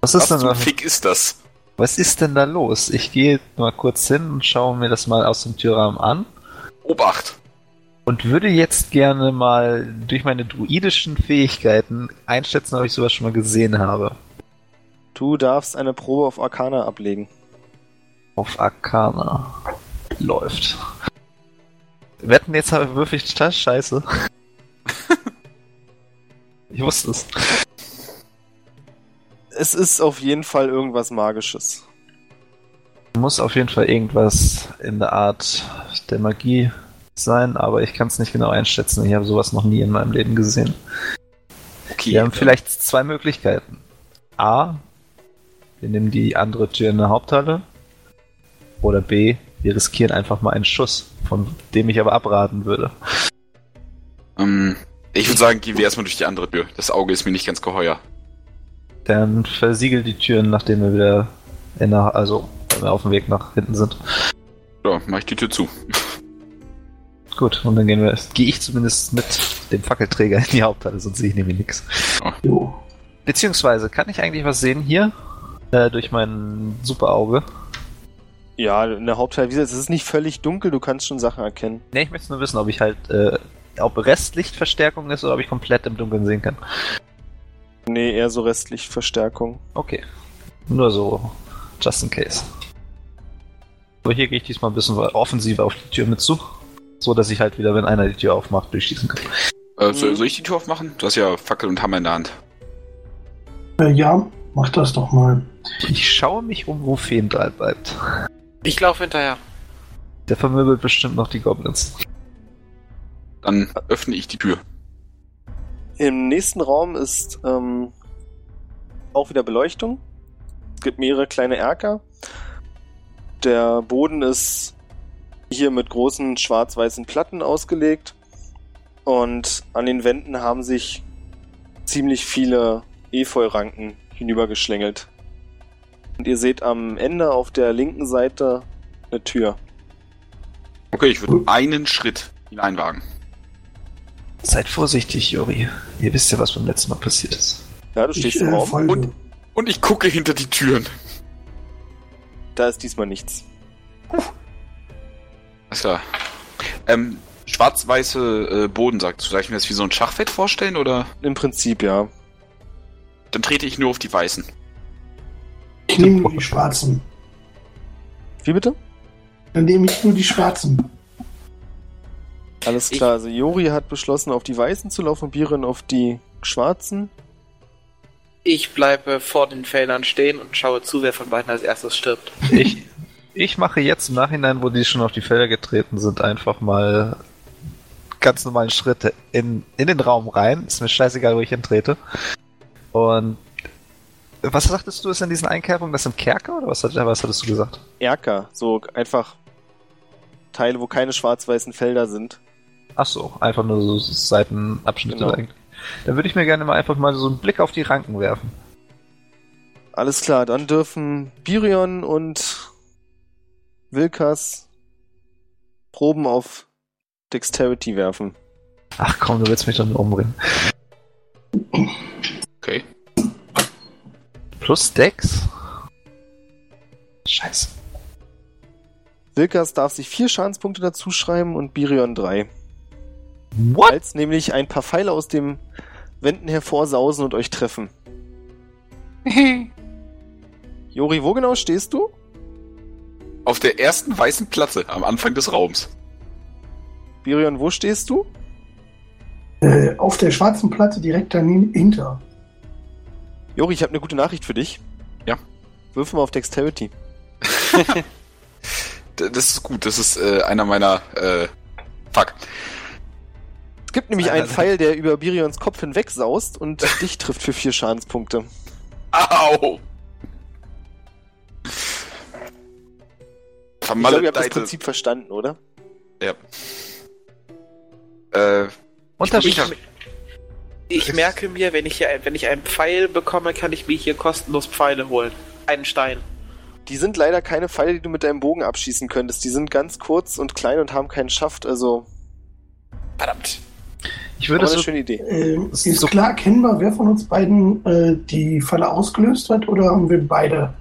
Was ist Was denn da? Fick ist das? Was ist denn da los? Ich gehe mal kurz hin und schaue mir das mal aus dem Türrahmen an. Obacht! Und würde jetzt gerne mal durch meine druidischen Fähigkeiten einschätzen, ob ich sowas schon mal gesehen habe. Du darfst eine Probe auf Arcana ablegen. Auf Arcana. Läuft. Wetten, jetzt habe ich wirklich das Scheiße. ich wusste es. Es ist auf jeden Fall irgendwas Magisches. Muss auf jeden Fall irgendwas in der Art der Magie sein, aber ich kann es nicht genau einschätzen. Ich habe sowas noch nie in meinem Leben gesehen. Okay, wir haben vielleicht zwei Möglichkeiten. A, wir nehmen die andere Tür in der Haupthalle. Oder B, wir riskieren einfach mal einen Schuss, von dem ich aber abraten würde. Um, ähm, ich würde sagen, gehen wir erstmal durch die andere Tür. Das Auge ist mir nicht ganz geheuer. Dann versiegel die Türen, nachdem wir wieder in der, also wenn wir auf dem Weg nach hinten sind. So, mach ich die Tür zu. Gut, und dann gehen wir, gehe ich zumindest mit dem Fackelträger in die Haupthalle, sonst sehe ich nämlich nichts. Oh. Beziehungsweise, kann ich eigentlich was sehen hier? Äh, durch mein Superauge? Ja, in der Haupthalle, wie gesagt, es ist nicht völlig dunkel, du kannst schon Sachen erkennen. Ne, ich möchte nur wissen, ob ich halt, äh, ob Restlichtverstärkung ist oder ob ich komplett im Dunkeln sehen kann. Nee, eher so Restlichtverstärkung. Okay. Nur so, just in case. Aber hier gehe ich diesmal ein bisschen offensiver auf die Tür mit zu. So dass ich halt wieder, wenn einer die Tür aufmacht, durchschießen kann. Äh, soll, soll, ich die Tür aufmachen? Du hast ja Fackel und Hammer in der Hand. Äh, ja, mach das doch mal. Ich schaue mich um, wo Feendal bleibt. Ich laufe hinterher. Der vermöbelt bestimmt noch die Goblins. Dann öffne ich die Tür. Im nächsten Raum ist ähm, auch wieder Beleuchtung. Es gibt mehrere kleine Erker. Der Boden ist hier mit großen schwarz-weißen Platten ausgelegt. Und an den Wänden haben sich ziemlich viele Efeu-Ranken hinübergeschlängelt. Und ihr seht am Ende auf der linken Seite eine Tür. Okay, ich würde einen Schritt hineinwagen. Seid vorsichtig, Juri. Ihr wisst ja, was beim letzten Mal passiert ist. Ja, du stehst Ich, im äh, Raum. folge. Und, und ich gucke hinter die Türen. Da ist diesmal nichts. Alles klar. Ähm, schwarz-weiße äh, Boden, sagst du. Soll ich mir das wie so ein Schachfeld vorstellen oder? Im Prinzip ja. Dann trete ich nur auf die weißen. Ich nehme nur die Schwarzen. Wie bitte? Dann nehme ich nur die Schwarzen. Alles Ich- klar, also Jori hat beschlossen, auf die Weißen zu laufen und Biren auf die Schwarzen. Ich bleibe vor den Feldern stehen und schaue zu, wer von beiden als erstes stirbt. Ich, ich mache jetzt im Nachhinein, wo die schon auf die Felder getreten sind, einfach mal ganz normalen Schritte in, in den Raum rein. Ist mir scheißegal, wo ich hintrete. Und was sagtest du, ist in diesen Einkerbungen? Das sind Kerker oder was, was hattest du gesagt? Erker, so einfach Teile, wo keine schwarz-weißen Felder sind. Ach so, einfach nur so Seitenabschnitte Genau. eigentlich. Dann würde ich mir gerne mal einfach mal so einen Blick auf die Ranken werfen. Alles klar, dann dürfen Birion und Wilkas Proben auf Dexterity werfen. Ach komm, du willst mich nur umbringen. Okay. Plus Dex? Scheiße. Wilkas darf sich vier Schadenspunkte dazu schreiben und Birion drei. What? Als nämlich ein paar Pfeile aus dem Wänden hervorsausen und euch treffen. Jori, wo genau stehst du? Auf der ersten weißen Platte am Anfang des Raums. Birion, wo stehst du? Äh, auf der schwarzen Platte direkt daneben hinter. Jori, ich habe eine gute Nachricht für dich. Ja. Wirf mal auf Dexterity. Das ist gut. Das ist äh, einer meiner. Äh, fuck. Es gibt nämlich einen Pfeil, der über Birions Kopf hinweg saust und dich trifft für vier Schadenspunkte. Au! Ich glaube, ihr habt das Vermaledeite. Prinzip verstanden, oder? Ja. Äh, Unterschied. Ich- Ich merke mir, wenn ich, hier, wenn ich einen Pfeil bekomme, kann ich mir hier kostenlos Pfeile holen. Einen Stein. Die sind leider keine Pfeile, die du mit deinem Bogen abschießen könntest. Die sind ganz kurz und klein und haben keinen Schaft, also Verdammt. Ich aber würde eine so, schöne Idee. Äh, Das ist ist so- klar erkennbar, wer von uns beiden äh, die Falle ausgelöst hat oder haben wir beide?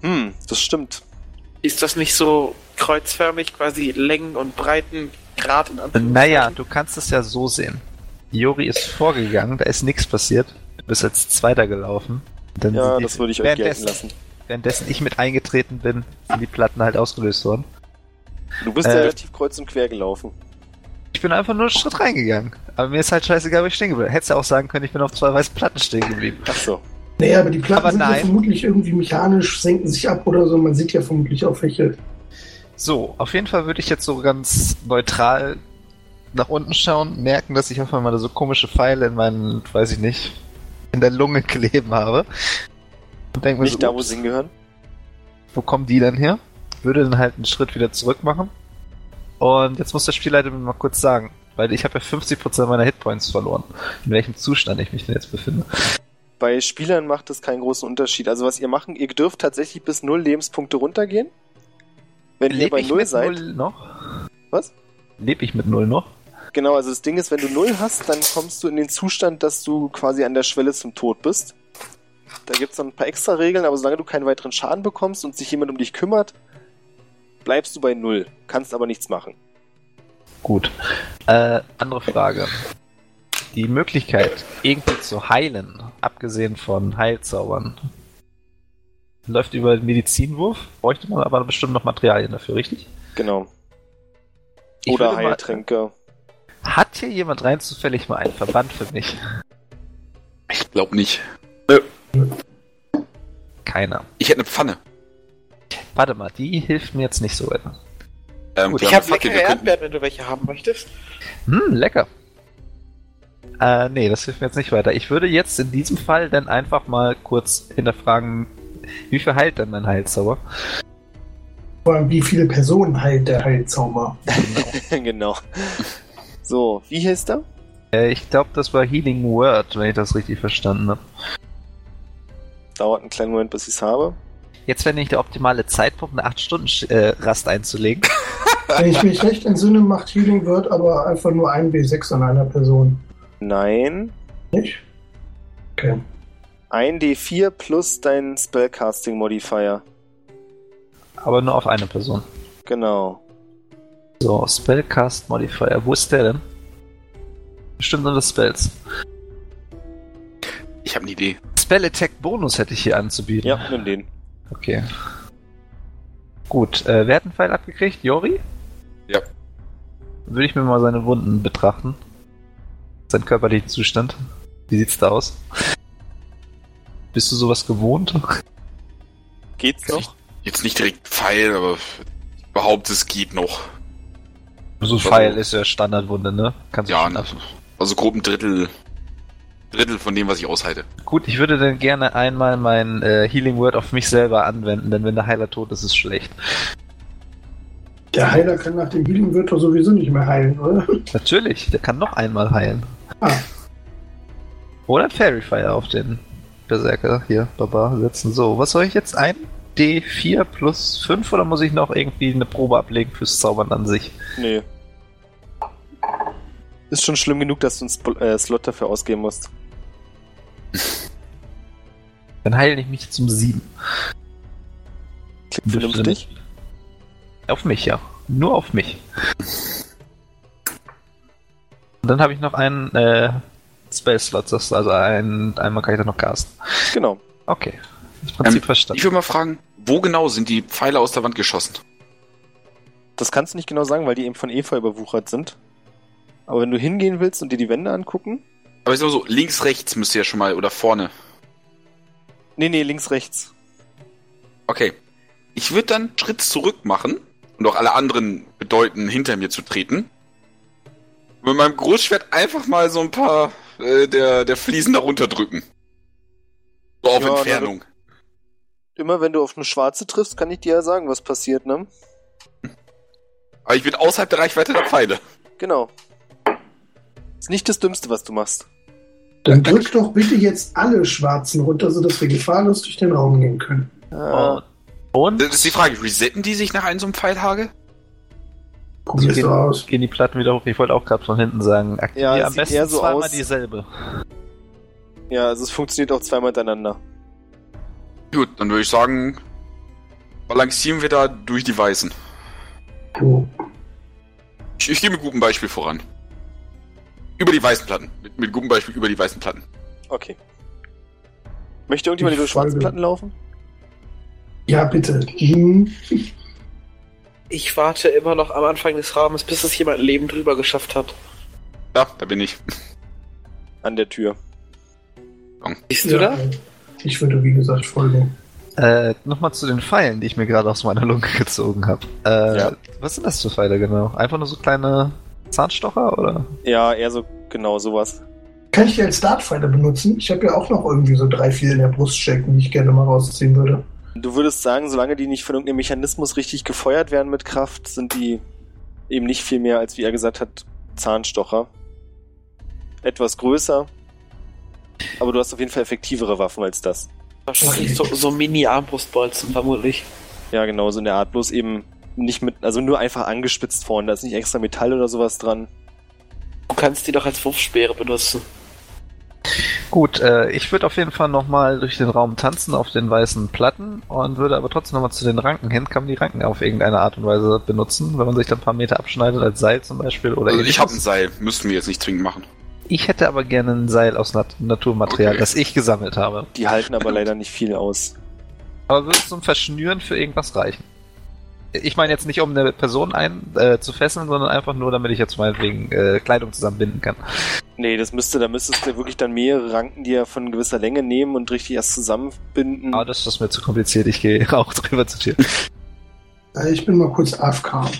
Hm, das stimmt. Ist das nicht so kreuzförmig, quasi Längen und Breiten, Grad in naja, du kannst es ja so sehen. Jori ist vorgegangen, da ist nichts passiert. Du bist als Zweiter gelaufen. Dann Ja, sind die- das würde ich euch gelten währenddessen, lassen. währenddessen ich mit eingetreten bin, sind die Platten halt ausgelöst worden. Du bist Äh, ja relativ kreuz und quer gelaufen. Ich bin einfach nur einen Schritt reingegangen. Aber mir ist halt scheißegal, wo ich stehen geblieben bin. Hättest du auch sagen können, ich bin auf zwei weißen Platten stehen geblieben. Ach so. Naja, aber die Platten Aber sind ja nein. vermutlich irgendwie mechanisch, senken sich ab oder so. Man sieht ja vermutlich auch welche. So, auf jeden Fall würde ich jetzt so ganz neutral nach unten schauen, merken, dass ich auf einmal so komische Pfeile in meinen, weiß ich nicht, in der Lunge kleben habe. Und denke mir Nicht so, da, wo sie hingehören. wo kommen die denn her? Würde dann halt einen Schritt wieder zurück machen. Und jetzt muss der Spielleiter mir mal kurz sagen, weil ich habe ja 50% meiner Hitpoints verloren. In welchem Zustand ich mich denn jetzt befinde. Bei Spielern macht das keinen großen Unterschied. Also was ihr machen, ihr dürft tatsächlich bis null Lebenspunkte runtergehen. Wenn ihr Leb bei ich null mit seid. null noch? Was? Lebe ich mit null noch? Genau, also das Ding ist, wenn du null hast, dann kommst du in den Zustand, dass du quasi an der Schwelle zum Tod bist. Da gibt's noch ein paar extra Regeln, aber solange du keinen weiteren Schaden bekommst und sich jemand um dich kümmert, bleibst du bei null. Kannst aber nichts machen. Gut. Äh, andere Frage. Die Möglichkeit, irgendwie zu heilen, abgesehen von Heilzaubern, läuft über den Medizinwurf. Bräuchte man aber bestimmt noch Materialien dafür, richtig? Genau. Oder mal- Heiltränke. Hat hier jemand rein zufällig mal einen Verband für mich? ich glaube nicht. Nö. Keiner. Ich hätte eine Pfanne. Warte mal, die hilft mir jetzt nicht so weiter. Ähm, Gut, ich habe leckere Erdbeeren, wenn du welche haben möchtest. Hm, lecker. Äh, nee, das hilft mir jetzt nicht weiter. Ich würde jetzt in diesem Fall dann einfach mal kurz hinterfragen, wie viel heilt denn mein Heilzauber? Vor allem, wie viele Personen heilt der Heilzauber? Genau. genau. So, wie hieß der? Äh, ich glaube, das war Healing Word, wenn ich das richtig verstanden habe. Dauert einen kleinen Moment, bis ich es habe. Jetzt wäre nicht der optimale Zeitpunkt, eine 8-Stunden-Rast äh, einzulegen. Wenn ich mich recht entsinne, macht Healing Word aber einfach nur ein W6 an einer Person. Nein. Nicht? Okay. Ein D4 plus dein Spellcasting Modifier. Aber nur auf eine Person. Genau. So, Spellcast Modifier. Wo ist der denn? Bestimmt sind das Spells. Ich habe eine Idee. Spell Attack Bonus hätte ich hier anzubieten. Ja, nimm den. Okay. Gut, äh, wer hat einen Pfeil abgekriegt? Jori? Ja. Würde ich mir mal seine Wunden betrachten. Sein körperlichen Zustand. Wie sieht's da aus? Bist du sowas gewohnt? Geht's noch? Jetzt nicht direkt Pfeil, aber ich behaupte, es geht noch. So ein Pfeil also, ist ja Standardwunde, ne? Kannst ja, also grob ein Drittel, Drittel von dem, was ich aushalte. Gut, ich würde dann gerne einmal mein äh, Healing Word auf mich selber anwenden, denn wenn der Heiler tot ist, ist es schlecht. Der Heiler kann nach dem Healing Word doch sowieso nicht mehr heilen, oder? Natürlich, der kann noch einmal heilen. Ah. Oder Fairy Fire auf den Berserker hier, Baba, setzen. So, was soll ich jetzt ein? D4 plus 5 oder muss ich noch irgendwie eine Probe ablegen fürs Zaubern an sich? Nee. Ist schon schlimm genug, dass du einen Sp äh, Slot dafür ausgeben musst. Dann heile ich mich zum 7. Klingt vernünftig. Auf mich, ja. Nur auf mich. Und dann habe ich noch einen äh, Spell-Slot, also ein, einmal kann ich da noch casten. Genau. Okay. Das Prinzip ähm, verstanden. Ich würde mal fragen, wo genau sind die Pfeile aus der Wand geschossen? Das kannst du nicht genau sagen, weil die eben von Eva überwuchert sind. Aber wenn du hingehen willst und dir die Wände angucken. Aber ich sag mal so, links, rechts müsst ihr ja schon mal, oder vorne. Nee, nee, links, rechts. Okay. Ich würde dann einen Schritt zurück machen und auch alle anderen bedeuten, hinter mir zu treten. Mit meinem Großschwert einfach mal so ein paar äh, der, der Fliesen darunter drücken. So auf ja, Entfernung. Immer wenn du auf eine schwarze triffst, kann ich dir ja sagen, was passiert, ne? Aber ich bin außerhalb der Reichweite der Pfeile. Genau. Ist nicht das Dümmste, was du machst. Dann drück doch bitte jetzt alle Schwarzen runter, sodass wir gefahrlos durch den Raum gehen können. Ah. Und? Das ist die Frage, resetten die sich nach einem so einem Pfeilhage? Probier's gehen, aus. Gehen die Platten wieder hoch? Ich wollte auch gerade von hinten sagen, aktivier ja, am besten eher so zweimal aus. dieselbe. Ja, also es funktioniert auch zweimal hintereinander. Gut, dann würde ich sagen, balancieren wir da durch die Weißen. Oh. Ich, ich gehe mit gutem Beispiel voran. Über die weißen Platten. Mit, mit gutem Beispiel über die weißen Platten. Okay. Möchte irgendjemand über die schwarzen Platten laufen? Ja, bitte. Hm. Ich warte immer noch am Anfang des Rahmens, bis es jemand Leben drüber geschafft hat. Ja, da bin ich. An der Tür. Bist du ja, da? Ich würde, wie gesagt, folgen. Äh, nochmal zu den Pfeilen, die ich mir gerade aus meiner Lunge gezogen habe. Äh, ja. Was sind das für Pfeile genau? Einfach nur so kleine Zahnstocher, oder? Ja, eher so genau sowas. Kann ich die als Startpfeile benutzen? Ich habe ja auch noch irgendwie so drei, vier in der Brust stecken, die ich gerne mal rausziehen würde. Du würdest sagen, solange die nicht von irgendeinem Mechanismus richtig gefeuert werden mit Kraft, sind die eben nicht viel mehr als, wie er gesagt hat, Zahnstocher. Etwas größer, aber du hast auf jeden Fall effektivere Waffen als das. Wahrscheinlich so, so Mini-Armbrustbolzen, vermutlich. Ja, genau, so in der Art. Bloß eben nicht mit, also nur einfach angespitzt vorne. Da ist nicht extra Metall oder sowas dran. Du kannst die doch als Wurfspeere benutzen. Gut, äh, ich würde auf jeden Fall nochmal durch den Raum tanzen auf den weißen Platten und würde aber trotzdem nochmal zu den Ranken hin. Kann man die Ranken auf irgendeine Art und Weise benutzen, wenn man sich dann ein paar Meter abschneidet als Seil zum Beispiel? Oder also ich habe ein Seil, müssten wir jetzt nicht zwingend machen. Ich hätte aber gerne ein Seil aus Nat Naturmaterial, okay. das ich gesammelt habe. Die halten aber leider nicht viel aus. Aber würde es zum Verschnüren für irgendwas reichen? Ich meine jetzt nicht, um eine Person ein, äh, zu fesseln, sondern einfach nur, damit ich jetzt meinetwegen äh, Kleidung zusammenbinden kann. Nee, das müsste, da müsstest du wirklich dann mehrere Ranken, die ja von gewisser Länge nehmen und richtig erst zusammenbinden. Ah, das ist mir zu kompliziert. Ich gehe auch drüber zu dir. Äh, Ich bin mal kurz AFK. Alles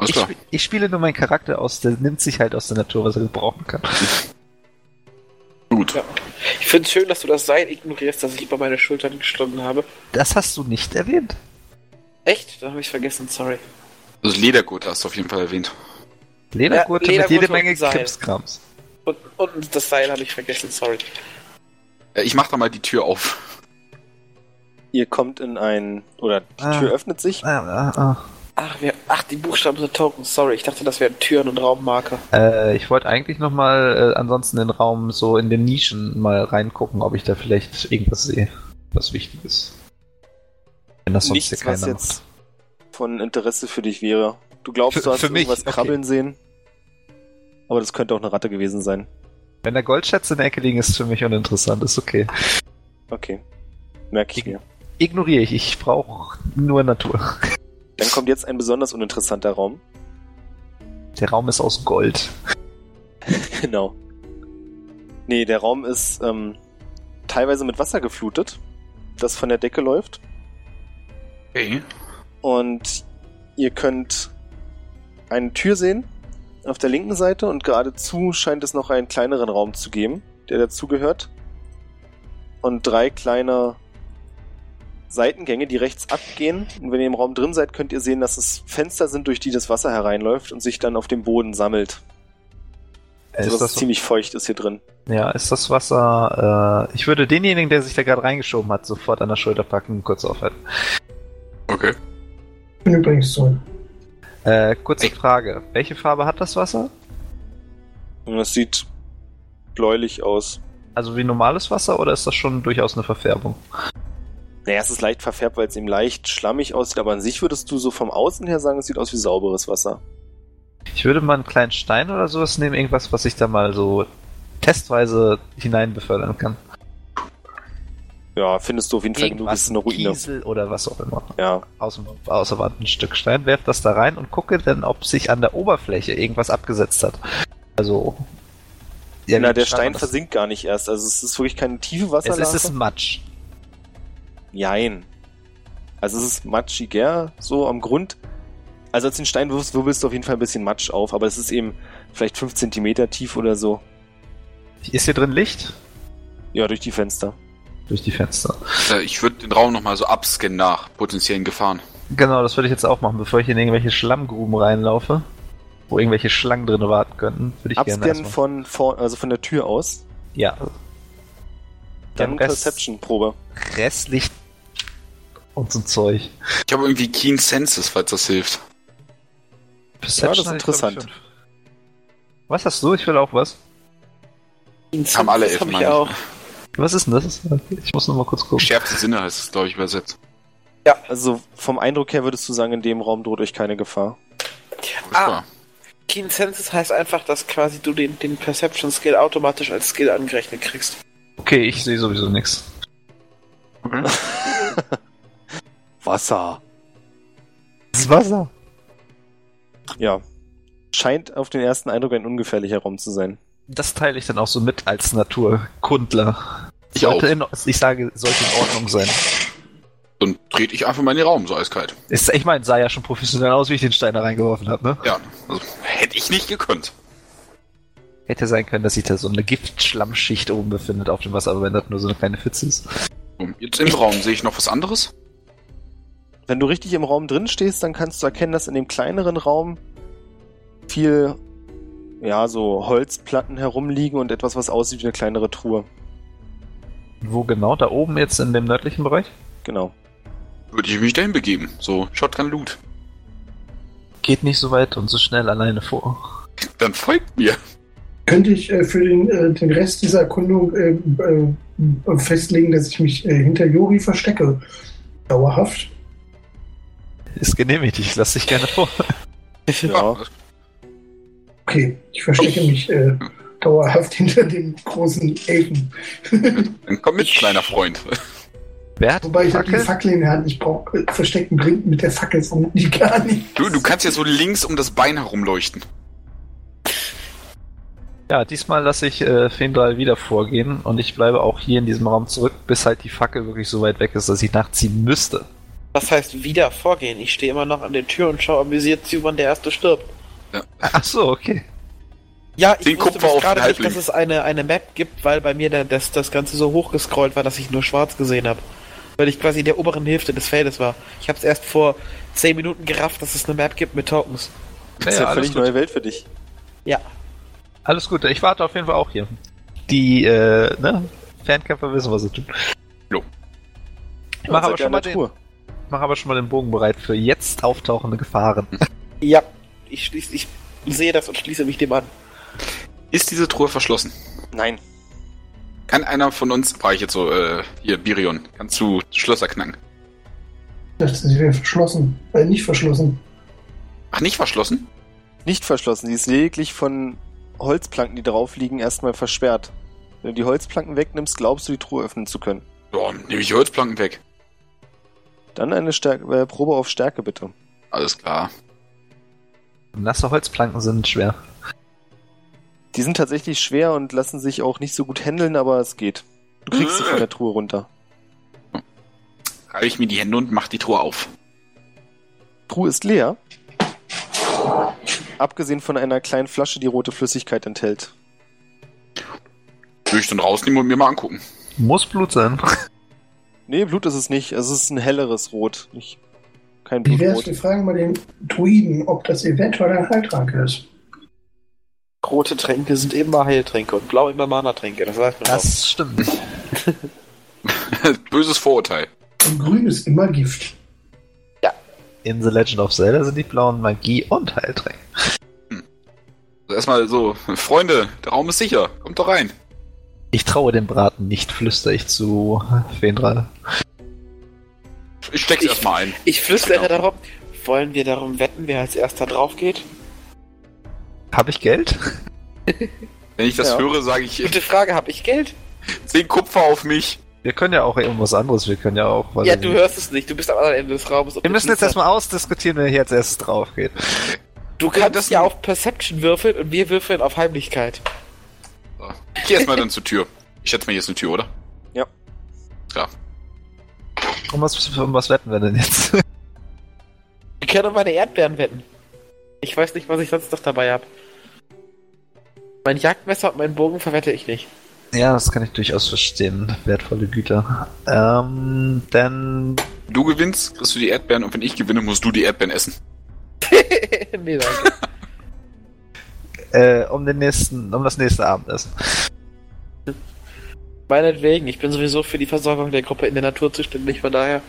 Ich, klar. sp- ich spiele nur meinen Charakter aus, der nimmt sich halt aus der Natur, was er gebrauchen kann. Gut. Ja. Ich finde es schön, dass du das Seil ignorierst, das ich über meine Schultern geschlungen habe. Das hast du nicht erwähnt. Echt? Dann habe ich vergessen, sorry. Also Ledergurt hast du auf jeden Fall erwähnt. Ledergurte Ja, mit jede Menge. Krimskrams. Und, und das Seil habe ich vergessen, sorry. Äh, Ich mach da mal die Tür auf. Ihr kommt in ein, oder die Ah. Tür öffnet sich. Ah, ah, Ach, wir, ach, die Buchstaben sind Tokens, sorry. Ich dachte, das wären Türen und Raummarker. ah. Äh, ich wollte eigentlich nochmal äh, ansonsten den Raum so in den Nischen mal reingucken, ob ich da vielleicht irgendwas sehe, was wichtig ist. Wenn das sonst Nichts, hier was jetzt von Interesse für dich wäre. Du glaubst, Für- du hast für mich, irgendwas okay. krabbeln sehen. Aber das könnte auch eine Ratte gewesen sein. Wenn da Goldschätze in der Ecke liegen, ist für mich uninteressant, ist okay. Okay. Merke ich mir. Ignoriere ich, ich brauche nur Natur. Dann kommt jetzt ein besonders uninteressanter Raum. Der Raum ist aus Gold. genau. Nee, der Raum ist ähm, teilweise mit Wasser geflutet, das von der Decke läuft. Okay. Und ihr könnt eine Tür sehen auf der linken Seite und geradezu scheint es noch einen kleineren Raum zu geben, der dazugehört. Und drei kleine Seitengänge, die rechts abgehen. Und wenn ihr im Raum drin seid, könnt ihr sehen, dass es Fenster sind, durch die das Wasser hereinläuft und sich dann auf dem Boden sammelt. Also ist das das, ziemlich feucht ist hier drin. ja, ist das Wasser. Äh, ich würde denjenigen, der sich da gerade reingeschoben hat, sofort an der Schulter packen und kurz aufhalten. Okay. Ich bin übrigens so. Äh, kurze. Frage. Welche Farbe hat das Wasser? Und es sieht bläulich aus. Also wie normales Wasser oder ist das schon durchaus eine Verfärbung? Naja, es ist leicht verfärbt, weil es eben leicht schlammig aussieht, aber an sich würdest du so vom Außen her sagen, es sieht aus wie sauberes Wasser. Ich würde mal einen kleinen Stein oder sowas nehmen, irgendwas, was ich da mal so testweise hinein befördern kann. Ja, findest du auf jeden Fall genug, es ist eine Ruine. Kiesel oder was auch immer. Ja, Aus außer Wand ein Stück Stein, werf das da rein und gucke dann, ob sich an der Oberfläche irgendwas abgesetzt hat. Also. ja na, der Stein versinkt gar nicht erst. Also es ist wirklich keine tiefe Es Wasserlache. ist, es ist Matsch. Jein. Also es ist matschiger, so am Grund. Also als du den Stein wirfst, wirbelst du auf jeden Fall ein bisschen Matsch auf, aber es ist eben vielleicht 5 Zentimeter tief oder so. Ist hier drin Licht? Ja, durch die Fenster. Durch die Fenster. Äh, Ich würde den Raum nochmal so abscannen nach potenziellen Gefahren. Genau, das würde ich jetzt auch machen, bevor ich in irgendwelche Schlammgruben reinlaufe, wo irgendwelche Schlangen drin warten könnten, würde ich gerne Abscannen erstmal. von vor, also von der Tür aus. Ja. Dann Dann Rest, Perception-Probe. Restlicht und so ein Zeug. Ich habe irgendwie Keen Senses, falls das hilft. Perception das ist ich, ich, interessant. fünf. Was hast du? Ich will auch was. Haben alle elf, ich ich. auch. Was ist denn das? Ich muss noch mal kurz gucken. Geschärfte Sinne heißt es, glaube ich, übersetzt. Also vom Eindruck her würdest du sagen, in dem Raum droht euch keine Gefahr. Ah. Keen Senses heißt einfach, dass quasi du den, den Perception Skill automatisch als Skill angerechnet kriegst. Okay, ich sehe sowieso nichts. Okay. Wasser. Das ist Wasser. Ja. Scheint auf den ersten Eindruck ein ungefährlicher Raum zu sein. Das teile ich dann auch so mit als Naturkundler. Ich sollte auch. In, ich sage, sollte in Ordnung sein. Dann trete ich einfach mal in den Raum, so eiskalt. Ist, ich meine, sah ja schon professionell aus, wie ich den Stein da reingeworfen habe, ne? Ja, also hätte ich nicht gekonnt. Hätte sein können, dass sich da so eine Giftschlammschicht oben befindet auf dem Wasser, aber wenn das nur so eine kleine Pfütze ist. Jetzt im Raum sehe ich noch was anderes. Wenn du richtig im Raum drin stehst, dann kannst du erkennen, dass in dem kleineren Raum viel, ja, so Holzplatten herumliegen und etwas, was aussieht wie eine kleinere Truhe. Wo genau? Da oben jetzt in dem nördlichen Bereich? Genau. Würde ich mich dahin begeben. So, Shotgun Loot. Geht nicht so weit und so schnell alleine vor. Dann folgt mir. Könnte ich äh, für den, äh, den Rest dieser Erkundung äh, äh, festlegen, dass ich mich äh, hinter Jori verstecke? Dauerhaft? Ist genehmigt, ich lass dich gerne vor. Ja. Okay, ich verstecke mich äh, dauerhaft hinter dem großen Elfen. Dann komm mit, kleiner Freund. Wer hat Wobei ich habe die Fackel in der Hand. Ich brauche äh, versteckten bringt mit der Fackel vermutlich gar nicht. Du, du kannst ja so links um das Bein herumleuchten. Ja, diesmal lasse ich äh, Fendral wieder vorgehen und ich bleibe auch hier in diesem Raum zurück, bis halt die Fackel wirklich so weit weg ist, dass ich nachziehen müsste. Was heißt wieder vorgehen? Ich stehe immer noch an der Tür und schaue amüsiert zu, wann der erste stirbt. Ja. Ach so, okay. Ja, ich Den wusste gerade nicht, dass es eine, eine Map gibt, weil bei mir der, das, das Ganze so hochgescrollt war, dass ich nur schwarz gesehen habe. Weil ich quasi in der oberen Hälfte des Feldes war. Ich habe es erst vor 10 Minuten gerafft, dass es eine Map gibt mit Tokens. Das ist ja, ja völlig neue Welt für dich. Ja. Alles gut, ich warte auf jeden Fall auch hier. Die, äh, ne? Fernkämpfer wissen, was sie tun. Jo. Ich mache aber, schon mal den, mach aber schon mal den Bogen bereit für jetzt auftauchende Gefahren. Ja, ich, schließ, ich sehe das und schließe mich dem an. Ist diese Truhe verschlossen? Nein. Kann einer von uns, war ich jetzt so, äh, hier, Birion, kannst du Schlösser knacken? Das ist wieder verschlossen. Äh, nicht verschlossen. Ach, nicht verschlossen? Nicht verschlossen. Sie ist lediglich von Holzplanken, die drauf liegen, erstmal versperrt. Wenn du die Holzplanken wegnimmst, glaubst du, die Truhe öffnen zu können. Ja, nehme ich die Holzplanken weg. Dann eine Stärke, äh, Probe auf Stärke, bitte. Alles klar. Nasse Holzplanken sind schwer. Die sind tatsächlich schwer und lassen sich auch nicht so gut handeln, aber es geht. Du kriegst sie von der Truhe runter. Reibe ich mir die Hände und mach die Truhe auf. Truhe ist leer. Abgesehen von einer kleinen Flasche, die rote Flüssigkeit enthält. Will ich dann rausnehmen und mir mal angucken. Muss Blut sein. Nee, Blut ist es nicht. Es ist ein helleres Rot. Nicht, kein Blutrot. Wie wär's, wir fragen mal den Druiden, ob das eventuell ein Heiltrank ist. Rote Tränke sind immer Heiltränke und blau immer Mana-Tränke. Das, weiß man das auch. stimmt. Böses Vorurteil. Und grün ist immer Gift. Ja. In The Legend of Zelda sind die blauen Magie und Heiltränke. Hm. Also erstmal so, Freunde, der Raum ist sicher. Kommt doch rein. Ich traue dem Braten nicht, flüstere ich zu Fendral. Ich steck's erstmal ein. Ich flüstere genau. darum, wollen wir darum wetten, wer als erster drauf geht? Habe ich Geld? Wenn ich das ja. höre, sage ich. Gute Frage, habe ich Geld? Zehn Kupfer auf mich. Wir können ja auch irgendwas anderes, wir können ja auch. Ja, du hörst es nicht, du bist am anderen Ende des Raumes. Wir müssen jetzt erstmal ausdiskutieren, wer hier als erstes drauf geht. Du kannst das ja auf Perception würfeln und wir würfeln auf Heimlichkeit. So. Ich geh erstmal dann zur Tür. Ich schätze mal, hier ist eine Tür, oder? Ja. Ja. Um was, um was wetten wir denn jetzt? Wir können um meine Erdbeeren wetten. Ich weiß nicht, was ich sonst noch dabei habe. Mein Jagdmesser und meinen Bogen verwette ich nicht. Ja, das kann ich durchaus verstehen. Wertvolle Güter. Ähm, denn. Du gewinnst, kriegst du die Erdbeeren und wenn ich gewinne, musst du die Erdbeeren essen. nee, danke. äh, um den nächsten, um das nächste Abendessen. Meinetwegen, ich bin sowieso für die Versorgung der Gruppe in der Natur zuständig, von daher.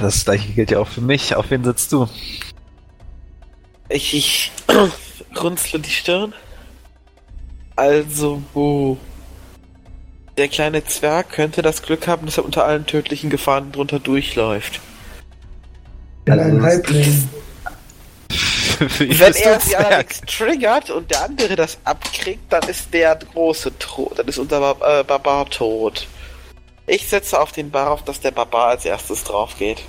Das gleiche gilt ja auch für mich. Auf wen sitzt du? Ich, ich runzle die Stirn. Also, wo? Der kleine Zwerg könnte das Glück haben, dass er unter allen tödlichen Gefahren drunter durchläuft. Ja, ein Halbling. Wenn er sie allerdings triggert und der andere das abkriegt, dann ist der große tot. Dann ist unser Bar äh, Barbar tot. Ich setze auf den Bar auf, dass der Barbar als erstes drauf geht.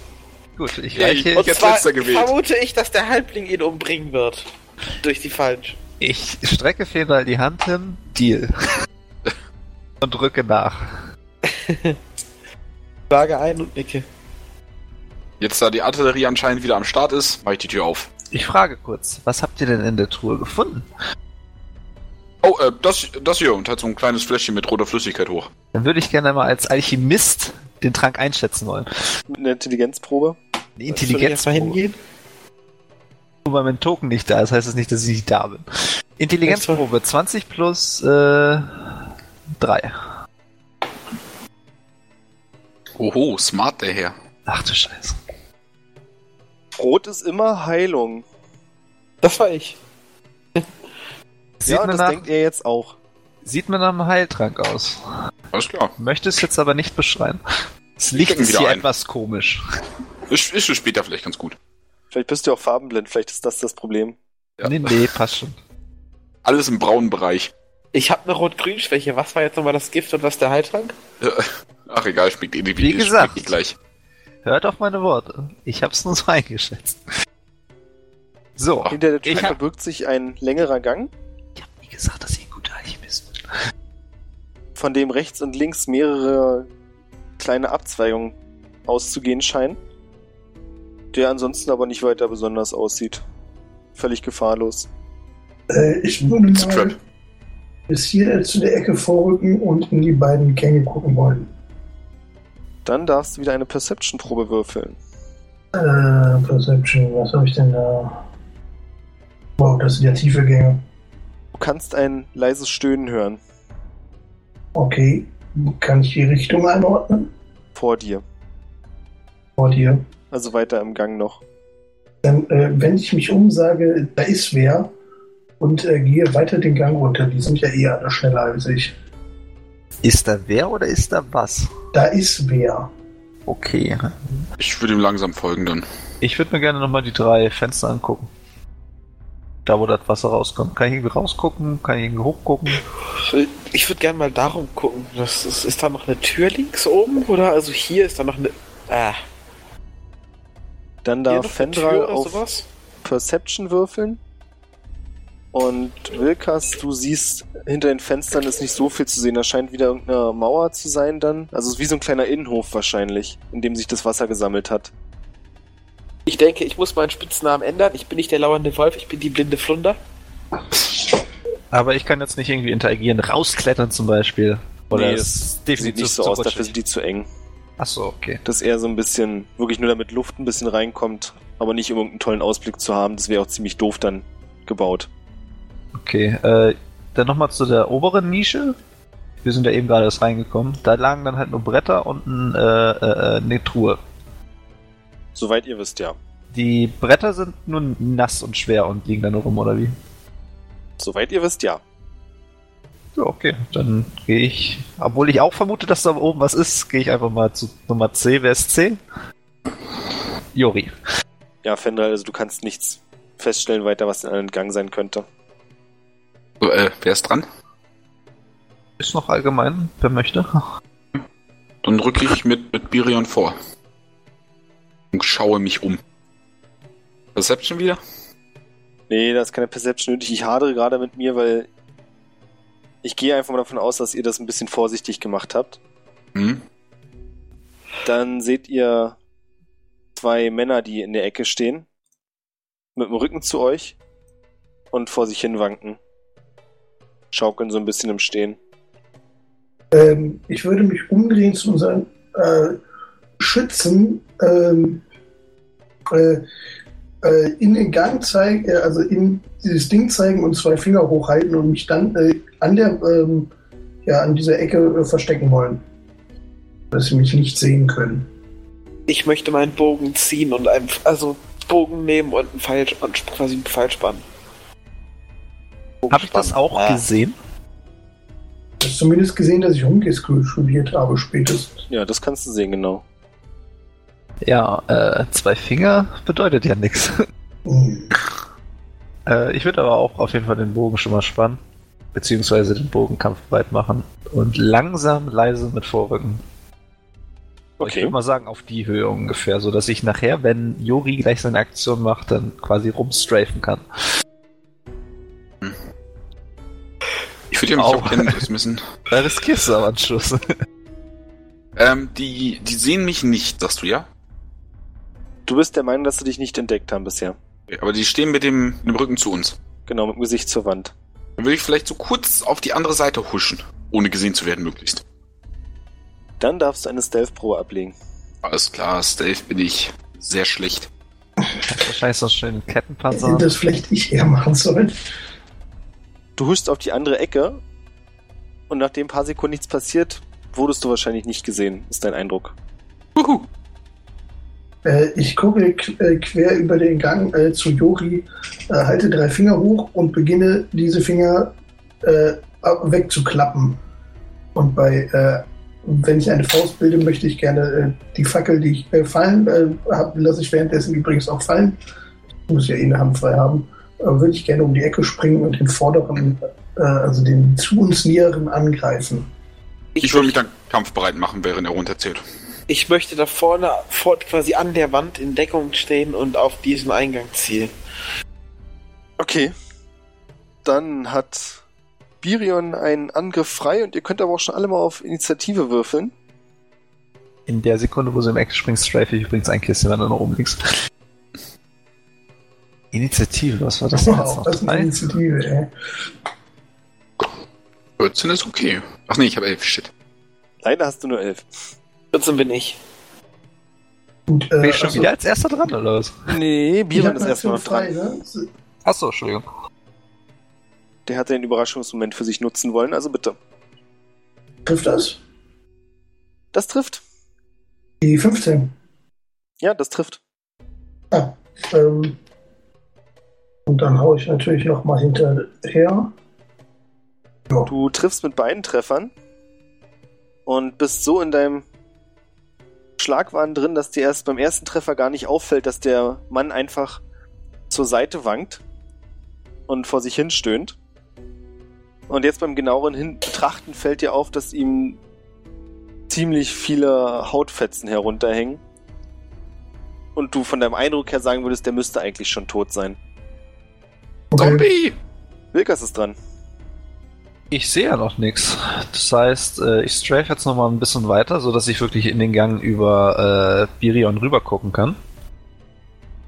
Gut, ich ja, reiche. Und zwar vermute ich, dass der Halbling ihn umbringen wird. Durch die Falsch. Ich strecke Fedal die Hand hin, Deal. und drücke nach. Sage ein und nicke. Jetzt, da die Artillerie anscheinend wieder am Start ist, mache ich die Tür auf. Ich frage kurz, was habt ihr denn in der Truhe gefunden? Oh, äh, das, das hier und hat so ein kleines Fläschchen mit roter Flüssigkeit hoch. Dann würde ich gerne mal als Alchemist den Trank einschätzen wollen. Eine Intelligenzprobe? Eine Intelligenzprobe. hingehen? Nur weil mein Token nicht da ist, heißt das nicht, dass ich nicht da bin. Intelligenzprobe 20 plus äh, 3. Oho, smart der Herr. Ach du Scheiße. Rot ist immer Heilung. Das war ich. Sieht ja, das nach, denkt ihr jetzt auch. Sieht mir nach einem Heiltrank aus. Alles klar. Möchte es jetzt aber nicht beschreiben. Das Licht ist hier ein. etwas komisch. Ist, ist später vielleicht ganz gut. Vielleicht bist du auch farbenblind, vielleicht ist das das Problem. Ja. Nee, nee, passt schon. Alles im braunen Bereich. Ich habe eine Rot-Grün-Schwäche. Was war jetzt nochmal das Gift und was der Heiltrank? Ach egal, schmeckt eh Wie gesagt, gleich. Hört auf meine Worte. Ich hab's nur so eingeschätzt. So, hinter der Tür verbirgt sich ein längerer Gang. Ich hab nie gesagt, dass ihr ein guter Alchemist bin. Von dem rechts und links mehrere kleine Abzweigungen auszugehen scheinen. Der ansonsten aber nicht weiter besonders aussieht. Völlig gefahrlos. Äh, ich würde mal bis hier zu der Ecke vorrücken und in die beiden Gänge gucken wollen. Dann darfst du wieder eine Perception-Probe würfeln. Äh, Perception, was habe ich denn da? Wow, das sind ja tiefe Gänge. Du kannst ein leises Stöhnen hören. Okay, kann ich die Richtung einordnen? Vor dir. Vor dir. Also weiter im Gang noch. Dann, äh, wenn ich mich umsage, da ist wer, und äh, gehe weiter den Gang runter. Die sind ja eher schneller als ich. Ist da wer oder ist da was? Da ist wer. Okay. Ich würde ihm langsam folgen dann. Ich würde mir gerne nochmal die drei Fenster angucken. Da, wo das Wasser rauskommt. Kann ich irgendwie rausgucken? Kann ich irgendwie hochgucken? Ich würde gerne mal darum gucken. Das ist, ist da noch eine Tür links oben? Oder? Also hier ist da noch eine. Ah. Dann darf Fendral auf sowas? Perception würfeln. Und Wilkas, du siehst, hinter den Fenstern ist nicht so viel zu sehen. Da scheint wieder irgendeine Mauer zu sein dann. Also es ist wie so ein kleiner Innenhof wahrscheinlich, in dem sich das Wasser gesammelt hat. Ich denke, ich muss meinen Spitznamen ändern. Ich bin nicht der lauernde Wolf, ich bin die blinde Flunder. Aber ich kann jetzt nicht irgendwie interagieren, rausklettern zum Beispiel. Oder nee, das sieht nicht so aus, dafür sind die zu eng. Ach so, okay. Das ist eher so ein bisschen, wirklich nur damit Luft ein bisschen reinkommt, aber nicht um irgendeinen tollen Ausblick zu haben. Das wäre auch ziemlich doof dann gebaut. Okay, äh, dann nochmal zu der oberen Nische. Wir sind ja eben gerade erst reingekommen. Da lagen dann halt nur Bretter und ein, äh, äh, eine Truhe. Soweit ihr wisst, ja. Die Bretter sind nur nass und schwer und liegen da nur rum, oder wie? Soweit ihr wisst, ja. Ja, okay. Dann gehe ich, obwohl ich auch vermute, dass da oben was ist, gehe ich einfach mal zu Nummer C. Wer ist C? Jori. Ja, Fendral, also du kannst nichts feststellen weiter, was in einem Gang sein könnte. So, äh, wer ist dran? Ist noch allgemein, wer möchte. Dann rücke ich mit, mit Birion vor. Und schaue mich um. Perception wieder? Nee, da ist keine Perception nötig. Ich hadere gerade mit mir, weil ich gehe einfach mal davon aus, dass ihr das ein bisschen vorsichtig gemacht habt. Hm? Dann seht ihr zwei Männer, die in der Ecke stehen, mit dem Rücken zu euch und vor sich hin wanken schaukeln so ein bisschen im Stehen. Ähm, ich würde mich umdrehen zu unseren äh, Schützen, ähm, äh, äh, in den Gang zeigen, äh, also in dieses Ding zeigen und zwei Finger hochhalten und mich dann äh, an der, ähm, ja, an dieser Ecke äh, verstecken wollen. Dass sie mich nicht sehen können. Ich möchte meinen Bogen ziehen und einen, also Bogen nehmen und einen Pfeil, und quasi einen Pfeil spannen. Habe ich das auch ah. gesehen? Du hast zumindest gesehen, dass ich Humgeschool studiert habe, spätestens. Ja, das kannst du sehen, genau. Ja, äh, zwei Finger bedeutet ja nichts. Äh, ich würde aber auch auf jeden Fall den Bogen schon mal spannen. Beziehungsweise den Bogenkampf weit machen. Und langsam, leise mit Vorrücken. Okay. Ich würde mal sagen, auf die Höhe ungefähr, so dass ich nachher, wenn Jori gleich seine Aktion macht, dann quasi rumstrafen kann. Ich würde ja mich auch kennen müssen. Da riskierst du aber einen Schuss. Ähm, die, die sehen mich nicht, sagst du, ja? Du bist der Meinung, dass sie dich nicht entdeckt haben bisher. Aber die stehen mit dem, mit dem Rücken zu uns. Genau, mit dem Gesicht zur Wand. Dann will ich vielleicht so kurz auf die andere Seite huschen, ohne gesehen zu werden möglichst. Dann darfst du eine Stealth-Probe ablegen. Alles klar, Stealth bin ich sehr schlecht. Wahrscheinlich so schön Kettenpanzer. Das vielleicht ich eher machen sollen. Du hust auf die andere Ecke und nachdem ein paar Sekunden nichts passiert, wurdest du wahrscheinlich nicht gesehen, ist dein Eindruck. Uhu. Äh, ich gucke äh, quer über den Gang äh, zu Jori, halte drei Finger hoch und beginne diese Finger wegzuklappen. Und bei, wenn ich eine Faust bilde, möchte ich gerne die Fackel, die ich fallen habe, lasse ich währenddessen übrigens auch fallen. Ich muss ja eh eine Hand frei haben würde ich gerne um die Ecke springen und den vorderen, also den zu uns näheren angreifen. Ich würde mich dann kampfbereit machen, während er runterzählt. Ich möchte da vorne vor, quasi an der Wand in Deckung stehen und auf diesen Eingang zielen. Okay. Dann hat Birion einen Angriff frei und ihr könnt aber auch schon alle mal auf Initiative würfeln. In der Sekunde, wo sie im Eck springt, strafe ich übrigens ein Kiste, wenn du nach oben liegst. Initiative, was war das denn jetzt noch? Das ist eine Initiative, ey. 14 ist okay. Ach nee, ich habe 11, shit. Leider hast du nur 11. 14 bin ich. Und, äh, bin ich schon also, wieder als erster dran, oder was? Nee, Biran ist erstmal noch dran. Ne? Achso, Entschuldigung. Der hat den Überraschungsmoment für sich nutzen wollen, also bitte. Trifft das? Das trifft. Die 15. Ja, das trifft. Ah, ähm, und dann haue ich natürlich nochmal hinterher. Ja. Du triffst mit beiden Treffern und bist so in deinem Schlagwahn drin, dass dir erst beim ersten Treffer gar nicht auffällt, dass der Mann einfach zur Seite wankt und vor sich hin stöhnt. Und jetzt beim genaueren hin Betrachten fällt dir auf, dass ihm ziemlich viele Hautfetzen herunterhängen. Und du von deinem Eindruck her sagen würdest, der müsste eigentlich schon tot sein. Okay. Zombie! Wilkas ist dran. Ich sehe ja noch nichts. Das heißt, äh, ich strafe jetzt noch mal ein bisschen weiter, sodass ich wirklich in den Gang über äh, Birion rüber gucken kann.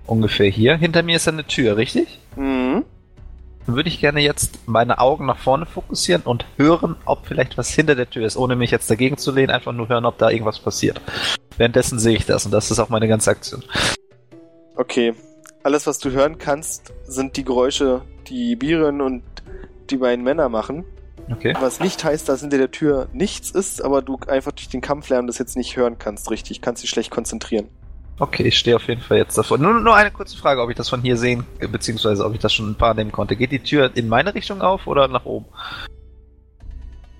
Ungefähr hier. Hinter mir ist eine Tür, richtig? Mhm würde ich gerne jetzt meine Augen nach vorne fokussieren und hören, ob vielleicht was hinter der Tür ist, ohne mich jetzt dagegen zu lehnen, einfach nur hören, ob da irgendwas passiert. Währenddessen sehe ich das und das ist auch meine ganze Aktion. Okay. Alles, was du hören kannst, sind die Geräusche, die Biren und die beiden Männer machen. Okay. Was nicht heißt, dass hinter der Tür nichts ist, aber du einfach durch den Kampflärm das jetzt nicht hören kannst, richtig. Kannst dich schlecht konzentrieren. Okay, ich stehe auf jeden Fall jetzt davor. Nur, nur eine kurze Frage, ob ich das von hier sehen, beziehungsweise ob ich das schon ein paar nehmen konnte. Geht die Tür in meine Richtung auf oder nach oben?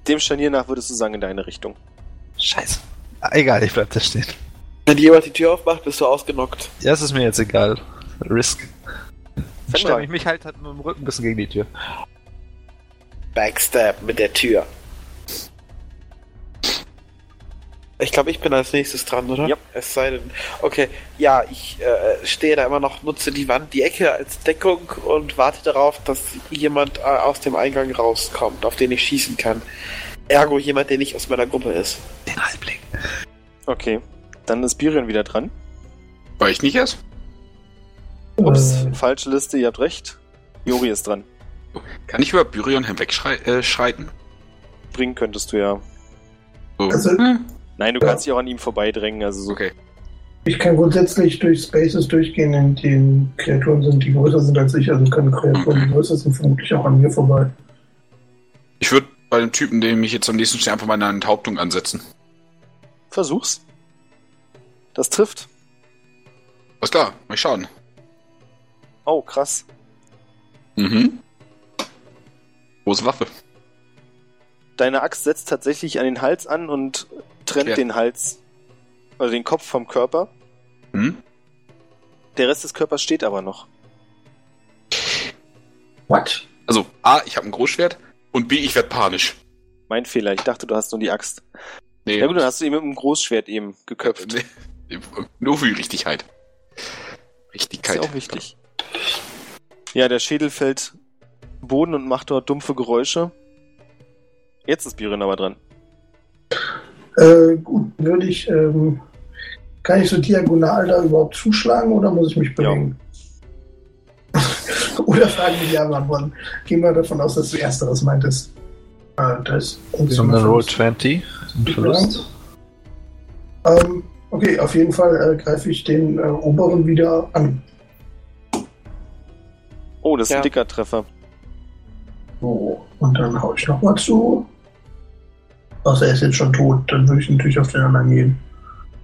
Dem Scharnier nach würdest du sagen in deine Richtung. Scheiße. Ah, egal, ich bleib da stehen. Wenn jemand die Tür aufmacht, bist du ausgenockt. Ja, es ist mir jetzt egal. Risk. Dann stelle ich mich halt, halt mit dem Rücken ein bisschen gegen die Tür. Backstab mit der Tür. Ich glaube, ich bin als nächstes dran, oder? Ja. Es sei denn. Okay, ja, ich äh, stehe da immer noch, nutze die Wand, die Ecke als Deckung und warte darauf, dass jemand äh, aus dem Eingang rauskommt, auf den ich schießen kann. Ergo jemand, der nicht aus meiner Gruppe ist. Den Halbling. Okay, dann ist Birion wieder dran. War ich nicht erst? Ups, äh. falsche Liste, ihr habt recht. Jori ist dran. Kann ich über Byrion hinwegschreiten? Äh, Bringen könntest du ja. So. Also, hm. Nein, du ja. kannst dich auch an ihm vorbeidrängen. Also so. Okay. Ich kann grundsätzlich durch Spaces durchgehen, in denen Kreaturen sind, die größer sind als ich. Also können Kreaturen, die größer sind, vermutlich auch an mir vorbei. Ich würde bei dem Typen, dem ich jetzt am nächsten stehe, einfach meine Enthauptung ansetzen. Versuch's. Das trifft. Alles klar, mal schauen. Oh, krass. Mhm. Große Waffe. Deine Axt setzt tatsächlich an den Hals an und trennt ja. den Hals, also den Kopf vom Körper. Hm? Der Rest des Körpers steht aber noch. What? Also, A, ich habe ein Großschwert und B, ich werde panisch. Mein Fehler, ich dachte, du hast nur die Axt. Nee. Ja gut, dann hast du ihn mit dem Großschwert eben geköpft. Nee, nur für die Richtigkeit. Richtigkeit. Ist ja auch wichtig. Ja, der Schädel fällt Boden und macht dort dumpfe Geräusche. Jetzt ist Biren aber dran. Äh, gut, würde ich. Ähm, kann ich so diagonal da überhaupt zuschlagen oder muss ich mich bewegen? Ja. oder fragen die anderen, gehen wir davon aus, dass du Ersteres meintest. Äh, das so eine Roll 20. Verlust. Ähm, okay, auf jeden Fall äh, greife ich den äh, oberen wieder an. Oh, das ist ja. ein dicker Treffer. So, und dann hau ich nochmal zu. Außer er ist jetzt schon tot, dann würde ich natürlich auf den anderen gehen.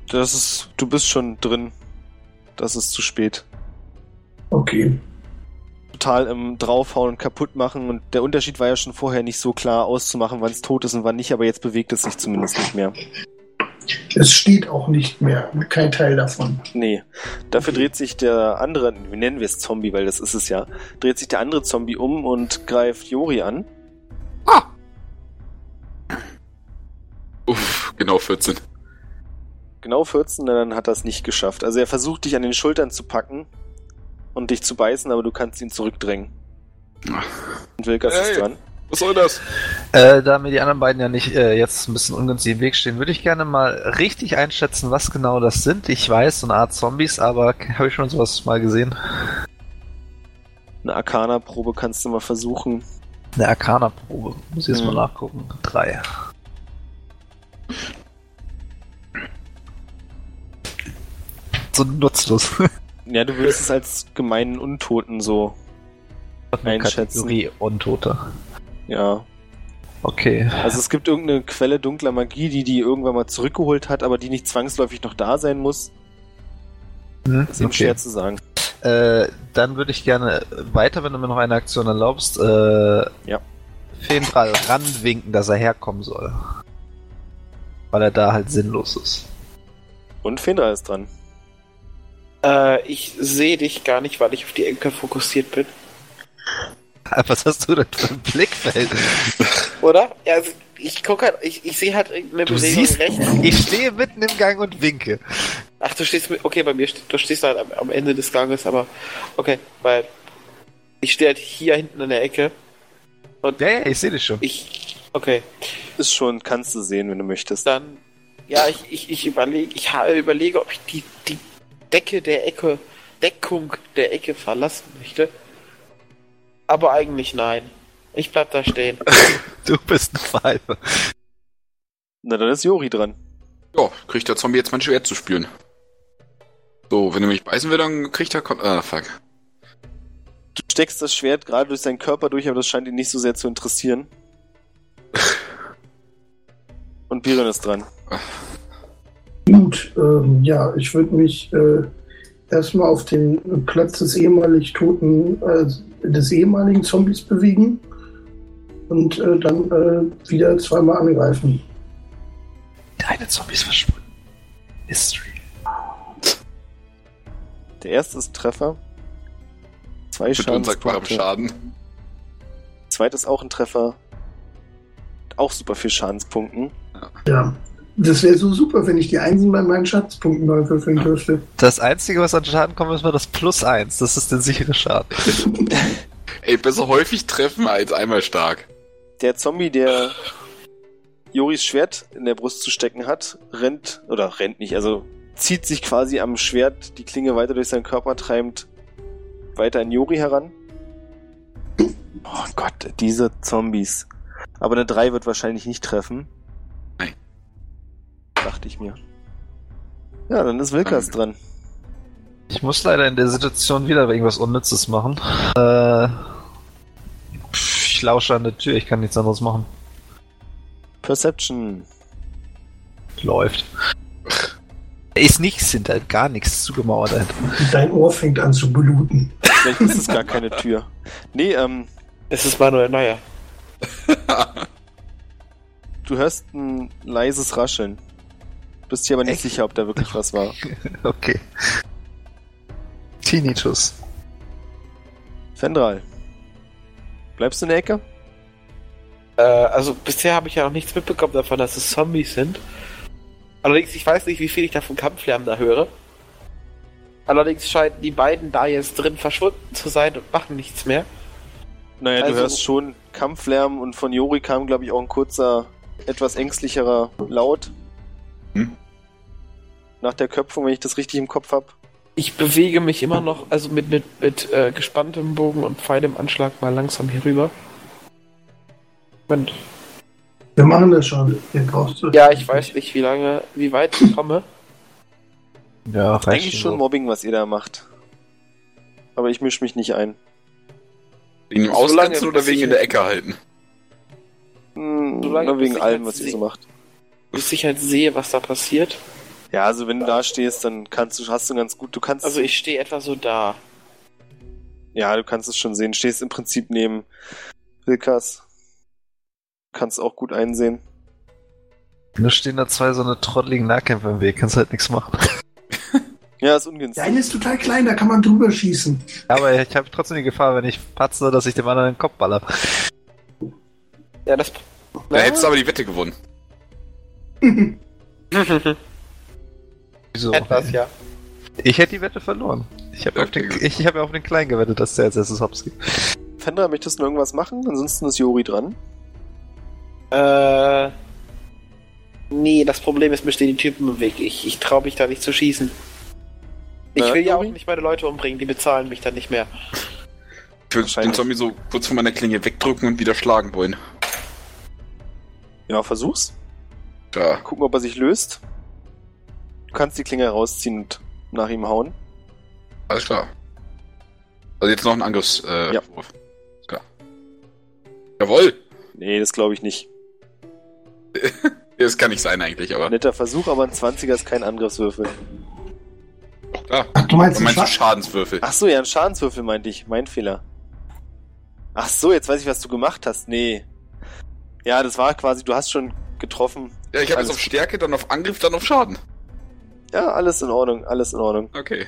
Das ist. Du bist schon drin. Das ist zu spät. Okay. Total im Draufhauen und kaputt machen und der Unterschied war ja schon vorher nicht so klar auszumachen, wann es tot ist und wann nicht, aber jetzt bewegt es sich zumindest nicht mehr. Es steht auch nicht mehr, kein Teil davon. Nee. Dafür dreht sich der andere, wie nennen wir es Zombie, weil das ist es ja, dreht sich der andere Zombie um und greift Jori an. Ah! Genau 14. Genau 14, dann hat er es nicht geschafft. Also er versucht dich an den Schultern zu packen und dich zu beißen, aber du kannst ihn zurückdrängen. Und Wilkas Hey. ist dran. Was soll das? Äh, da mir die anderen beiden ja nicht äh, jetzt ein bisschen ungünstig im Weg stehen, würde ich gerne mal richtig einschätzen, was genau das sind. Ich weiß, so eine Art Zombies, aber habe ich schon sowas mal gesehen? Eine Arcana-Probe kannst du mal versuchen. Eine Arcana-Probe. Muss ich jetzt Mhm. mal nachgucken. Drei. So nutzlos. Ja, du würdest es als gemeinen Untoten so einschätzen. Kategorie Untote. Ja. Okay. Also es gibt irgendeine Quelle dunkler Magie, die die irgendwann mal zurückgeholt hat, aber die nicht zwangsläufig noch da sein muss. Hm, Ist eben schwer zu sagen. Äh, dann würde ich gerne weiter, wenn du mir noch eine Aktion erlaubst, äh, Ja. Feendrall ranwinken, dass er herkommen soll. Weil er da halt sinnlos ist. Und Fendra ist dran. Äh, ich sehe dich gar nicht, weil ich auf die Enkel fokussiert bin. Was hast du denn für ein Blickfeld? Oder? Ja, also ich gucke halt, ich, ich sehe halt irgendeine Du Bewegung siehst, rechts. ich stehe mitten im Gang und winke. Ach, du stehst mit, okay, bei mir, du stehst halt am, am Ende des Ganges, aber okay, weil ich stehe halt hier hinten in der Ecke. Und Ja, ja, ich sehe dich schon. ich, okay, Ist schon, kannst du sehen, wenn du möchtest. dann, ja, ich, ich, ich überlege, ich habe überlege, ob ich die, die Decke der Ecke, Deckung der Ecke verlassen möchte. Aber eigentlich nein. Ich bleib da stehen. Du bist ein Pfeife. Na, dann ist Jori dran. Ja, kriegt der Zombie jetzt mein Schwert zu spüren. So, wenn er mich beißen will, dann kriegt er... Kon ah, fuck. Du steckst das Schwert gerade durch seinen Körper durch, aber das scheint ihn nicht so sehr zu interessieren. Und Biron ist dran. Gut, ähm, ja, ich würde mich äh, erstmal auf den Platz des ehemalig toten, äh, des ehemaligen Zombies bewegen und äh, dann äh, wieder zweimal angreifen. Deine Zombies verschwunden. Mystery. Der erste ist ein Treffer. Zwei Mit unsagbarem Schadenspunkte. Schaden. Zweites auch ein Treffer. Auch super viel Schadenspunkten. Ja, das wäre so super, wenn ich die Einsen bei meinen Schatzpunkten neu würfeln dürfte. Das Einzige, was an Schaden kommt, ist mal das Plus 1. Das ist der sichere Schaden. Ey, besser häufig treffen als einmal stark. Der Zombie, der Joris Schwert in der Brust zu stecken hat, rennt, oder rennt nicht, also zieht sich quasi am Schwert die Klinge weiter durch seinen Körper treibend weiter an Jori heran. Oh Gott, diese Zombies. Aber eine 3 wird wahrscheinlich nicht treffen. Dachte ich mir. Ja, dann ist Wilkas dran. Ich muss leider in der Situation wieder irgendwas Unnützes machen. Äh, ich lausche an der Tür, ich kann nichts anderes machen. Perception. Läuft. Ist nichts hinter, gar nichts zugemauert. dahinter. Dein Ohr fängt an zu bluten. Vielleicht ist es gar keine Tür. Nee, ähm, Es ist Manuel Neuer. du hörst ein leises Rascheln. Bist dir aber nicht Echt? sicher, ob da wirklich was war. Okay. Tinnitus. Fendral. Bleibst du in der Ecke? Äh, also bisher habe ich ja noch nichts mitbekommen davon, dass es Zombies sind. Allerdings, ich weiß nicht, wie viel ich davon Kampflärm da höre. Allerdings scheinen die beiden da jetzt drin verschwunden zu sein und machen nichts mehr. Naja, Also- du hörst schon Kampflärm und von Jori kam, glaube ich, auch ein kurzer, etwas ängstlicherer Laut. Hm? Nach der Köpfung, wenn ich das richtig im Kopf habe. Ich bewege mich immer noch, also mit, mit, mit äh, gespanntem Bogen und Pfeil im Anschlag mal langsam hier rüber. Moment. Wir machen das schon. Ja, ich weiß nicht, wie lange, wie weit ich komme. Ja, reicht Eigentlich schon so. Mobbing, was ihr da macht. Aber ich mische mich nicht ein. Wegen dem Ausgrenzen oder wegen ich- in der Ecke halten? Hm, Solange nur wegen allem, was ihr so macht. Bis ich halt sehe, was da passiert. Ja, also wenn du da stehst, dann kannst du, hast du ganz gut, du kannst, Also ich stehe etwa so da. ja, du kannst es schon sehen. Stehst im Prinzip neben Wilkas. Kannst auch gut einsehen. Da stehen da zwei so eine trotteligen Nahkämpfer im Weg, kannst halt nichts machen. Ja, ist ungünstig. Der eine ist total klein, da kann man drüber schießen. Aber ich habe trotzdem die Gefahr, wenn ich patze, dass ich dem anderen den Kopf baller. Ja, das. Da hättest du aber die Wette gewonnen. Wieso? Etwas, ja. Ich hätte die Wette verloren. Ich habe auf, den- ich hab ja auf den Kleinen gewettet, dass der als erstes hops geht. Fendra, möchtest du noch irgendwas machen? Ansonsten ist Jori dran. Äh. Nee, das Problem ist, mir stehen die Typen im Weg. Ich, ich traue mich da nicht zu schießen. Ich will ja auch Juri? nicht meine Leute umbringen, die bezahlen mich dann nicht mehr. Ich würde den. Zombie so kurz von meiner Klinge wegdrücken und wieder schlagen wollen. Ja, versuch's. Ja, Gucken, ob er sich löst. Du kannst die Klinge rausziehen und nach ihm hauen. alles klar. Also jetzt noch ein Angriffswurf. Äh, Ja. Wurf. Klar. Jawohl! Nee, das glaube ich nicht. Das kann nicht sein eigentlich, aber. Netter Versuch, aber ein 20er ist kein Angriffswürfel. Ja, Ach, du meinst, du meinst Scha- Schadenswürfel? Ach so, ja, ein Schadenswürfel meinte ich. Mein Fehler. Ach so, jetzt weiß ich, was du gemacht hast. Nee. Ja, das war quasi, du hast schon getroffen. Ja, ich habe Alles jetzt auf Stärke, dann auf Angriff, dann auf Schaden. Ja, alles in Ordnung, alles in Ordnung. Okay.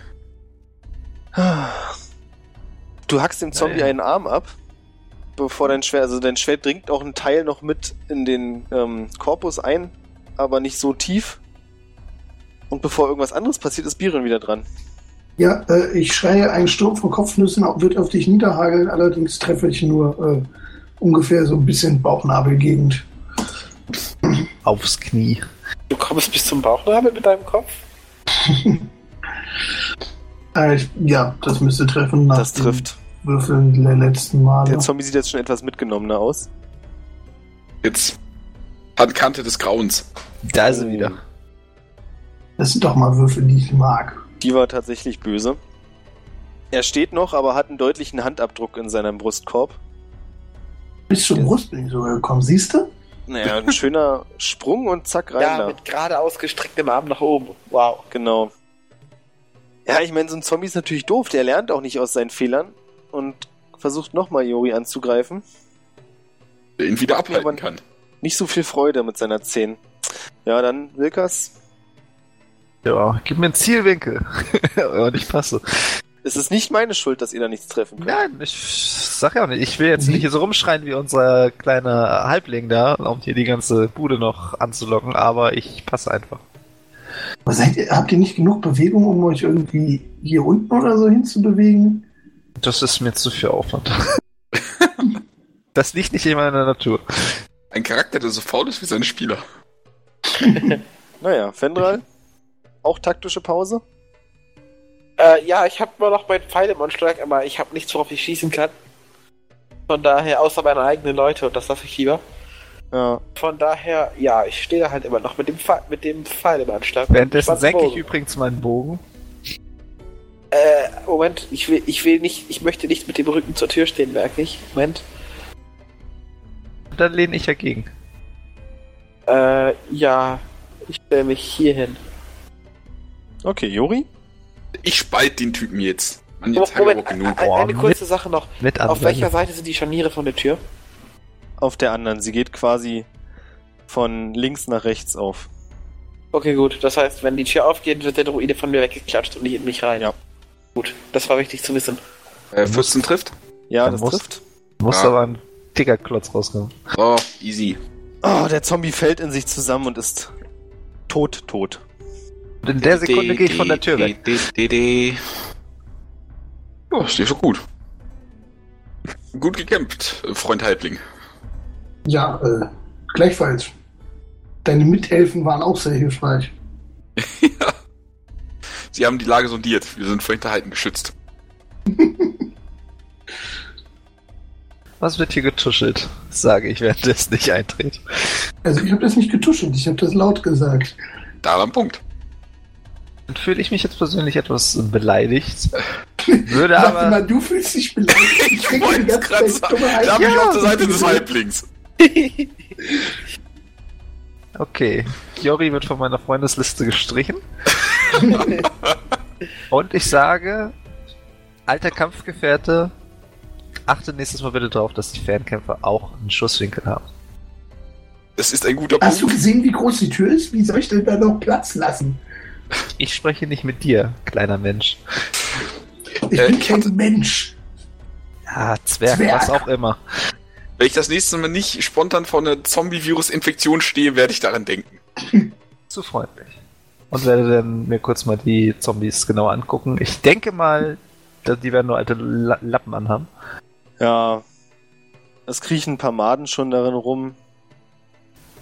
Du hackst dem Zombie Naja. einen Arm ab, bevor dein Schwert, also dein Schwert dringt auch einen Teil noch mit in den ähm, Korpus ein, aber nicht so tief. Und bevor irgendwas anderes passiert, ist Biren wieder dran. Ja, äh, ich schreie, ein Sturm von Kopfnüssen wird auf dich niederhageln, allerdings treffe ich nur äh, ungefähr so ein bisschen Bauchnabelgegend. Aufs Knie. Du kommst bis zum Bauchnabel mit deinem Kopf? Äh, ja, das müsste treffen nach Das den trifft. Würfeln der letzten Male. Der Zombie sieht jetzt schon etwas mitgenommener aus. Jetzt Handkante des Grauens. Da ist er wieder. Das sind doch mal Würfel, die ich mag. Die war tatsächlich böse. Er steht noch, aber hat einen deutlichen Handabdruck in seinem Brustkorb. Bis zur Brust bin ich sogar gekommen, siehst du? Naja, ein schöner Sprung und zack rein Ja, da. mit gerade ausgestrecktem Arm nach oben. Wow. Genau. Ja, ich meine, so ein Zombie ist natürlich doof. Der lernt auch nicht aus seinen Fehlern und versucht nochmal Jori anzugreifen. Der ihn wieder abhalten aber- kann. Nicht so viel Freude mit seiner 10. Ja, dann Wilkas. Ja, gib mir einen Zielwinkel. Und ich passe. Es ist nicht meine Schuld, dass ihr da nichts treffen könnt. Nein, ich sag ja auch nicht. Ich will jetzt nicht hier so rumschreien wie unser kleiner Halbling da, um hier die ganze Bude noch anzulocken, aber ich passe einfach. Aber seid ihr, habt ihr nicht genug Bewegung, um euch irgendwie hier unten oder so hinzubewegen? Das ist mir zu viel Aufwand. das liegt nicht in meiner Natur. Ein Charakter, der so faul ist wie seine Spieler. Naja, Fendral. Auch taktische Pause? Äh, ja, ich habe immer noch meinen Pfeil im Anschlag, aber ich habe nichts, worauf ich schießen kann. Von daher, außer meine eigenen Leute, und das lasse ich lieber. Ja. Von daher, ja, ich stehe da halt immer noch mit dem Pfeil, mit dem Pfeil im Anschlag. Währenddessen senke ich übrigens meinen Bogen. Äh, Moment, ich will, ich will nicht, ich möchte nicht mit dem Rücken zur Tür stehen, merke ich. Moment. Dann lehne ich dagegen. Äh, ja, ich stelle mich hier hin. Okay, Jori? Ich spalt den Typen jetzt. Mann, jetzt Moment, aber genug. eine, eine kurze Sache noch. Mit Auf welcher Seite sind die Scharniere von der Tür? Auf der anderen. Sie geht quasi von links nach rechts auf. Okay, gut. Das heißt, wenn die Tür aufgeht, wird der Druide von mir weggeklatscht und nicht in mich rein. Ja. Gut, das war wichtig zu wissen. Äh, 14 trifft. Ja, das muss- trifft. Muss Ja. aber ein Tickerklotz rauskommen. So, easy. Oh, der Zombie fällt in sich zusammen und ist tot, tot. Und in der Sekunde gehe ich von der Tür weg. Ja, steht schon gut. Gut gekämpft, Freund Halbling. Ja, äh, gleichfalls. Deine Mithelfen waren auch sehr hilfreich. ja. Sie haben die Lage sondiert. Wir sind vor Hinterhalten geschützt. Was wird hier getuschelt? Sage ich, während es nicht eintritt. Also ich habe das nicht getuschelt, ich habe das laut gesagt. Da am Punkt. Fühle ich mich jetzt persönlich etwas beleidigt. Würde Sag aber. mal, du fühlst dich beleidigt. Ich krieg die ganze Zeit dumme Da bin ich auf der Seite des Halblings. Okay. Jori wird von meiner Freundesliste gestrichen. Und ich sage, alter Kampfgefährte, achte nächstes Mal bitte darauf, dass die Fernkämpfer auch einen Schusswinkel haben. Das ist ein guter Hast du Punkt. gesehen, wie groß die Tür ist? Wie soll ich denn da noch Platz lassen? Ich spreche nicht mit dir, kleiner Mensch. Ich Äh, bin kein Mensch. Ja, Zwerg, Zwerg. was auch immer. Wenn ich das nächste Mal nicht spontan vor einer Zombie-Virus-Infektion stehe, werde ich daran denken. zu freundlich. Und werde dann mir kurz mal die Zombies genau angucken. Ich denke mal, die werden nur alte Lappen anhaben. Ja. Es kriechen ein paar Maden schon darin rum.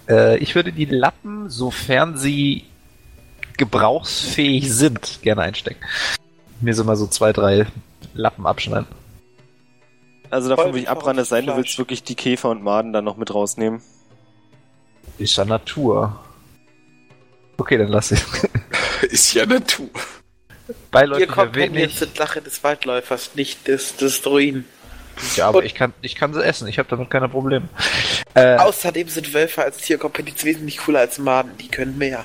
Äh, ich würde die Lappen, sofern sie gebrauchsfähig sind, gerne einstecken. Mir so mal so zwei, drei Lappen abschneiden. Also davon würde ich abraten, es sein, du willst wirklich die Käfer und Maden dann noch mit rausnehmen. Ist ja Natur. Okay, dann lass ich. Ist ja Natur. Beiläufig Hier kommt jetzt die Lache des Waldläufers, nicht des, des Druiden. Ja, aber ich kann, ich kann sie essen, ich habe damit keine Probleme. Äh, Außerdem sind Wölfe als Tierkompetenz wesentlich cooler als Maden, die können mehr.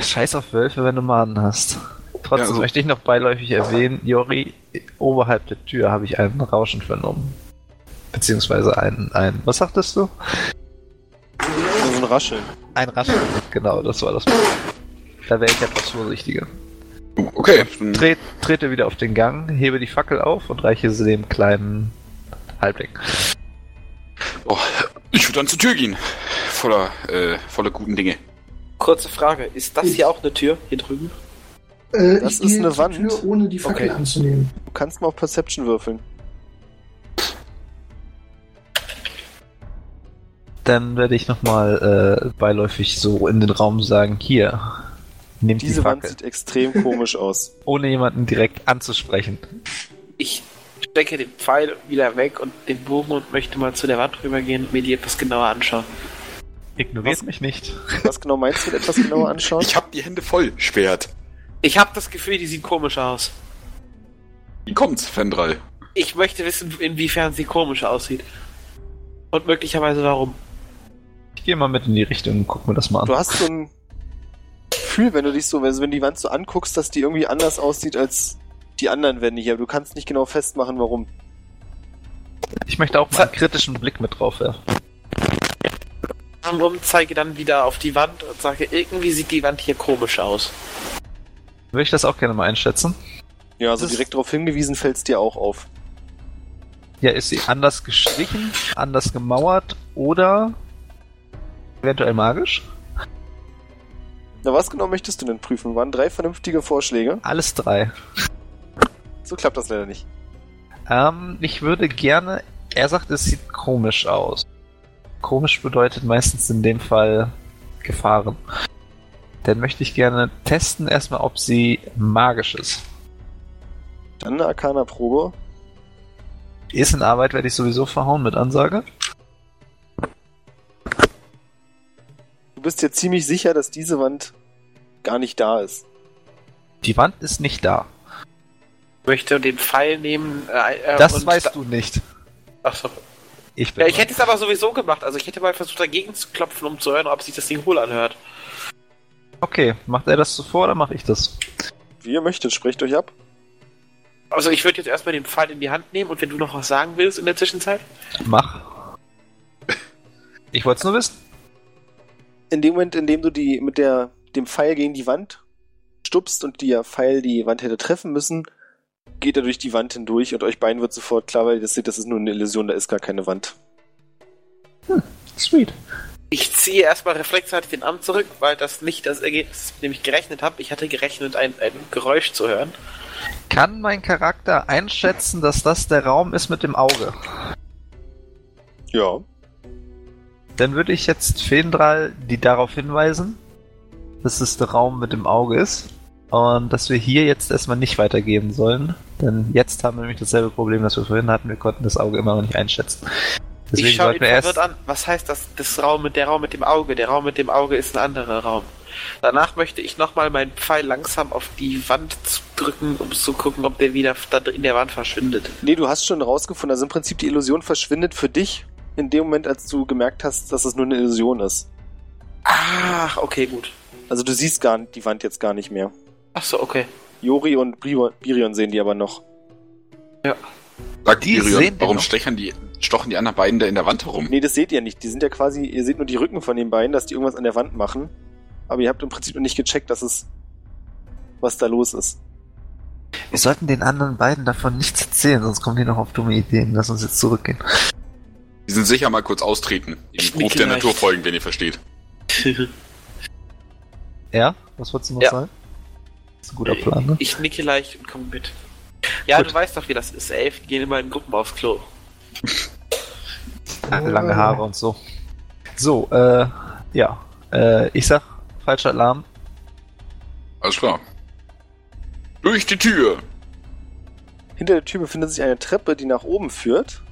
Scheiß auf Wölfe, wenn du Maden hast. Trotzdem ja, also. möchte ich noch beiläufig erwähnen, Jori, oberhalb der Tür habe ich ein Rauschen vernommen. Beziehungsweise ein, ein, was sagtest du? So ein Rascheln. Ein Rascheln, genau, das war das. Da wäre ich etwas vorsichtiger. Okay. Tret, trete wieder auf den Gang, hebe die Fackel auf und reiche sie dem kleinen Halbling. Oh, ich würde dann zur Tür gehen. Voller, äh, voller guten Dinge. Kurze Frage, ist das hier auch eine Tür, hier drüben? Äh, das ist eine Wand. Tür, ohne die Fackel okay. anzunehmen. Du kannst mal auf Perception würfeln. Dann werde ich nochmal äh, beiläufig so in den Raum sagen, hier, nehmt Diese die Wand sieht extrem komisch aus. Ohne jemanden direkt anzusprechen. Ich stecke den Pfeil wieder weg und den Bogen und möchte mal zu der Wand rübergehen und mir die etwas genauer anschauen. Ignoriert mich nicht. Was genau meinst du mit etwas genauer anschauen? Ich habe die Hände voll, Schwert. Ich habe das Gefühl, die sieht komisch aus. Wie kommt's, Fendral? Ich möchte wissen, inwiefern sie komisch aussieht. Und möglicherweise warum. Ich gehe mal mit in die Richtung und guck mir das mal an. Du hast so ein Gefühl, wenn du dich so, wenn du die Wand so anguckst, dass die irgendwie anders aussieht als die anderen Wände hier. Du kannst nicht genau festmachen, warum. Ich möchte auch mal einen kritischen Blick mit drauf werfen. Und zeige dann wieder auf die Wand und sage, irgendwie sieht die Wand hier komisch aus. Würde ich das auch gerne mal einschätzen? Ja, also direkt darauf hingewiesen fällt es dir auch auf. Ja, ist sie anders gestrichen, anders gemauert oder eventuell magisch? Na, was genau möchtest du denn prüfen? Waren drei vernünftige Vorschläge? Alles drei. So klappt das leider nicht. Ähm, ich würde gerne. Er sagt, es sieht komisch aus. Komisch bedeutet meistens in dem Fall Gefahren. Dann möchte ich gerne testen erstmal, ob sie magisch ist. Dann eine Arcana-Probe. Ist in Arbeit, werde ich sowieso verhauen mit Ansage. Du bist dir ziemlich sicher, dass diese Wand gar nicht da ist. Die Wand ist nicht da. Ich möchte den Pfeil nehmen. Äh, äh das weißt du nicht. Achso. Ich, ja, ich hätte es aber sowieso gemacht. Also ich hätte mal versucht dagegen zu klopfen, um zu hören, ob sich das Ding wohl anhört. Okay, macht er das zuvor oder mache ich das? Wie ihr möchtet, sprecht euch ab. Also ich würde jetzt erstmal den Pfeil in die Hand nehmen und wenn du noch was sagen willst in der Zwischenzeit? Mach. Ich wollte es nur wissen. In dem Moment, in dem du die mit der, dem Pfeil gegen die Wand stupst und der Pfeil die Wand hätte treffen müssen, geht er durch die Wand hindurch und euch beiden wird sofort klar, weil ihr seht, das ist nur eine Illusion, da ist gar keine Wand. Hm, sweet. Ich ziehe erstmal reflexartig den Arm zurück, weil das nicht das Ergebnis, mit dem ich gerechnet habe. Ich hatte gerechnet, ein, ein Geräusch zu hören. Kann mein Charakter einschätzen, dass das der Raum ist mit dem Auge? Ja. Dann würde ich jetzt Fendral die darauf hinweisen, dass es der Raum mit dem Auge ist. Und dass wir hier jetzt erstmal nicht weitergeben sollen. Denn jetzt haben wir nämlich dasselbe Problem, das wir vorhin hatten. Wir konnten das Auge immer noch nicht einschätzen. Deswegen ich schaue ihn verwirrt an. Was heißt das, das Raum mit der Raum mit dem Auge? Der Raum mit dem Auge ist ein anderer Raum. Danach möchte ich nochmal meinen Pfeil langsam auf die Wand drücken, um zu gucken, ob der wieder in der Wand verschwindet. Nee, du hast schon rausgefunden, also im Prinzip die Illusion verschwindet für dich in dem Moment, als du gemerkt hast, dass es nur eine Illusion ist. Ach, okay, gut. Also du siehst gar die Wand jetzt gar nicht mehr. Ach so, okay. Jori und Birion sehen die aber noch. Ja. Sagt die Birion, warum stechen die, stochen die anderen beiden da in der Wand herum? Nee, das seht ihr nicht. Die sind ja quasi, ihr seht nur die Rücken von den beiden, dass die irgendwas an der Wand machen. Aber ihr habt im Prinzip noch nicht gecheckt, dass es, was da los ist. Wir sollten den anderen beiden davon nichts erzählen, sonst kommen die noch auf dumme Ideen. Lass uns jetzt zurückgehen. Die sind sicher mal kurz austreten. Im Ruf der Natur folgen, wenn ihr versteht. Ja? Was wolltest du noch ja. sagen? Ist ein guter Plan, ne? Ich nicke leicht und komme mit. Ja, Gut. du weißt doch, wie das ist. Elf gehen immer in Gruppen aufs Klo. Lange Haare und so. So, äh, ja. Äh, ich sag, falscher Alarm. Alles klar. Durch die Tür! Hinter der Tür befindet sich eine Treppe, die nach oben führt.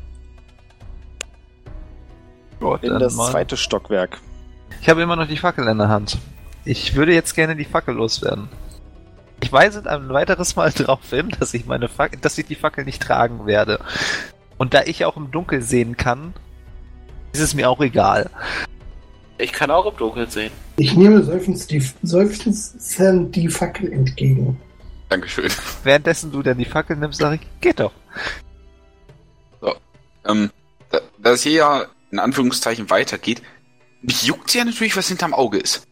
Gott, in das Mann. zweite Stockwerk. Ich habe immer noch die Fackel in der Hand. Ich würde jetzt gerne die Fackel loswerden. Ich weise ein weiteres Mal darauf hin, dass ich meine Fackel, dass ich die Fackel nicht tragen werde. Und da ich auch im Dunkeln sehen kann, ist es mir auch egal. Ich kann auch im Dunkeln sehen. Ich nehme seufzend die, seufzend die Fackel entgegen. Dankeschön. Währenddessen du dann die Fackel nimmst, sage ich, geht doch. So, ähm, da, da es hier ja in Anführungszeichen weitergeht, mich juckt ja natürlich, was hinterm Auge ist.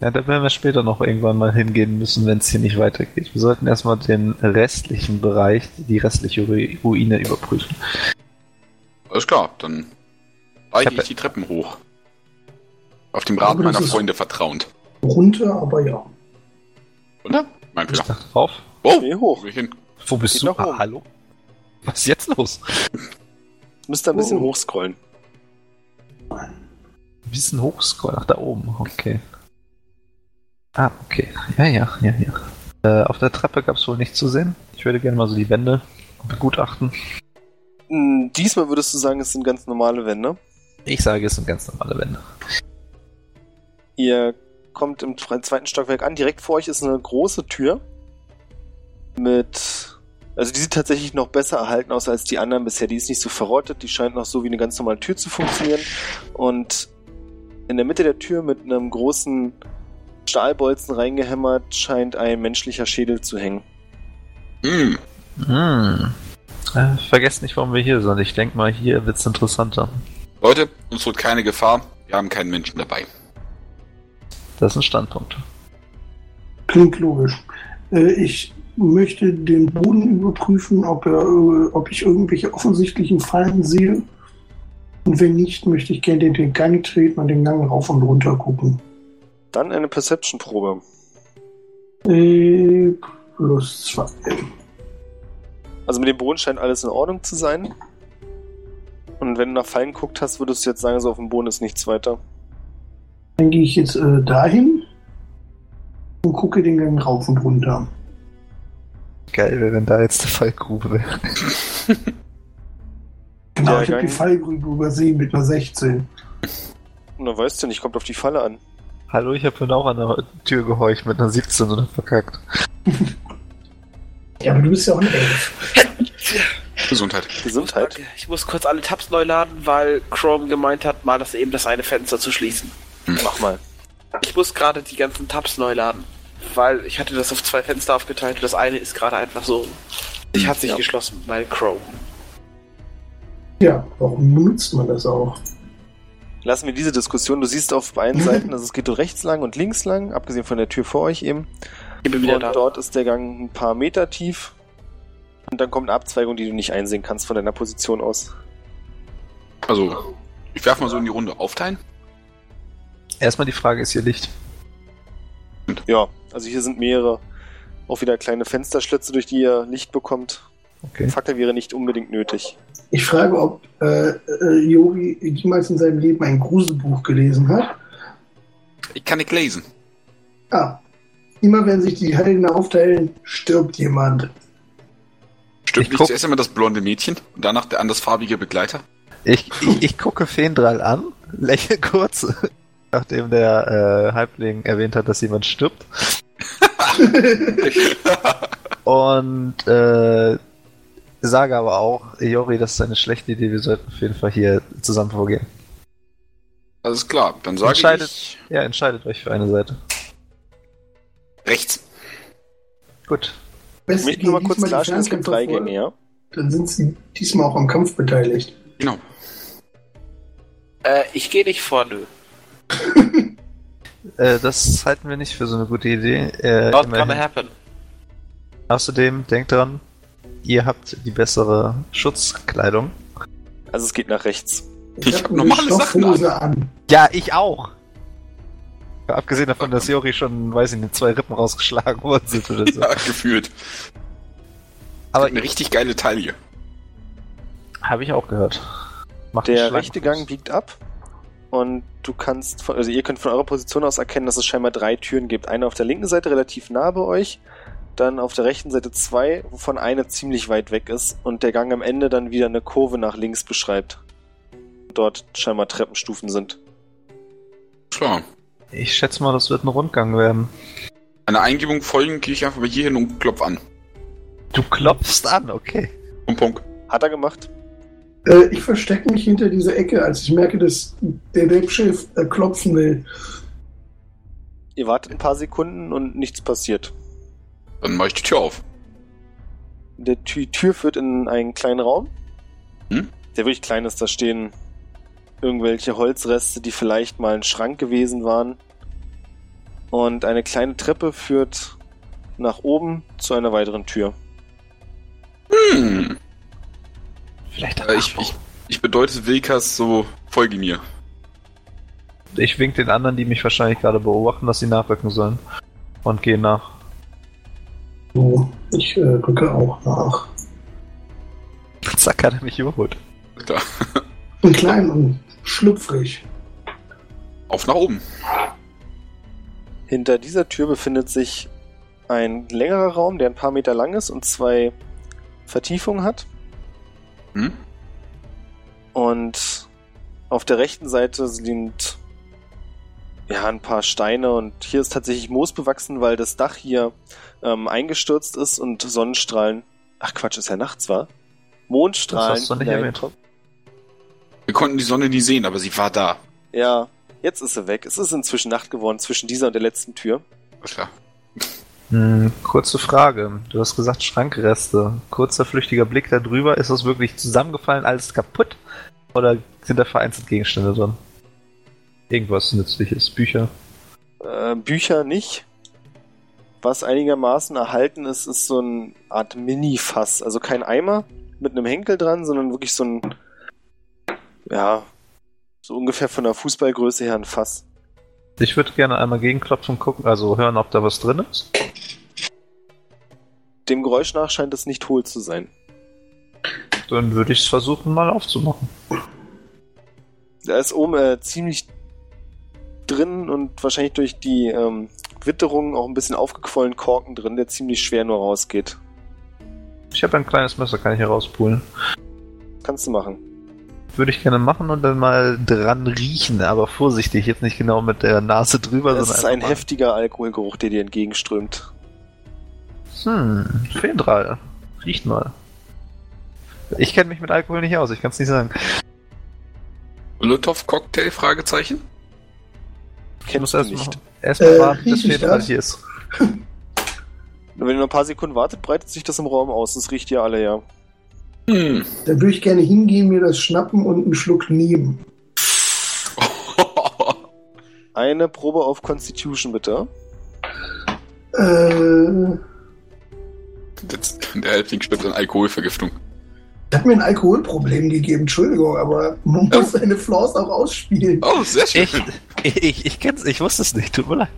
Ja, da werden wir später noch irgendwann mal hingehen müssen, wenn es hier nicht weitergeht. Wir sollten erstmal den restlichen Bereich, die restliche Ruine überprüfen. Alles klar, dann reiche ich, ich die Treppen hoch. Auf dem Rat meiner Freunde vertrauend. Runter, aber ja. Runter? Mein Fehler. Ich drauf. Oh, Geh hoch. Wo bist Geht du? Ah, hallo? Was ist jetzt los? Müsst ihr ein bisschen oh. hochscrollen. Ein bisschen hochscrollen. Ach, da oben. Okay. Ah, okay. Ja, ja, ja, ja. Äh, auf der Treppe gab es wohl nichts zu sehen. Ich würde gerne mal so die Wände begutachten. Hm, diesmal würdest du sagen, es sind ganz normale Wände? Ich sage, es sind ganz normale Wände. Ihr kommt im zweiten Stockwerk an. Direkt vor euch ist eine große Tür mit also die sieht tatsächlich noch besser erhalten aus als die anderen bisher. Die ist nicht so verrottet, die scheint noch so wie eine ganz normale Tür zu funktionieren. Und in der Mitte der Tür mit einem großen Stahlbolzen reingehämmert scheint ein menschlicher Schädel zu hängen. Mm. Hm. Äh, vergesst nicht, warum wir hier sind. Ich denke mal, hier wird es interessanter. Leute, uns droht keine Gefahr. Wir haben keinen Menschen dabei. Das ist ein Standpunkt. Klingt logisch. Äh, ich möchte den Boden überprüfen, ob, er, äh, ob ich irgendwelche offensichtlichen Fallen sehe. Und wenn nicht, möchte ich gerne den Gang treten und den Gang rauf und runter gucken. Dann eine Perception-Probe. Äh, plus zwei. Also mit dem Boden scheint alles in Ordnung zu sein. Und wenn du nach Fallen geguckt hast, würdest du jetzt sagen, so auf dem Boden ist nichts weiter. Dann gehe ich jetzt äh, dahin und gucke den Gang rauf und runter. Geil wäre, wenn da jetzt eine Fallgrube wäre. genau, ja, ich habe die Fallgrube übersehen mit einer 16. Na, weißt du nicht, kommt auf die Falle an. Hallo, ich habe vorhin auch an der Tür gehorcht mit einer 17 und verkackt. ja, aber du bist ja auch ein Elf. Gesundheit. Gesundheit. Ich muss kurz alle Tabs neu laden, weil Chrome gemeint hat, mal das eben das eine Fenster zu schließen. Hm. Mach mal. Ich muss gerade die ganzen Tabs neu laden, weil ich hatte das auf zwei Fenster aufgeteilt und das eine ist gerade einfach so. Ich hat sich ja. geschlossen, weil Chrome. Ja, warum benutzt man das auch? Lassen wir diese Diskussion. Du siehst auf beiden Seiten, also es geht rechts lang und links lang, abgesehen von der Tür vor euch eben. Ich bin wieder und da. dort ist der Gang ein paar Meter tief. Und dann kommt eine Abzweigung, die du nicht einsehen kannst von deiner Position aus. Also, ich werfe mal so in die Runde aufteilen. Erstmal die Frage, ist hier Licht? Ja, also hier sind mehrere. Auch wieder kleine Fensterschlitze, durch die ihr Licht bekommt. Okay. Fackel wäre nicht unbedingt nötig. Ich frage, ob äh, äh, Jori jemals in seinem Leben ein Gruselbuch gelesen hat. Ich kann nicht lesen. Ah. Immer wenn sich die Helden aufteilen, stirbt jemand. Stirbt nicht zuerst immer das blonde Mädchen und danach der andersfarbige Begleiter? Ich, ich, ich gucke Fendral an, lächle kurz, nachdem der äh, Halbling erwähnt hat, dass jemand stirbt. und äh, sage aber auch, Jori, das ist eine schlechte Idee, wir sollten auf jeden Fall hier zusammen vorgehen. Alles klar, dann sage entscheidet, ich... Ja, entscheidet euch für eine Seite. Rechts. Gut. Ich möchte nur mal kurz klarstellen, es gibt drei Gänge, ja? Dann sind sie diesmal auch am Kampf beteiligt. Genau. Äh, ich gehe nicht vor, nö. äh, das halten wir nicht für so eine gute Idee. Äh, Not gonna happen. Außerdem, denkt dran, ihr habt die bessere Schutzkleidung. Also es geht nach rechts. Ich, ich habe normale Sachen an. an. Ja, ich auch. Abgesehen davon, dass Jori schon, weiß ich nicht, zwei Rippen rausgeschlagen worden sind oder so. Ja, gefühlt. Aber eine richtig geile Taille. Habe ich auch gehört. Macht der rechte Gang biegt ab und du kannst, von, also ihr könnt von eurer Position aus erkennen, dass es scheinbar drei Türen gibt. Eine auf der linken Seite relativ nah bei euch, dann auf der rechten Seite zwei, wovon eine ziemlich weit weg ist und der Gang am Ende dann wieder eine Kurve nach links beschreibt. Dort scheinbar Treppenstufen sind. Klar. Ich schätze mal, das wird ein Rundgang werden. Eine Eingebung folgen, gehe ich einfach mal hier hin und klopf an. Du klopfst an, okay. Punkt, Punkt. Hat er gemacht? Äh, ich verstecke mich hinter dieser Ecke, als ich merke, dass der Webchef äh, klopfen will. Ihr wartet ein paar Sekunden und nichts passiert. Dann mache ich die Tür auf. Der Tür, Tür führt in einen kleinen Raum. Hm? Der wirklich klein ist. Da stehen irgendwelche Holzreste, die vielleicht mal ein Schrank gewesen waren. Und eine kleine Treppe führt nach oben zu einer weiteren Tür. Hm. Vielleicht äh, ich, ich, ich bedeute Wilkas so, folge mir. Ich wink den anderen, die mich wahrscheinlich gerade beobachten, dass sie nachrücken sollen. Und gehe nach. So, ich äh, rücke auch nach. Zack, hat er mich überholt. Da. Und klein und schlüpfrig. Auf nach oben. Hinter dieser Tür befindet sich ein längerer Raum, der ein paar Meter lang ist und zwei Vertiefungen hat. Hm? Und auf der rechten Seite sind ja ein paar Steine und hier ist tatsächlich Moos bewachsen, weil das Dach hier ähm, eingestürzt ist und Sonnenstrahlen. Ach Quatsch, ist ja nachts, war? Mondstrahlen. Das Wir konnten die Sonne nie sehen, aber sie war da. Ja, jetzt ist sie weg. Es ist inzwischen Nacht geworden zwischen dieser und der letzten Tür. Klar. Hm, kurze Frage. Du hast gesagt Schrankreste. Kurzer flüchtiger Blick da drüber. Ist das wirklich zusammengefallen, alles kaputt? Oder sind da vereinzelt Gegenstände drin? Irgendwas Nützliches? Bücher? Äh, Bücher nicht. Was einigermaßen erhalten ist, ist so eine Art Mini-Fass. Also kein Eimer mit einem Henkel dran, sondern wirklich so ein, ja, so ungefähr von der Fußballgröße her ein Fass. Ich würde gerne einmal gegenklopfen und gucken, also hören, ob da was drin ist. Dem Geräusch nach scheint es nicht hohl zu sein. Dann würde ich es versuchen, mal aufzumachen. Da ist oben äh, ziemlich drin und wahrscheinlich durch die ähm, Witterung auch ein bisschen aufgequollen Korken drin, der ziemlich schwer nur rausgeht. Ich habe ein kleines Messer, kann ich herauspulen. Kannst du machen. Würde ich gerne machen und dann mal dran riechen, aber vorsichtig, jetzt nicht genau mit der Nase drüber. Das ist ein heftiger Alkoholgeruch, der dir entgegenströmt. Hm, Fedral. Riecht mal. Ich kenne mich mit Alkohol nicht aus, ich kann es nicht sagen. Molotov Cocktail? Fragezeichen? Kennst du nicht. Erstmal äh, warten, bis Fedral hier ist. Wenn ihr noch ein paar Sekunden wartet, breitet sich das im Raum aus. Das riecht ihr alle, ja. Hm. Da würde ich gerne hingehen, mir das schnappen und einen Schluck nehmen. Eine Probe auf Constitution, bitte. Äh. Der Halbling stirbt an Alkoholvergiftung. Hat mir ein Alkoholproblem gegeben, Entschuldigung, aber man muss seine Flaws auch ausspielen. Oh, sehr schön. Ich, ich, ich kenn's, ich wusste es nicht, tut mir leid.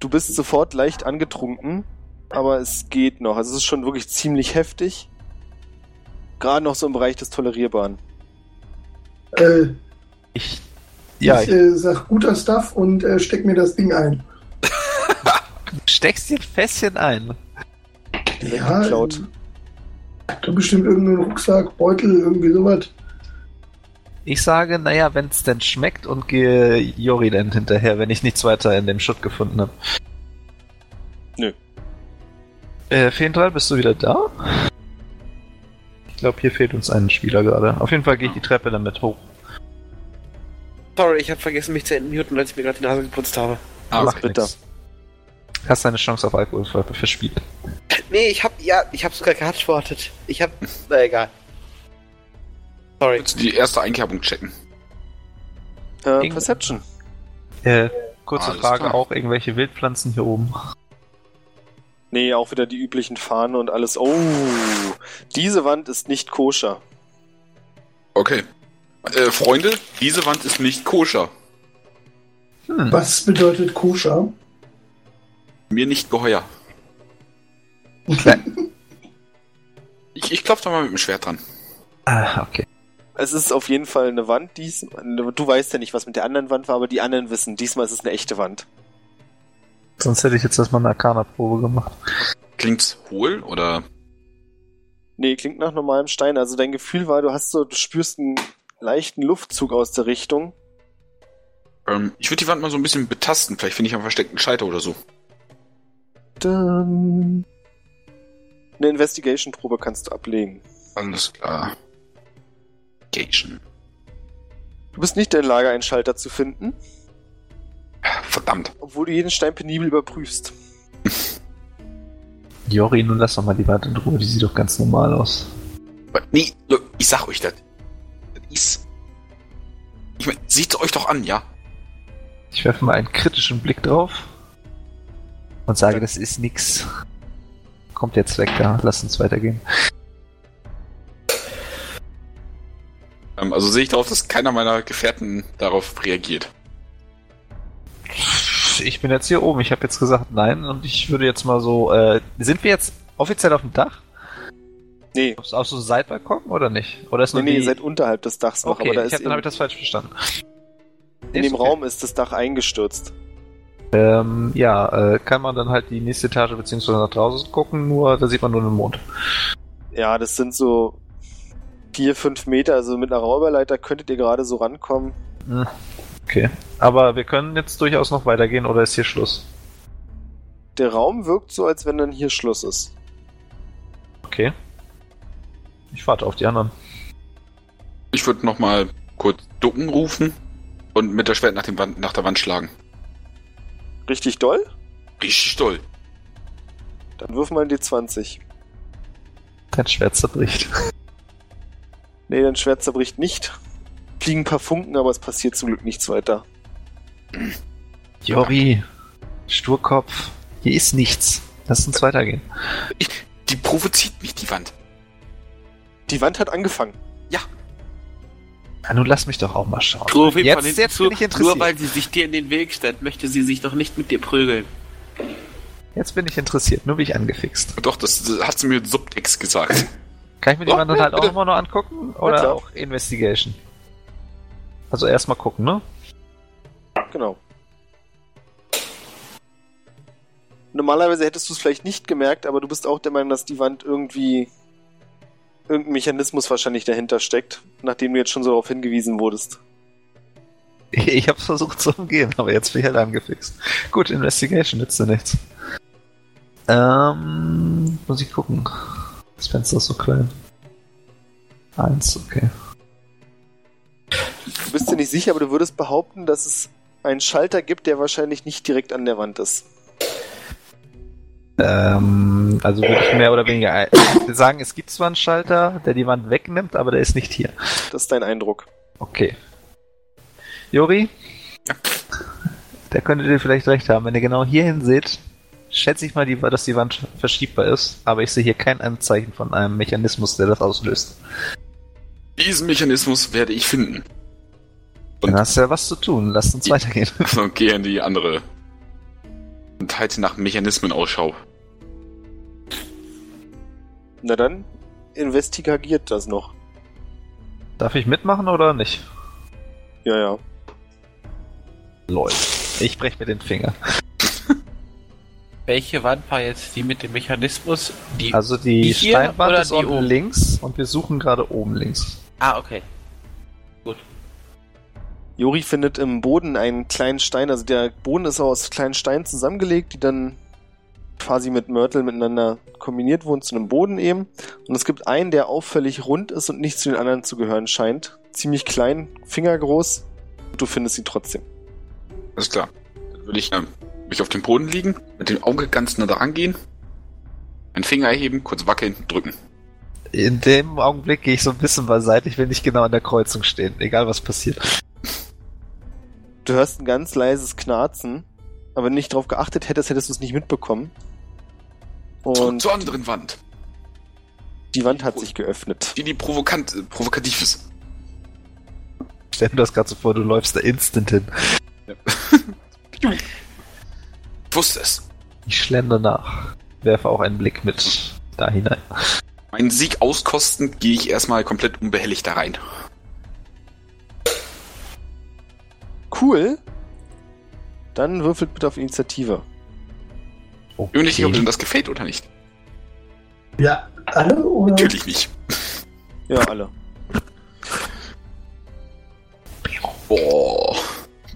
Du bist sofort leicht angetrunken, aber es geht noch. Also es ist schon wirklich ziemlich heftig. Gerade noch so im Bereich des Tolerierbaren. Äh, ich, ja, ich, ich äh, sag guter Stuff und äh, steck mir das Ding ein. du steckst dir ein Fässchen ein. Ja, geklaut. Da bestimmt irgendeinen Rucksack, Beutel, irgendwie sowas. Ich sage, naja, wenn es denn schmeckt und gehe Jori dann hinterher, wenn ich nichts weiter in dem Schutt gefunden habe. Nö. Äh, Feendrall, bist du wieder da? glaube, hier fehlt uns ein Spieler gerade. Auf jeden Fall gehe ich die Treppe damit hoch. Sorry, ich habe vergessen, mich zu entmuten, als ich mir gerade die Nase geputzt habe. Ah, Mach bitte. Hast deine Chance auf Alkohol verspielt. Nee, ich hab, ja, ich hab sogar geantwortet. Ich hab, na egal. Sorry. Willst du die erste Einkerbung checken? Äh, Perception. Äh, kurze Frage, klar. auch irgendwelche Wildpflanzen hier oben? Nee, auch wieder die üblichen Fahnen und alles. Oh, diese Wand ist nicht koscher. Okay. Äh, Freunde, diese Wand ist nicht koscher. Hm. Was bedeutet koscher? Mir nicht geheuer. ich ich klopfe da mal mit dem Schwert dran. Ah, okay. Es ist auf jeden Fall eine Wand. Dies, du weißt ja nicht, was mit der anderen Wand war, aber die anderen wissen, diesmal ist es eine echte Wand. Sonst hätte ich jetzt erstmal eine Arcana-Probe gemacht. Klingt's hohl oder? Nee, klingt nach normalem Stein. Also dein Gefühl war, du hast so, du spürst einen leichten Luftzug aus der Richtung. Ähm, ich würde die Wand mal so ein bisschen betasten. Vielleicht finde ich einen versteckten Scheiter oder so. Dann. Eine Investigation-Probe kannst du ablegen. Alles klar. Investigation. Du bist nicht in der Lage, einen Schalter zu finden. Verdammt. Obwohl du jeden Stein penibel überprüfst. Jori, nun lass doch mal die Wand in Ruhe, die sieht doch ganz normal aus. Nee, ich sag euch das. Das ist. Ich mein, seht euch doch an, ja? Ich werfe mal einen kritischen Blick drauf und sage, das ist nix. Kommt jetzt weg da, lass uns weitergehen. Ähm, also sehe ich darauf, dass keiner meiner Gefährten darauf reagiert. Ich bin jetzt hier oben. Ich habe jetzt gesagt nein und ich würde jetzt mal so. Äh, sind wir jetzt offiziell auf dem Dach? Nee. Auf, auf so einem Seitbalkon oder nicht? Oder ist nee, nee, ihr seid unterhalb des Dachs noch. Okay, aber da ich hab, dann habe ich das falsch verstanden. In dem okay. Raum ist das Dach eingestürzt. Ähm, ja, äh, kann man dann halt die nächste Etage beziehungsweise nach draußen gucken, nur da sieht man nur den Mond. Ja, das sind so vier, fünf Meter, also mit einer Räuberleiter könntet ihr gerade so rankommen. Hm. Okay. Aber wir können jetzt durchaus noch weitergehen oder ist hier Schluss? Der Raum wirkt so, als wenn dann hier Schluss ist. Okay. Ich warte auf die anderen. Ich würde nochmal kurz ducken rufen und mit der Schwert nach, dem Wand, nach der Wand schlagen. Richtig doll? Richtig doll. Dann wirf mal in die 20. Dein Schwert zerbricht. Nee, dein Schwert zerbricht nicht. Fliegen ein paar Funken, aber es passiert zum Glück nichts weiter. Jori, Sturkopf, hier ist nichts. Lass uns weitergehen. Ich, die provoziert mich, die Wand. Die Wand hat angefangen. Na, nun lass mich doch auch mal schauen. Ruf jetzt, jetzt zu, bin ich interessiert. Nur weil sie sich dir in den Weg stellt, möchte sie sich doch nicht mit dir prügeln. Jetzt bin ich interessiert, nur bin ich angefixt. Doch, das, das hat sie mir Subtext gesagt. Kann ich mir die oh, Wand dann halt bitte. auch immer nur angucken? Oder auch Investigation? Also erstmal gucken, ne? Genau. Normalerweise hättest du es vielleicht nicht gemerkt, aber du bist auch der Meinung, dass die Wand irgendwie irgendein Mechanismus wahrscheinlich dahinter steckt, nachdem du jetzt schon so darauf hingewiesen wurdest. Ich hab's versucht zu umgehen, aber jetzt bin ich halt angefixt. Gut, Investigation nützt ja nichts. Ähm, muss ich gucken. Das Fenster ist so klein. Eins, okay. Du bist dir nicht sicher, aber du würdest behaupten, dass es einen Schalter gibt, der wahrscheinlich nicht direkt an der Wand ist. Ähm, also würde ich mehr oder weniger sagen, es gibt zwar einen Schalter, der die Wand wegnimmt, aber der ist nicht hier. Das ist dein Eindruck. Okay. Jori? Ja. Der könnte dir vielleicht recht haben. Wenn ihr genau hierhin seht, schätze ich mal, die, dass die Wand verschiebbar ist, aber ich sehe hier kein Anzeichen von einem Mechanismus, der das auslöst. Diesen Mechanismus werde ich finden. Und Dann hast du ja was zu tun. Lass uns weitergehen. Also geh in die andere. Und halte nach Mechanismen Ausschau. Na dann, investigagiert das noch. Darf ich mitmachen oder nicht? Ja, ja. Läuft. Ich brech mir den Finger. Welche Wand war jetzt die mit dem Mechanismus? Die, also die, die Steinwand ist unten oben? links und wir suchen gerade oben links. Ah, okay. Gut. Jori findet im Boden einen kleinen Stein, also der Boden ist aus kleinen Steinen zusammengelegt, die dann quasi mit Mörtel miteinander kombiniert wurden zu einem Boden eben. Und es gibt einen, der auffällig rund ist und nicht zu den anderen zu gehören scheint. Ziemlich klein, fingergroß. Du findest ihn trotzdem. Alles klar. Dann würde ich ähm, mich auf dem Boden liegen, mit dem Auge ganz nah dran gehen, einen Finger erheben, kurz wackeln, drücken. In dem Augenblick gehe ich so ein bisschen beiseite, ich will nicht genau an der Kreuzung stehen, egal was passiert. Du hörst ein ganz leises Knarzen, aber wenn du nicht darauf geachtet hättest, hättest du es nicht mitbekommen. Und zur anderen Wand. Die Wand hat sich geöffnet. Die, die provokant, äh, provokativ ist. Stell mir das gerade so vor, du läufst da instant hin. Ja. ich wusste es. Ich schlender nach. Werfe auch einen Blick mit da hinein. Meinen Sieg auskostend gehe ich erstmal komplett unbehelligt da rein. Cool. Dann würfelt bitte auf Initiative. Okay. Ich bin nicht sicher, ob dir das gefällt oder nicht. Ja, alle oder? Natürlich nicht. Ja, alle. Boah.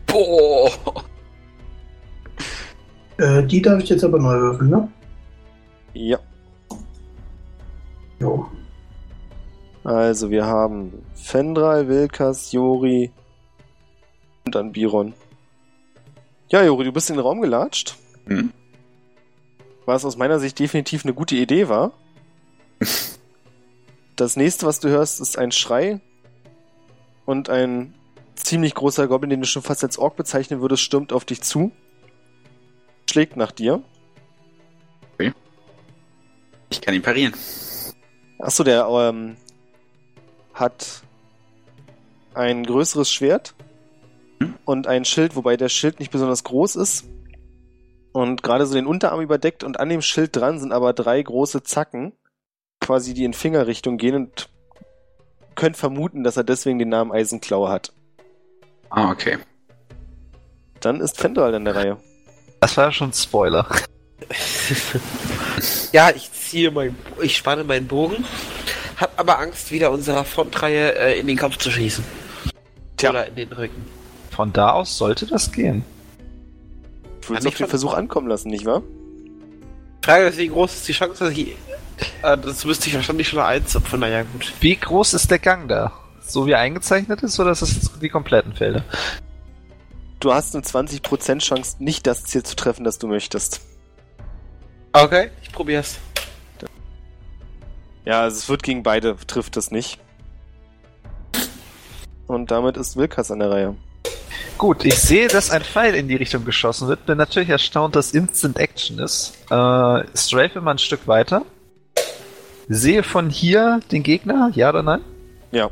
Boah. Äh, die darf ich jetzt aber neu würfeln, ne? Ja. Jo. Also wir haben Fendral, Wilkas, Jori und dann Biron. Ja, Jori, du bist in den Raum gelatscht. Hm. Was aus meiner Sicht definitiv eine gute Idee war. Das nächste, was du hörst, ist ein Schrei und ein ziemlich großer Goblin, den du schon fast als Ork bezeichnen würdest, stürmt auf dich zu. Schlägt nach dir. Ich kann ihn parieren. Achso, der ähm, hat ein größeres Schwert Hm? und ein Schild, wobei der Schild nicht besonders groß ist. Und gerade so den Unterarm überdeckt und an dem Schild dran sind aber drei große Zacken, quasi die in Fingerrichtung gehen und könnt vermuten, dass er deswegen den Namen Eisenklaue hat. Ah, okay. Dann ist Fendral an der Reihe. Das war ja schon ein Spoiler. Ja, ich ziehe mein, ich spanne meinen Bogen, hab aber Angst, wieder unserer Frontreihe äh, in den Kopf zu schießen. Tja. Oder in den Rücken. Von da aus sollte das gehen. Du willst auf den von- Versuch ankommen lassen, nicht wahr? Frage ist, wie groß ist die Chance, dass ich. Äh, das müsste ich wahrscheinlich schon einzupfen, naja, gut. Wie groß ist der Gang da? So wie er eingezeichnet ist, oder ist das jetzt die kompletten Felder? Du hast eine 20% Chance, nicht das Ziel zu treffen, das du möchtest. Okay, ich probier's. Ja, also es wird gegen beide, trifft es nicht. Und damit ist Wilkas an der Reihe. Gut, ich sehe, dass ein Pfeil in die Richtung geschossen wird. Bin natürlich erstaunt, dass Instant Action ist. Äh, strafe mal ein Stück weiter. Sehe von hier den Gegner, ja oder nein? Ja.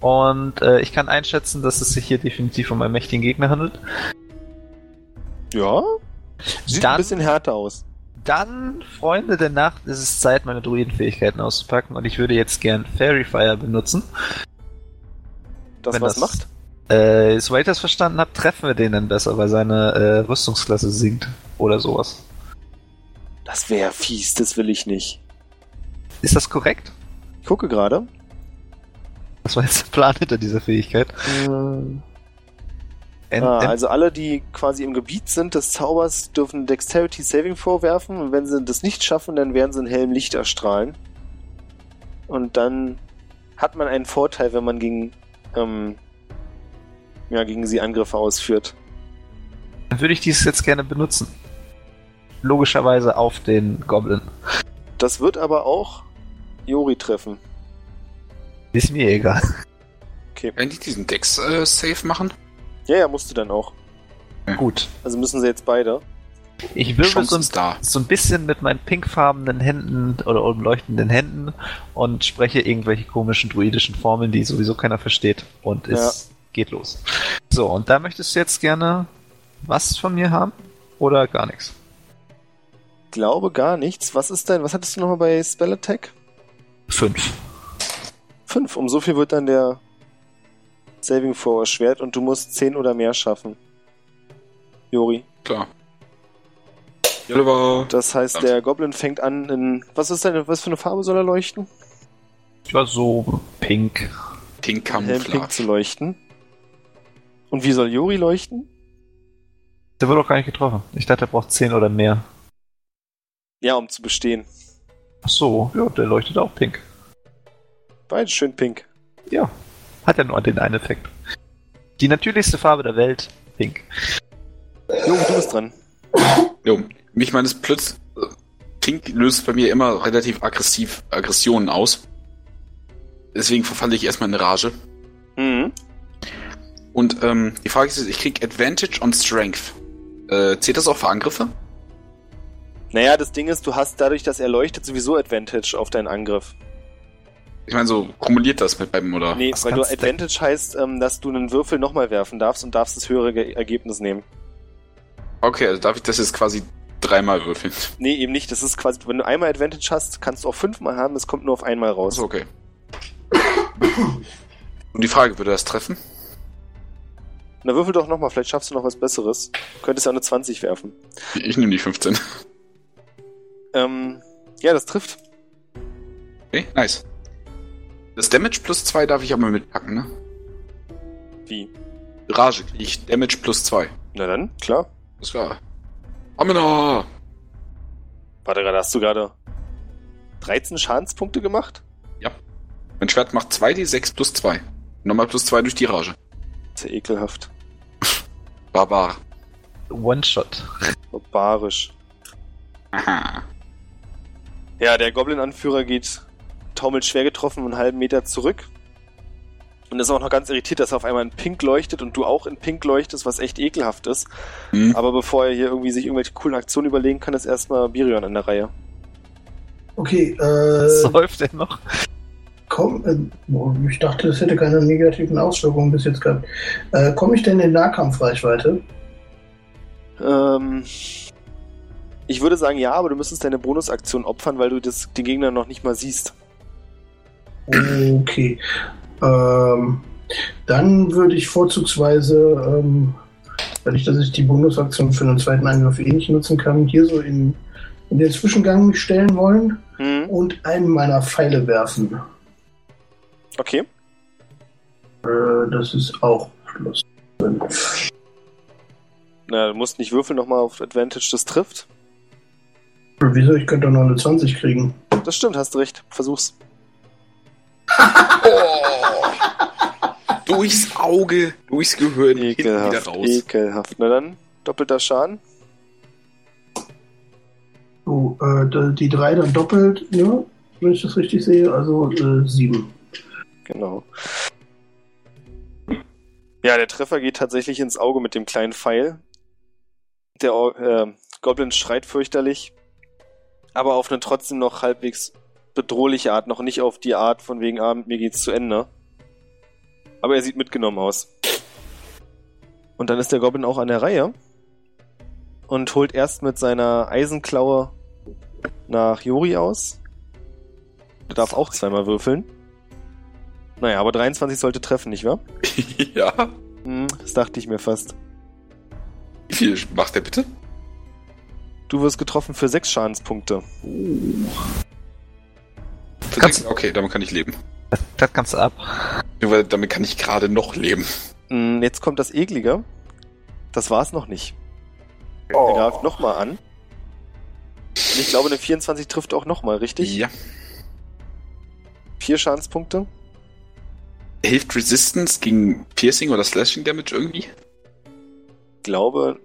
Und äh, ich kann einschätzen, dass es sich hier definitiv um einen mächtigen Gegner handelt. Ja? Sieht Dann- ein bisschen härter aus. Dann, Freunde der Nacht, ist es Zeit, meine Druidenfähigkeiten auszupacken und ich würde jetzt gern Fairy Fire benutzen. Das Wenn was das- macht? Äh, soweit ich das verstanden habe, treffen wir den dann besser, weil seine äh, Rüstungsklasse sinkt oder sowas. Das wäre fies, das will ich nicht. Ist das korrekt? Ich gucke gerade. Was war jetzt der Plan hinter dieser Fähigkeit? En- ah, also alle, die quasi im Gebiet sind des Zaubers, dürfen Dexterity Saving vorwerfen und wenn sie das nicht schaffen, dann werden sie in hellem Licht erstrahlen. Und dann hat man einen Vorteil, wenn man gegen, ähm, ja, gegen sie Angriffe ausführt. Dann würde ich dies jetzt gerne benutzen. Logischerweise auf den Goblin. Das wird aber auch Jori treffen. Ist mir egal. Werden die diesen Dex-Safe machen? Ja, ja, musst du dann auch. Gut. Also müssen sie jetzt beide. Ich wirbel so so ein bisschen mit meinen pinkfarbenen Händen oder umleuchtenden Händen und spreche irgendwelche komischen druidischen Formeln, die sowieso keiner versteht. Und es geht los. So, und da möchtest du jetzt gerne was von mir haben? Oder gar nichts? Glaube gar nichts. Was ist dein, was hattest du nochmal bei Spell Attack? Fünf. Fünf. Um so viel wird dann der Saving Throw erschwert und du musst zehn oder mehr schaffen. Jori. Klar. Das heißt, der Goblin fängt an in. Was ist deine, was für eine Farbe soll er leuchten? Ich war so pink. Pink In hellem Pink zu Camouflage. leuchten. Und wie soll Jori leuchten? Der wird doch gar nicht getroffen. Ich dachte, er braucht zehn oder mehr. Ja, um zu bestehen. Ach so, ja, der leuchtet auch pink. Beide schön pink. Ja, hat ja nur den einen Effekt. Die natürlichste Farbe der Welt, pink. Jori, du bist dran. Jo, mich meines Plötz. Pink löst bei mir immer relativ aggressiv Aggressionen aus. Deswegen verfalle ich erstmal in Rage. Mhm. Und ähm, die Frage ist, ich krieg Advantage on Strength. Äh, zählt das auch für Angriffe? Naja, das Ding ist, du hast dadurch, dass er leuchtet, sowieso Advantage auf deinen Angriff. Ich meine, so kumuliert das mit beim, oder? Nee, Was weil du Advantage heißt, ähm, dass du einen Würfel nochmal werfen darfst und darfst das höhere Ge Ergebnis nehmen. Okay, also darf ich das jetzt quasi dreimal würfeln? Nee, eben nicht. Das ist quasi, wenn du einmal Advantage hast, kannst du auch fünfmal haben, es kommt nur auf einmal raus. Achso, okay. Und die Frage, würde das treffen? Na, würfel doch nochmal, vielleicht schaffst du noch was Besseres. Du könntest ja eine 20 werfen. Ich nehme die 15. Ähm, ja, das trifft. Okay, nice. Das Damage plus 2 darf ich aber mitpacken, ne? Wie? Rage kriege ich Damage plus 2. Na dann, klar. Das war. Amina! Warte gerade, hast du gerade 13 Schadenspunkte gemacht? Mein Schwert macht 2d6 plus 2. Nochmal plus 2 durch die Rage. Sehr ekelhaft. Barbar. One-Shot. Barbarisch. Aha. Ja, der Goblin-Anführer geht taumelt schwer getroffen einen halben Meter zurück. Und ist auch noch ganz irritiert, dass er auf einmal in Pink leuchtet und du auch in Pink leuchtest, was echt ekelhaft ist. Hm. Aber bevor er hier irgendwie sich irgendwelche coolen Aktionen überlegen kann, ist erstmal Birion an der Reihe. Okay, äh, Säuft er noch? Komm, äh, ich dachte, es hätte keine negativen Auswirkungen bis jetzt gehabt. Äh, Komme ich denn in Nahkampfreichweite? Ähm, ich würde sagen ja, aber du müsstest deine Bonusaktion opfern, weil du das, den Gegner noch nicht mal siehst. Okay. Ähm, dann würde ich vorzugsweise, ähm, weil ich, dass ich die Bonusaktion für einen zweiten Angriff eh nicht nutzen kann, hier so in, in den Zwischengang stellen wollen Hm, und einen meiner Pfeile werfen. Okay. Äh, das ist auch plus 5. Na, du musst nicht würfeln nochmal auf Advantage, das trifft. Wieso? Ich könnte doch noch eine 20 kriegen. Das stimmt, hast recht. Versuch's. Oh. durchs Auge, durchs Gehirn, hinten wieder Ekelhaft, raus. ekelhaft. Na dann, doppelter Schaden. So, äh, da- die drei dann doppelt, ja, wenn ich das richtig sehe, also äh, 7. Genau. Ja, der Treffer geht tatsächlich ins Auge mit dem kleinen Pfeil. Der äh, Goblin schreit fürchterlich, aber auf eine trotzdem noch halbwegs bedrohliche Art, noch nicht auf die Art von wegen, ah, mir geht's zu Ende. Aber er sieht mitgenommen aus. Und dann ist der Goblin auch an der Reihe und holt erst mit seiner Eisenklaue nach Jori aus. Der darf auch zweimal würfeln. Naja, aber 23 sollte treffen, nicht wahr? ja. Hm, das dachte ich mir fast. Wie viel macht der bitte? Du wirst getroffen für 6 Schadenspunkte. Kannst- okay, damit kann ich leben. Das, das kannst du ab. Nur weil damit kann ich gerade noch leben. Hm, jetzt kommt das Eklige. Das war's noch nicht. Er greift nochmal an. Und ich glaube, eine 24 trifft auch nochmal, richtig? Ja. 4 Schadenspunkte. Hilft Resistance gegen Piercing oder Slashing Damage irgendwie? Ich glaube.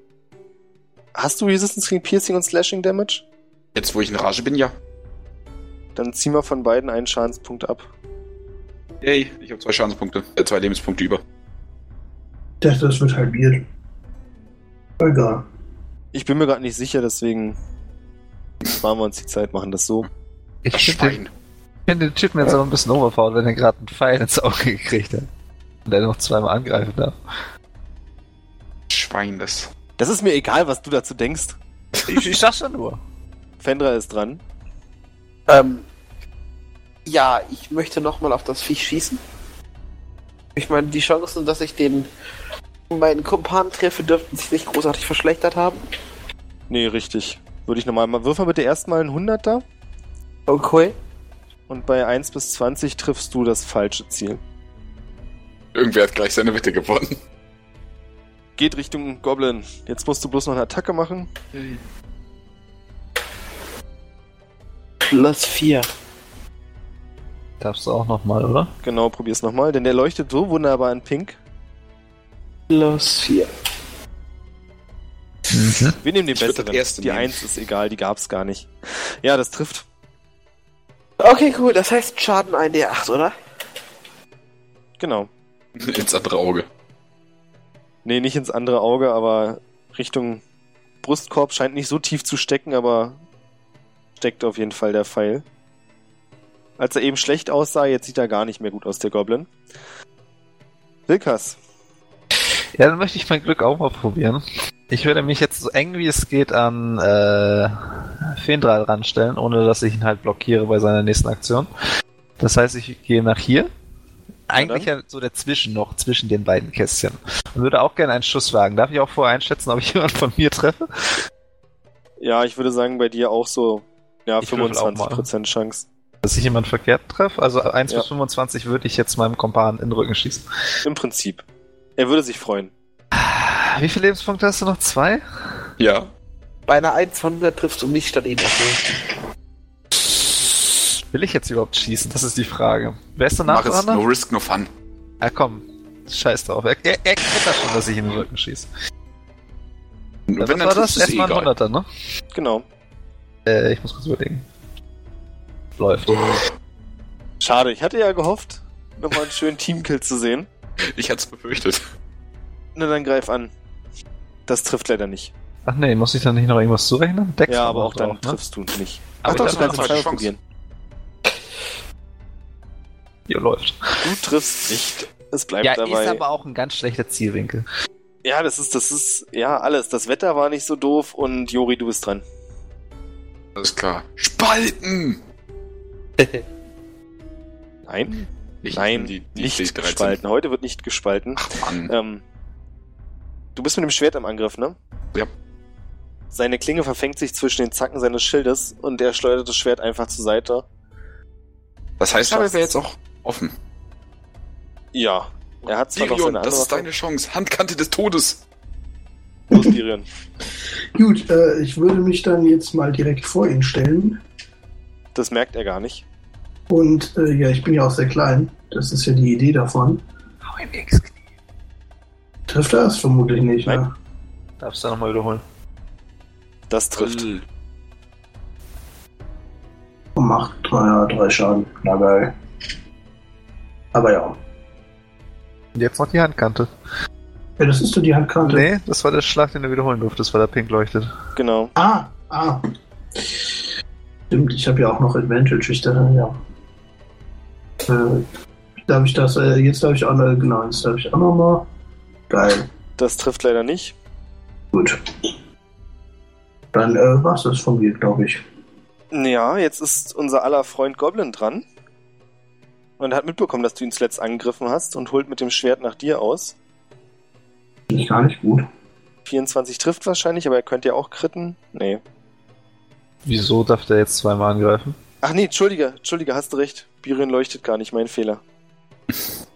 Hast du Resistance gegen Piercing und Slashing Damage? Jetzt, wo ich in Rage bin, ja. Dann zieh mal von beiden einen Schadenspunkt ab. Yay, ich habe zwei Schadenspunkte, äh, zwei Lebenspunkte über. Das, das wird halbiert. Egal. Ich bin mir gerade nicht sicher, deswegen sparen wir uns die Zeit, machen das so. Ich Das Schwein. Find den Typen jetzt aber ein bisschen overpowered, wenn er gerade einen Pfeil ins Auge gekriegt hat. Und er noch zweimal angreifen darf. Schwein, das. Das ist mir egal, was du dazu denkst. Ich, ich sag's ja nur. Fendra ist dran. Ähm, ja, ich möchte nochmal auf das Viech schießen. Ich meine, die Chancen, dass ich den meinen Kumpan treffe, dürften sich nicht großartig verschlechtert haben. Nee, richtig. Würde ich nochmal mal bitte erstmal einen 100er Okay. Und bei 1 bis 20 triffst du das falsche Ziel. Irgendwer hat gleich seine Wette gewonnen. Geht Richtung Goblin. Jetzt musst du bloß noch eine Attacke machen. Plus 4. Darfst du auch nochmal, oder? Genau, probier's nochmal, denn der leuchtet so wunderbar in Pink. Plus 4. Mhm. Wir nehmen den Ich besseren. erste die nehmen. 1 ist egal, die gab's gar nicht. Ja, das trifft. Okay, cool. Das heißt Schaden 1d8, oder? Genau. Ins andere Auge. Nee, nicht ins andere Auge, aber Richtung Brustkorb scheint nicht so tief zu stecken, aber steckt auf jeden Fall der Pfeil. Als er eben schlecht aussah, jetzt sieht er gar nicht mehr gut aus, der Goblin. Wilkas. Ja, dann möchte ich mein Glück auch mal probieren. Ich würde mich jetzt so eng wie es geht an äh, Fendral ranstellen, ohne dass ich ihn halt blockiere bei seiner nächsten Aktion. Das heißt, ich gehe nach hier. Eigentlich ja so dazwischen noch, zwischen den beiden Kästchen. Und würde auch gerne einen Schuss wagen. Darf ich auch vorher einschätzen, ob ich jemanden von mir treffe? Ja, ich würde sagen, bei dir auch so ja, 25% Chance. Dass ich jemanden verkehrt treffe? Also 1 ja. bis 25 würde ich jetzt meinem Kompan in den Rücken schießen. Im Prinzip. Er würde sich freuen. Wie viele Lebenspunkte hast du noch? Zwei? Ja. Bei einer 1 von 100 triffst du mich statt ihn Will ich jetzt überhaupt schießen? Das ist die Frage. Wer ist danach Mach es, no risk, no fun. Ah komm, scheiß drauf. Er, er, er kennt das schon, dass ich in den Rücken schieße. Wenn Was war das? Erstmal ein 100er, ne? Genau. Äh, ich muss kurz überlegen. Läuft. Schade, ich hatte ja gehofft, nochmal einen schönen Teamkill zu sehen. Ich hatte es befürchtet. Na dann greif an. Das trifft leider nicht. Ach nee, muss ich dann nicht noch irgendwas zurechnen? Dex ja, aber auch dann ne? triffst du nicht. Aber Ach doch, du kannst mal probieren. Ja, läuft. Du triffst nicht. Es bleibt ja, dabei. Ja, ist aber auch ein ganz schlechter Zielwinkel. Ja, das ist, das ist, ja, alles. Das Wetter war nicht so doof und Jori, du bist dran. Alles klar. Spalten! Nein? Ich Nein, die, die nicht gespalten. Heute wird nicht gespalten. Ach Mann. Ähm, du bist mit dem Schwert im Angriff, ne? Ja. Seine Klinge verfängt sich zwischen den Zacken seines Schildes und er schleudert das Schwert einfach zur Seite. Das heißt, er wäre jetzt auch offen. Ja. Er hat zwar Dirion, noch seine das ist deine Chance. Handkante des Todes. Los, Dirion. Gut, äh, ich würde mich dann jetzt mal direkt vor ihn stellen. Das merkt er gar nicht. Und äh, ja, ich bin ja auch sehr klein. Das ist ja die Idee davon. Hau ihm Knie. Trifft das? Vermutlich nicht, Nein. ne? Darfst du nochmal wiederholen. Das trifft. Und macht drei, drei Schaden. Na geil. Aber ja. Jetzt noch die Handkante. Ja, das ist doch die Handkante. Nee, das war der Schlag, den du wiederholen durftest, weil er pink leuchtet. Genau. Ah, ah. Stimmt, ich habe ja auch noch Advantage, ich dachte, ja. Äh, darf ich das, äh, jetzt darf ich auch noch, genau, jetzt darf ich auch noch mal. Geil. Das trifft leider nicht. Gut. Dann äh, war's das von mir, glaube ich. Ja, jetzt ist unser aller Freund Goblin dran. Und er hat mitbekommen, dass du ihn zuletzt angegriffen hast und holt mit dem Schwert nach dir aus. Ist gar nicht gut. 24 trifft wahrscheinlich, aber er könnte ja auch kritten. Nee. Wieso darf der jetzt zweimal angreifen? Ach nee, Entschuldige, Entschuldige, hast du recht. Biren leuchtet gar nicht, mein Fehler.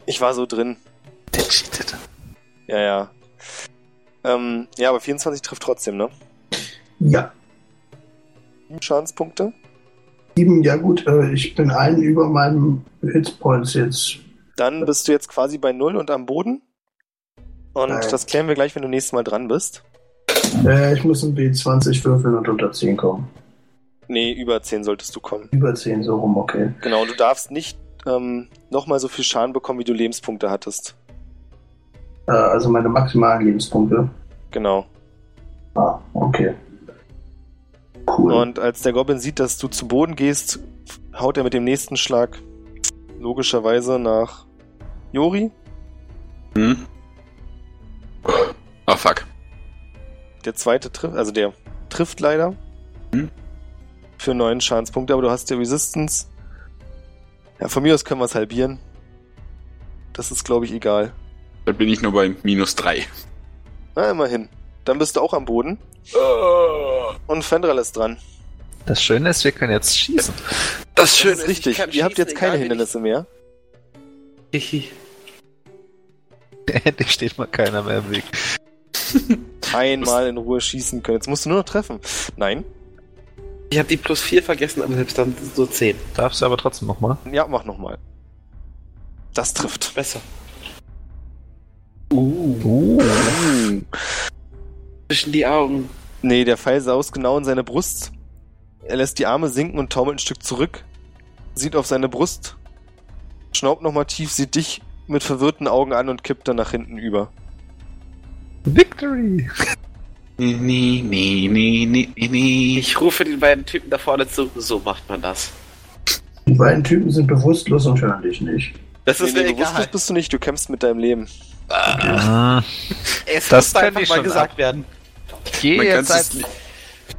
Ich war so drin. Der cheatet. Ja, ja. Ähm, ja, aber 24 trifft trotzdem, ne? Ja. Schadenspunkte? Sieben, ja gut, äh, ich bin einen über meinem Hitpoints jetzt. Dann bist du jetzt quasi bei null und am Boden. Und Nein. das klären wir gleich, wenn du nächstes Mal dran bist. Äh, ich muss ein B20 würfeln und unter 10 kommen. Nee, über 10 solltest du kommen. Über 10, so rum, okay. Genau, du darfst nicht ähm, nochmal so viel Schaden bekommen, wie du Lebenspunkte hattest. Äh, also meine maximalen Lebenspunkte. Genau. Ah, okay. Cool. Und als der Goblin sieht, dass du zu Boden gehst, haut er mit dem nächsten Schlag logischerweise nach Jori. Hm. Ah, oh, fuck. Der zweite trifft, also der trifft leider. Hm? Für neun Schadenspunkte, aber du hast ja Resistance. Ja, von mir aus können wir es halbieren. Das ist, glaube ich, egal. Dann bin ich nur bei minus drei. Na, immerhin. Dann bist du auch am Boden. Oh. Und Fendral ist dran. Das Schöne ist, wir können jetzt schießen. Das, Schöne ist richtig. Ihr habt jetzt keine Hindernisse mehr. Endlich steht mal keiner mehr im Weg. Einmal in Ruhe schießen können. Jetzt musst du nur noch treffen. Nein. Ich habe die plus 4 vergessen, aber selbst dann so 10. Darfst du aber trotzdem nochmal? Ja, mach nochmal. Das trifft. Besser. Uh. uh. Zwischen die Augen. Nee, der Pfeil saust genau in seine Brust. Er lässt die Arme sinken und taumelt ein Stück zurück. Sieht auf seine Brust. Schnaubt nochmal tief, sieht dich mit verwirrten Augen an und kippt dann nach hinten über. Victory! Nee, nee, nee, nee, nee, nee. Ich rufe den beiden Typen da vorne zu. So macht man das. Die beiden Typen sind bewusstlos und hören dich nicht. Das ist nee, nee, bewusstlos bist du nicht, du kämpfst mit deinem Leben. Ah. Es das muss einfach mal gesagt ab. werden. Ich gehe jetzt als,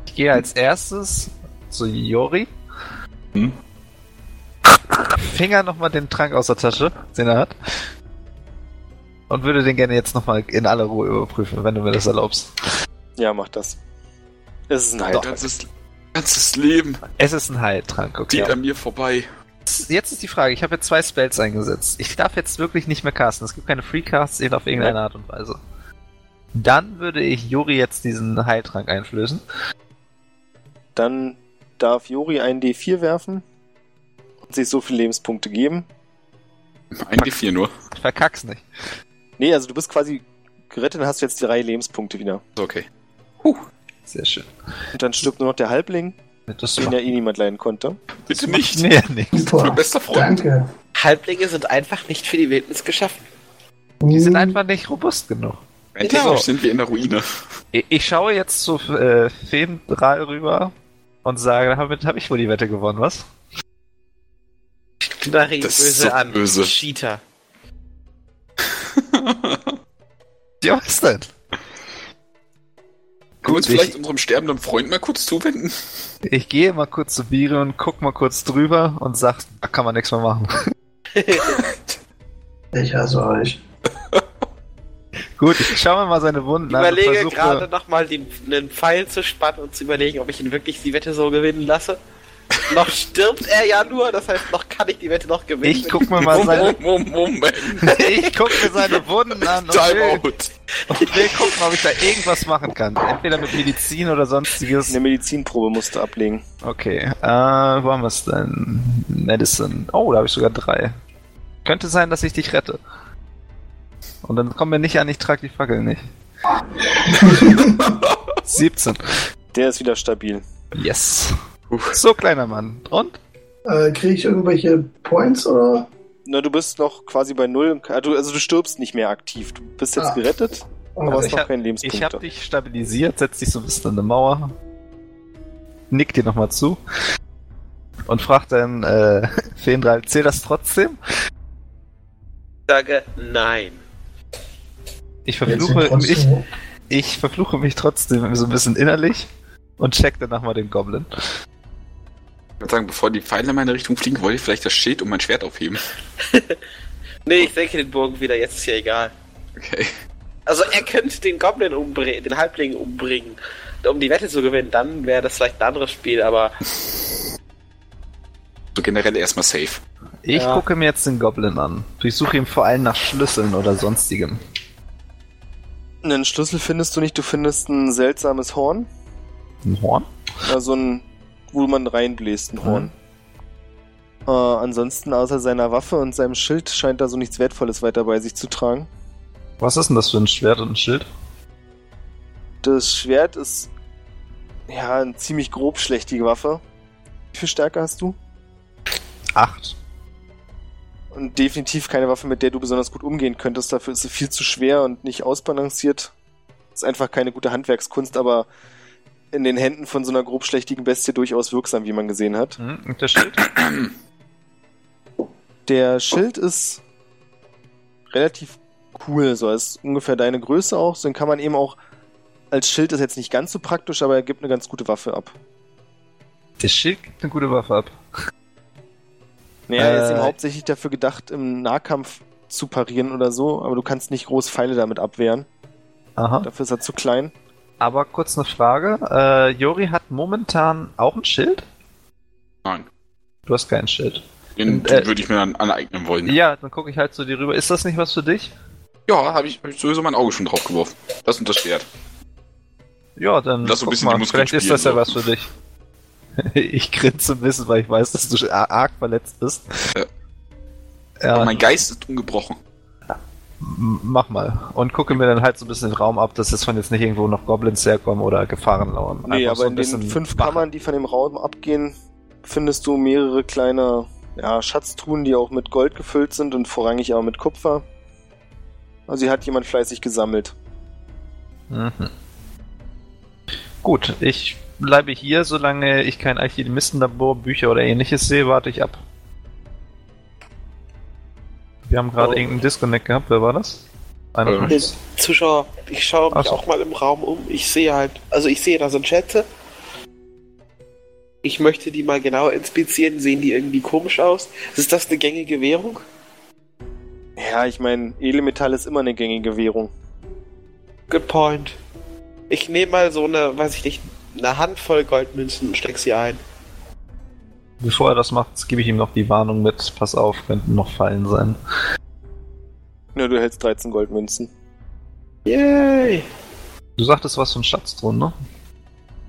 ich gehe als erstes zu Jori. Hm? Finger nochmal den Trank aus der Tasche, den er hat. Und würde den gerne jetzt nochmal in aller Ruhe überprüfen, wenn du mir das erlaubst. Ja, mach das. Es ist ein Heiltrank. Ganzes, ganzes Leben. Es ist ein Heiltrank, okay. Geht an mir vorbei. Jetzt ist die Frage, ich habe jetzt zwei Spells eingesetzt. Ich darf jetzt wirklich nicht mehr casten. Es gibt keine Freecasts auf irgendeine Art und Weise. Dann würde ich Juri jetzt diesen Heiltrank einflößen. Dann darf Juri einen D4 werfen und sich so viele Lebenspunkte geben. Ein D4 nur. Verkack's nicht. Nee, also du bist quasi gerettet und hast jetzt drei Lebenspunkte wieder. Okay. Huh. Sehr schön. Und dann stirbt nur noch der Halbling, das den ja eh niemand leiden konnte. Bitte nicht. Nee, nee. Mein bester Freund. Danke. Halblinge sind einfach nicht für die Wildnis geschaffen. Die sind einfach nicht robust genug. Genau. sind wir in der Ruine. Ich, ich schaue jetzt zu äh, Feendrall rüber und sage, damit habe ich wohl die Wette gewonnen, was? Ich knarre ihn böse so an. Böse. Cheater. ja, was denn? Können wir uns vielleicht unserem sterbenden Freund mal kurz zuwenden? Ich gehe mal kurz zu und guck mal kurz drüber und sag, da kann man nichts mehr machen. ich hasse euch. Gut, ich schaue mir mal seine Wunden an. Ich überlege gerade nochmal einen Pfeil zu spannen und zu überlegen, ob ich ihn wirklich die Wette so gewinnen lasse noch stirbt er ja nur, das heißt, noch kann ich die Wette noch gewinnen. Ich guck mir mal seine... Moment. ich guck mir seine Wunden an und will, und will gucken, ob ich da irgendwas machen kann. Entweder mit Medizin oder sonstiges. Eine Medizinprobe musst du ablegen. Okay, äh, wo haben wir es denn? Medicine. Oh, da habe ich sogar drei. Könnte sein, dass ich dich rette. Und dann kommen wir nicht an, ich trage die Fackel nicht. 17. Der ist wieder stabil. Yes. So, kleiner Mann. Und? Äh, Kriege ich irgendwelche Points oder? Na, du bist noch quasi bei null. Also, also du stirbst nicht mehr aktiv. Du bist jetzt ah. gerettet, aber also hast noch keinen Lebenspunkt. Ich habe dich stabilisiert, setz dich so ein bisschen an eine Mauer, nick dir nochmal zu und frag dann äh, Feendrall, zählt das trotzdem? Ich sage nein. Ich verfluche mich, ich verfluche mich trotzdem so ein bisschen innerlich und check danach mal den Goblin. Ich würde sagen, bevor die Pfeile in meine Richtung fliegen, wollte ich vielleicht das Schild und mein Schwert aufheben. nee, ich denke den Bogen wieder, jetzt ist ja egal. Okay. Also er könnte den Goblin umbringen, den Halbling umbringen, um die Wette zu gewinnen, dann wäre das vielleicht ein anderes Spiel, aber. So generell erstmal safe. Ich ja. gucke mir jetzt den Goblin an. Ich suche ihm vor allem nach Schlüsseln oder sonstigem. Einen Schlüssel findest du nicht, du findest ein seltsames Horn. Ein Horn? Ja, so ein wo man reinbläst, ein Horn. Mhm. Äh, ansonsten, außer seiner Waffe und seinem Schild, scheint da so nichts Wertvolles weiter bei sich zu tragen. Was ist denn das für ein Schwert und ein Schild? Das Schwert ist ja eine ziemlich grobschlächtige Waffe. Wie viel Stärke hast du? Acht. Und definitiv keine Waffe, mit der du besonders gut umgehen könntest. Dafür ist sie viel zu schwer und nicht ausbalanciert. Ist einfach keine gute Handwerkskunst, aber in den Händen von so einer grobschlächtigen Bestie durchaus wirksam, wie man gesehen hat. Mhm. Und der Schild? Der Schild ist relativ cool, so ist ungefähr deine Größe auch. So den kann man eben auch als Schild ist jetzt nicht ganz so praktisch, aber er gibt eine ganz gute Waffe ab. Der Schild gibt eine gute Waffe ab. Naja, er ist eben äh. hauptsächlich dafür gedacht, im Nahkampf zu parieren oder so, aber du kannst nicht groß Pfeile damit abwehren. Aha. Dafür ist er zu klein. Aber kurz eine Frage. Äh, Jori hat momentan auch ein Schild? Nein. Du hast kein Schild. Den, äh, würde ich mir dann aneignen wollen. Ja, dann gucke ich halt zu dir rüber. Ist das nicht was für dich? Ja, habe ich, hab ich sowieso mein Auge schon drauf geworfen. Das und das Schwert. Ja, dann Lass so ein bisschen mal. vielleicht ist das ja so. was für dich. ich grinse ein bisschen, weil ich weiß, dass du arg verletzt bist. Ja. ja. Aber mein Geist ist ungebrochen mach mal. Und gucke mir dann halt so ein bisschen den Raum ab, dass jetzt von jetzt nicht irgendwo noch Goblins herkommen oder Gefahren lauern. Nee, aber so in den fünf machen. Kammern, die von dem Raum abgehen, findest du mehrere kleine ja, Schatztruhen, die auch mit Gold gefüllt sind und vorrangig auch mit Kupfer. Also hier hat jemand fleißig gesammelt. Mhm. Gut, ich bleibe hier, solange ich kein Alchemistenlabor, Bücher oder ähnliches sehe, warte ich ab. Wir haben gerade oh. irgendeinen Disconnect gehabt, wer war das? Den Zuschauer, ich schaue mich so. auch mal im Raum um. Ich sehe halt, also ich sehe da so Schätze. Ich möchte die mal genauer inspizieren. Sehen die irgendwie komisch aus? Ist das eine gängige Währung? Ja, ich meine, Edelmetall ist immer eine gängige Währung. Good point. Ich nehme mal so eine, weiß ich nicht, eine Handvoll Goldmünzen und steck sie ein. Bevor er das macht, gebe ich ihm noch die Warnung mit. Pass auf, könnten noch Fallen sein. Ja, du hältst 13 Goldmünzen. Yay! Du sagtest was von Schatztruhen, ne?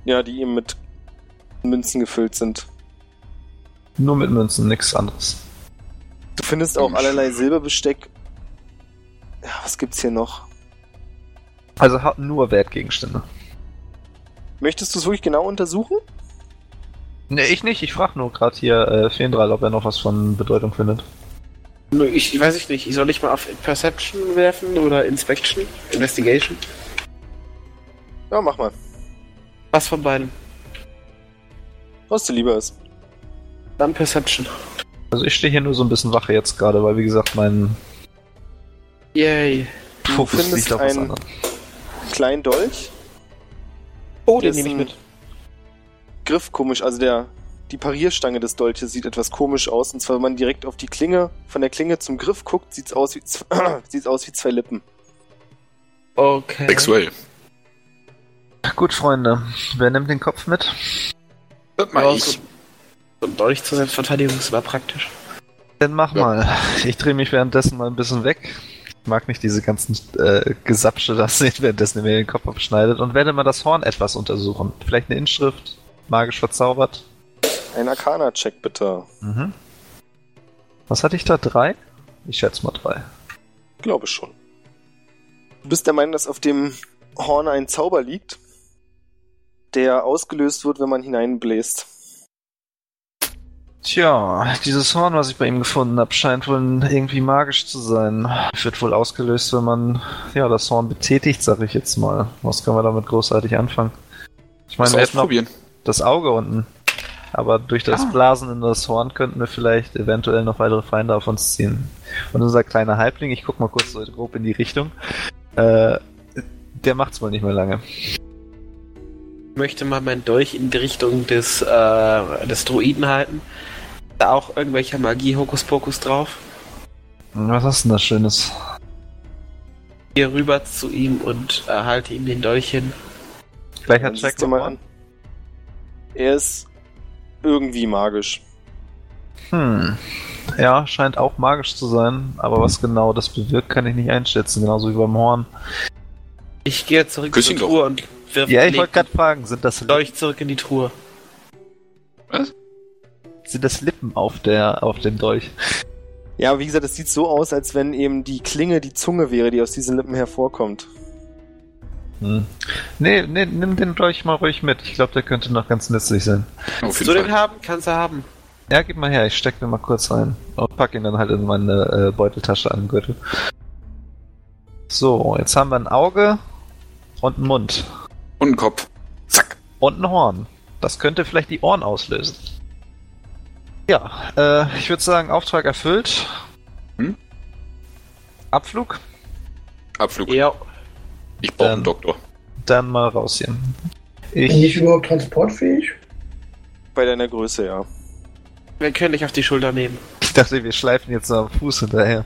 Ja, die eben mit Münzen gefüllt sind. Nur mit Münzen, nichts anderes. Du findest auch allerlei Silberbesteck. Ja, was gibt's hier noch? Also nur Wertgegenstände. Möchtest du es wirklich genau untersuchen? Ne, ich nicht. Ich frage nur gerade hier äh, Fendral, ob er noch was von Bedeutung findet. Ich, ich weiß ich nicht. Ich soll nicht mal auf Perception werfen oder Inspection? Investigation? Ja, mach mal. Was von beiden? Was dir lieber ist. Dann Perception. Also ich stehe hier nur so ein bisschen Wache jetzt gerade, weil wie gesagt mein Yay. Du Fokus findest einen kleinen Dolch. Oh, den nehme ich mit. Griff komisch, also der die Parierstange des Dolches sieht etwas komisch aus. Und zwar, wenn man direkt auf die Klinge, von der Klinge zum Griff guckt, sieht's aus wie, sieht's aus wie zwei Lippen. Okay. Sexuell. Gut, Freunde. Wer nimmt den Kopf mit? Mal ja, ich. So ein Dolch zur Selbstverteidigung ist aber praktisch. Dann mach ja. mal. Ich drehe mich währenddessen mal ein bisschen weg. Ich mag nicht diese ganzen äh, Gesapsche da sehen, währenddessen er mir den Kopf abschneidet und werde mal das Horn etwas untersuchen. Vielleicht eine Inschrift, magisch verzaubert. Ein Arcana-Check bitte. Mhm. Was hatte ich da? Drei? Ich schätze mal drei. Glaube schon. Du bist der Meinung, dass auf dem Horn ein Zauber liegt, der ausgelöst wird, wenn man hineinbläst. Tja, dieses Horn, was ich bei ihm gefunden habe, scheint wohl irgendwie magisch zu sein. Wird wohl ausgelöst, wenn man ja das Horn betätigt, sag ich jetzt mal. Was können wir damit großartig anfangen? Ich meine, wir hätten noch das Auge unten. Aber durch das ah. Blasen in das Horn könnten wir vielleicht eventuell noch weitere Feinde auf uns ziehen. Und unser kleiner Halbling, ich guck mal kurz so grob in die Richtung, äh, der macht's wohl nicht mehr lange möchte mal mein Dolch in die Richtung des, äh, des Druiden halten. Da auch irgendwelcher Magie Hokuspokus drauf. Was hast du denn da Schönes? Hier rüber zu ihm und äh, halte ihm den Dolch hin. Gleicher Check mal an. Er ist irgendwie magisch. Hm. Ja, scheint auch magisch zu sein, aber was genau das bewirkt, kann ich nicht einschätzen, genauso wie beim Horn. Ich gehe zurück zur Truhe und wirft Ja, ich wollte gerade fragen, sind das Leucht zurück in die Truhe. Was? Sind das Lippen auf der auf dem Dolch? Ja, wie gesagt, es sieht so aus, als wenn eben die Klinge die Zunge wäre, die aus diesen Lippen hervorkommt. Hm. Nee, nee, nimm den Dolch mal ruhig mit. Ich glaube, der könnte noch ganz nützlich sein. Willst du den haben? Kannst du haben. Ja, gib mal her, ich steck den mal kurz rein. Und pack ihn dann halt in meine äh, Beuteltasche an den Gürtel. So, jetzt haben wir ein Auge und einen Mund. Und einen Kopf. Zack. Und ein Horn. Das könnte vielleicht die Ohren auslösen. Ja, äh, ich würde sagen, Auftrag erfüllt. Hm? Abflug? Abflug. Ja. Ich brauche einen Doktor. Dann mal raus hier. Ich, Bin ich überhaupt transportfähig? Bei deiner Größe, ja. Wir können dich auf die Schulter nehmen. Ich dachte, wir schleifen jetzt am Fuß hinterher.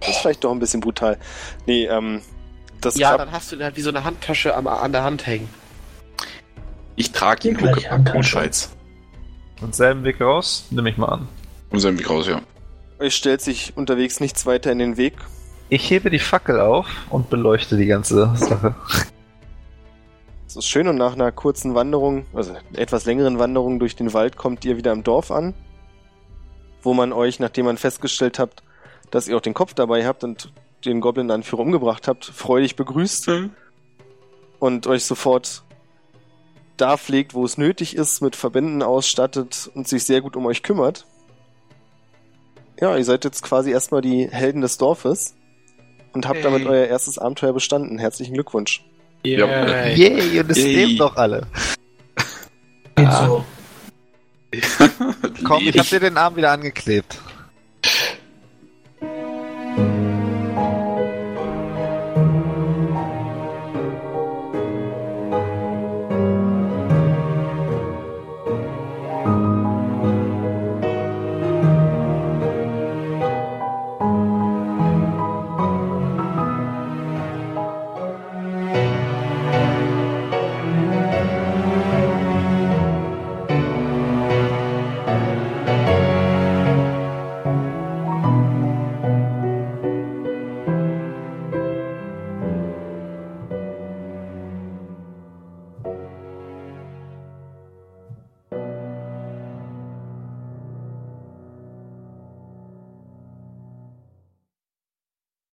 Das ist vielleicht doch ein bisschen brutal. Nee, ähm, das ja, dann hast du halt wie so eine Handtasche am, an der Hand hängen. Ich trage ihn ohne Scheiß. Und selben Weg raus, nehme ich mal an. Und selben Weg raus, ja. Euch stellt sich unterwegs nichts weiter in den Weg. Ich hebe die Fackel auf und beleuchte die ganze Sache. Das ist schön und nach einer kurzen Wanderung, also etwas längeren Wanderung durch den Wald, kommt ihr wieder im Dorf an, wo man euch, nachdem man festgestellt habt, dass ihr auch den Kopf dabei habt und den Goblin-Anführer umgebracht habt, freudig begrüßt mhm. und euch sofort da pflegt, wo es nötig ist, mit Verbänden ausstattet und sich sehr gut um euch kümmert. Ja, ihr seid jetzt quasi erstmal die Helden des Dorfes und habt hey. damit euer erstes Abenteuer bestanden. Herzlichen Glückwunsch. Yeah. Yay, und es leben doch alle. Geht so. Komm, ich hab dir den Arm wieder angeklebt.